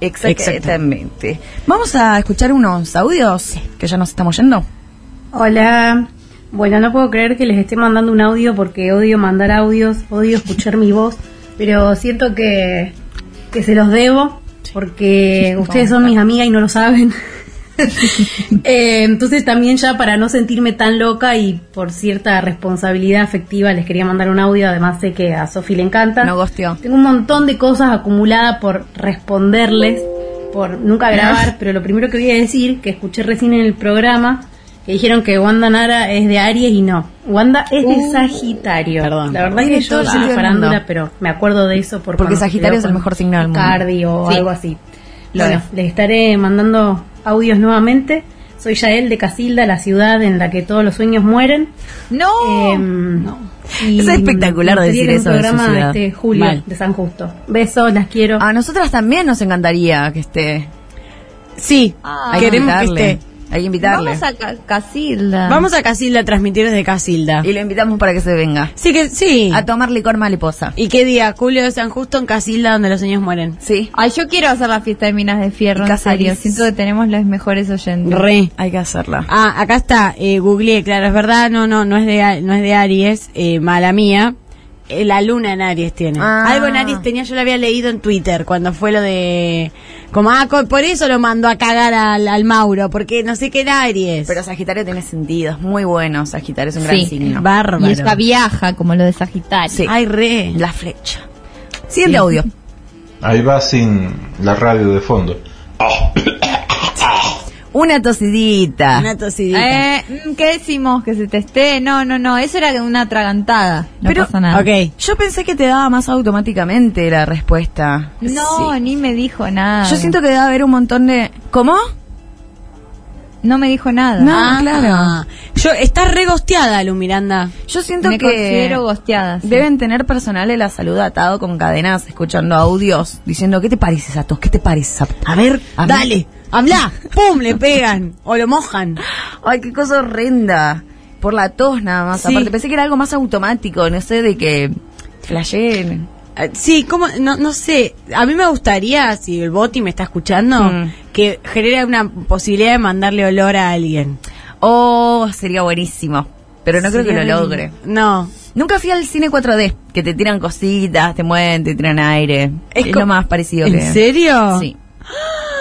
S2: Exactamente. Vamos a escuchar unos audios que ya nos estamos yendo.
S5: Hola. Bueno, no puedo creer que les esté mandando un audio porque odio mandar audios, odio escuchar mi voz, pero siento que, que se los debo porque ustedes son mis amigas y no lo saben. Eh, entonces también ya para no sentirme tan loca y por cierta responsabilidad afectiva les quería mandar un audio, además sé que a Sofi le encanta.
S2: No gosteó.
S5: Tengo un montón de cosas acumuladas por responderles por nunca grabar, pero lo primero que voy a decir, que escuché recién en el programa, que dijeron que Wanda Nara es de Aries y no. Wanda es de Sagitario.
S3: perdón.
S5: La verdad es que yo soy farándula, pero me acuerdo de eso por
S2: Porque Sagitario es el mejor signo del mundo.
S5: Cardi o
S4: Sí.
S5: algo así.
S4: Lo
S5: bueno, les estaré mandando audios nuevamente. Soy Yael de Casilda, la ciudad en la que todos los sueños mueren.
S4: No.
S5: Em, y
S2: Es espectacular decir eso
S5: un
S2: de
S5: programa
S2: ciudad.
S5: este Julio
S3: Mal.
S5: de San Justo. Besos, las quiero.
S2: A nosotras también nos encantaría que esté.
S3: Sí,
S4: Ah.
S3: Queremos que esté.
S2: Hay que invitarle.
S4: Vamos a Ca- Casilda.
S3: Vamos a Casilda a transmitir desde Casilda.
S2: Y lo invitamos para que se venga.
S3: Sí, que sí.
S2: A tomar licor mariposa.
S3: ¿Y qué día? Julio de San Justo en Casilda, donde los sueños mueren.
S2: Sí.
S4: Ay, yo quiero hacer la fiesta de Minas de Fierro, en serio. Siento que tenemos los mejores oyentes.
S3: Re.
S2: Hay que hacerla.
S3: Ah, acá está, eh, googleé, claro, es verdad, no, no, no es de, no es de Aries, eh, mala mía. Eh, la luna en Aries tiene.
S2: Ah.
S3: Algo en Aries tenía, yo lo había leído en Twitter cuando fue lo de. Como, ah, por eso lo mandó a cagar al, al Mauro, porque no sé qué era Aries.
S2: Pero Sagitario tiene sentido, es muy bueno. Sagitario es un gran
S4: Sí.
S2: signo.
S3: Bárbaro.
S4: Y ella viaja, como lo de Sagitario.
S2: Sí.
S3: Ay, re.
S2: La flecha. Siguiente audio.
S6: Ahí va sin la radio de fondo.
S2: Una tosidita.
S3: Una tosidita.
S4: Eh, mm, ¿Qué decimos? ¿Que se te esté? No, no, no. Eso era una atragantada. No
S2: Pero-
S4: pasa nada.
S3: Ok.
S2: Yo pensé que te daba más automáticamente la respuesta.
S4: No, ni me dijo nada.
S2: Yo siento que debe haber un montón de... ¿Cómo?
S4: No me dijo nada.
S2: No,
S3: Ah,
S2: claro.
S3: Yo, está regosteada, Lu Miranda.
S2: Yo siento
S4: me
S2: que...
S4: considero gosteada. sí.
S2: Deben tener personal de la salud atado con cadenas, escuchando audios, diciendo, ¿qué te parece, Satos? ¿Qué te parece, Satos?
S3: A ver,
S2: A
S3: dale, habla, pum, le pegan o lo mojan.
S2: Ay, qué cosa horrenda. Por la tos nada más.
S3: Sí.
S2: Aparte, pensé que era algo más automático, no sé, de que flasheen.
S3: Eh, Sí, como no, no sé, a mí me gustaría, si el Boti me está escuchando,
S2: Mm.
S3: que genere una posibilidad de mandarle olor a alguien.
S2: Oh, sería buenísimo. Pero no creo que lo logre.
S3: No.
S2: Nunca fui al cine 4D, que te tiran cositas, te mueven, te tiran aire. Es,
S3: co-
S2: lo más parecido
S3: ¿En
S2: que...
S3: serio?
S2: Sí.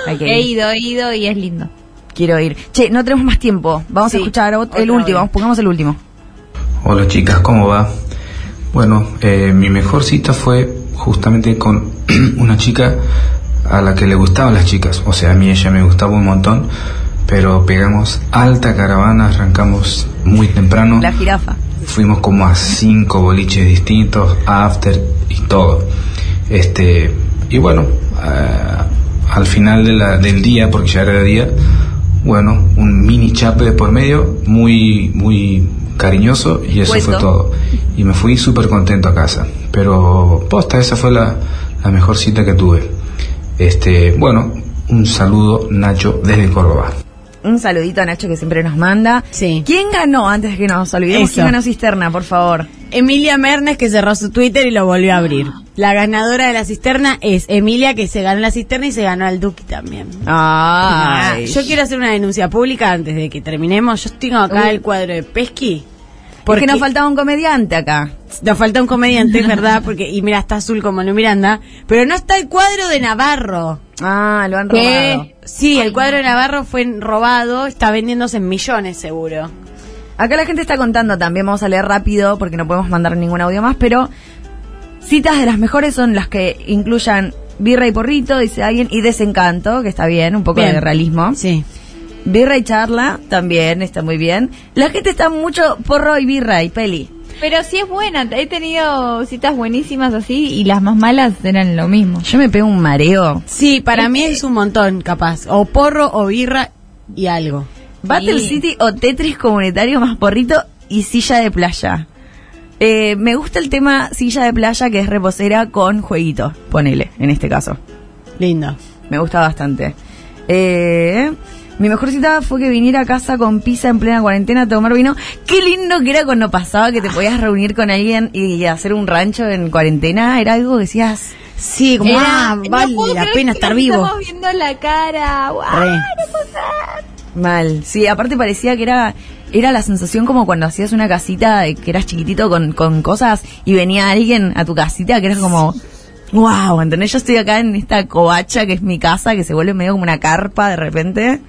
S4: He ido, he ido y es lindo.
S2: Quiero ir. Che, no tenemos más tiempo. Vamos
S3: Sí.
S2: a escuchar el último.
S3: vez.
S2: Pongamos el último.
S7: Hola chicas, ¿cómo va? Bueno, eh, mi mejor cita fue justamente con una chica a la que le gustaban las chicas. O sea, a mí ella me gustaba un montón, pero pegamos alta caravana, arrancamos muy temprano.
S2: La jirafa.
S7: Fuimos como a cinco boliches distintos, after y todo. Este, y bueno, eh, al final de la- del día, porque ya era de día, bueno, un mini chape de por medio, muy, muy cariñoso, y eso
S2: Puesto.
S7: fue todo. Y me fui súper contento a casa. Pero, posta, esa fue la, la mejor cita que tuve. Este, bueno, un saludo, Nacho, desde Córdoba.
S2: Un saludito a Nacho que siempre nos manda.
S3: Sí.
S2: ¿Quién ganó antes de que nos olvidemos?
S3: Eso.
S2: ¿Quién ganó cisterna, por favor?
S3: Emilia Mernes que cerró su Twitter y lo volvió a abrir. La ganadora de la cisterna es Emilia que se ganó la cisterna y se ganó al Duki también. Ah,
S2: Ay.
S3: yo quiero hacer una denuncia pública antes de que terminemos. Yo tengo acá
S2: Uy.
S3: el cuadro de Pesqui.
S2: Porque nos faltaba un comediante acá.
S3: Nos falta un comediante, es verdad, porque y mira, está azul como Lu Miranda, pero no está el cuadro de Navarro.
S2: Ah, lo han
S4: ¿Qué?
S2: robado.
S3: Sí, el cuadro de Navarro fue robado, está vendiéndose en millones seguro.
S2: Acá la gente está contando también, vamos a leer rápido porque no podemos mandar ningún audio más, pero citas de las mejores son las que incluyan birra y porrito, dice alguien, y desencanto, que está bien, un poco
S3: Bien.
S2: de realismo.
S3: Sí.
S2: Birra y charla, también está muy bien. La gente está mucho porro y birra y peli.
S4: Pero sí es buena. He tenido citas buenísimas así y las más malas eran lo mismo.
S2: Yo me pego un mareo.
S3: Sí, para mí es un montón, capaz. O porro, o birra y algo.
S2: Battle
S4: Sí.
S2: City o Tetris comunitario más porrito y silla de playa. Eh, me gusta el tema silla de playa que es reposera con jueguito, ponele, en este caso.
S3: Lindo.
S2: Me gusta bastante. Eh, mi mejor cita fue que viniera a casa con pizza en plena cuarentena a tomar vino. Qué lindo que era cuando pasaba que te podías reunir con alguien y hacer un rancho en cuarentena. Era algo que decías...
S3: Sí, como,
S4: Era-
S3: ah,
S4: no
S3: vale la pena estar vivo.
S4: Estamos viendo la cara. ¡Guau!
S3: Re.
S2: Mal, sí, aparte parecía que era era la sensación como cuando hacías una casita de que eras chiquitito con, con cosas y venía alguien a tu casita que era como wow, ¿entendés? Yo estoy acá en esta covacha que es mi casa que se vuelve medio como una carpa de repente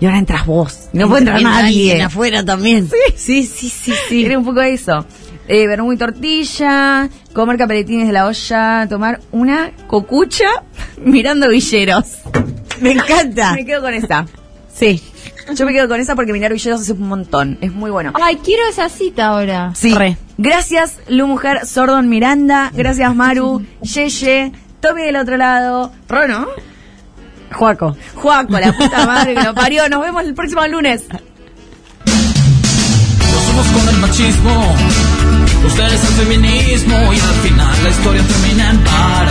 S2: y ahora entras vos, no puede entrar
S3: Entra
S2: nadie.
S3: alguien afuera también. Sí, sí, sí, sí.
S2: Era un poco eso. Eh, vermú y tortilla, comer capeletines de la olla, tomar una cocucha mirando villeros.
S3: Me encanta.
S2: Me quedo con esa.
S3: Sí.
S2: Yo me quedo con esa porque Minar Villeros hace un montón. Es muy bueno.
S4: Ay, quiero esa cita ahora.
S2: Sí.
S3: Re.
S2: Gracias, Lu Mujer, Sordon Miranda. Gracias, Maru, Yeye, Tommy del otro lado. Rono.
S3: Juaco.
S2: Juaco, la puta madre que lo parió. Nos vemos el próximo lunes.
S1: Nosotros con el machismo, ustedes el feminismo y al final la historia termina en par.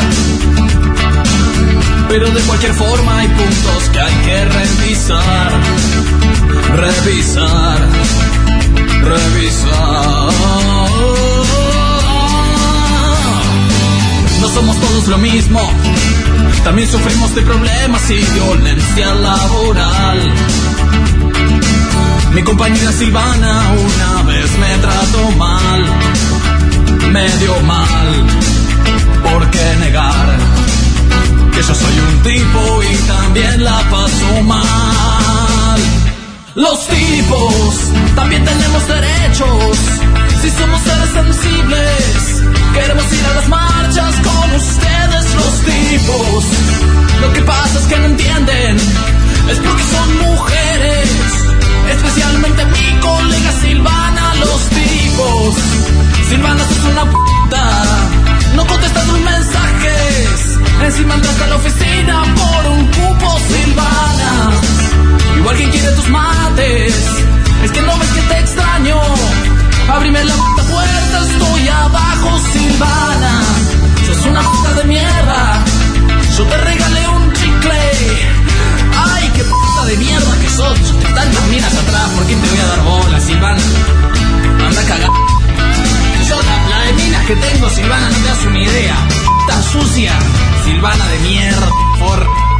S1: Pero de cualquier forma hay puntos que hay que revisar, revisar, revisar. No somos todos lo mismo, también sufrimos de problemas y violencia laboral. Mi compañera Silvana una vez me trató mal, medio mal. ¿Por qué negar que yo soy un tipo y también la paso mal? Los tipos también tenemos derechos. Si somos seres sensibles, queremos ir a las marchas con ustedes, los tipos. Lo que pasa es que no entienden, es porque son mujeres. Especialmente mi colega Silvana, los tipos. Silvana, sos una puta. No contestas tus mensajes. Encima entras a la oficina por un cupo, Silvana. Igual quien quiere tus mates. Es que no ves que te extraño. Abrime la puta puerta, estoy abajo, Silvana. Sos una puta de mierda. Yo te regalé un chicle. Ay, qué puta de mierda que sos. Tantas minas atrás, ¿por qué te voy a dar bola, Silvana? Anda a cagar. Yo la, la de minas que tengo, Silvana, no te das una idea. Puta sucia, Silvana de mierda, por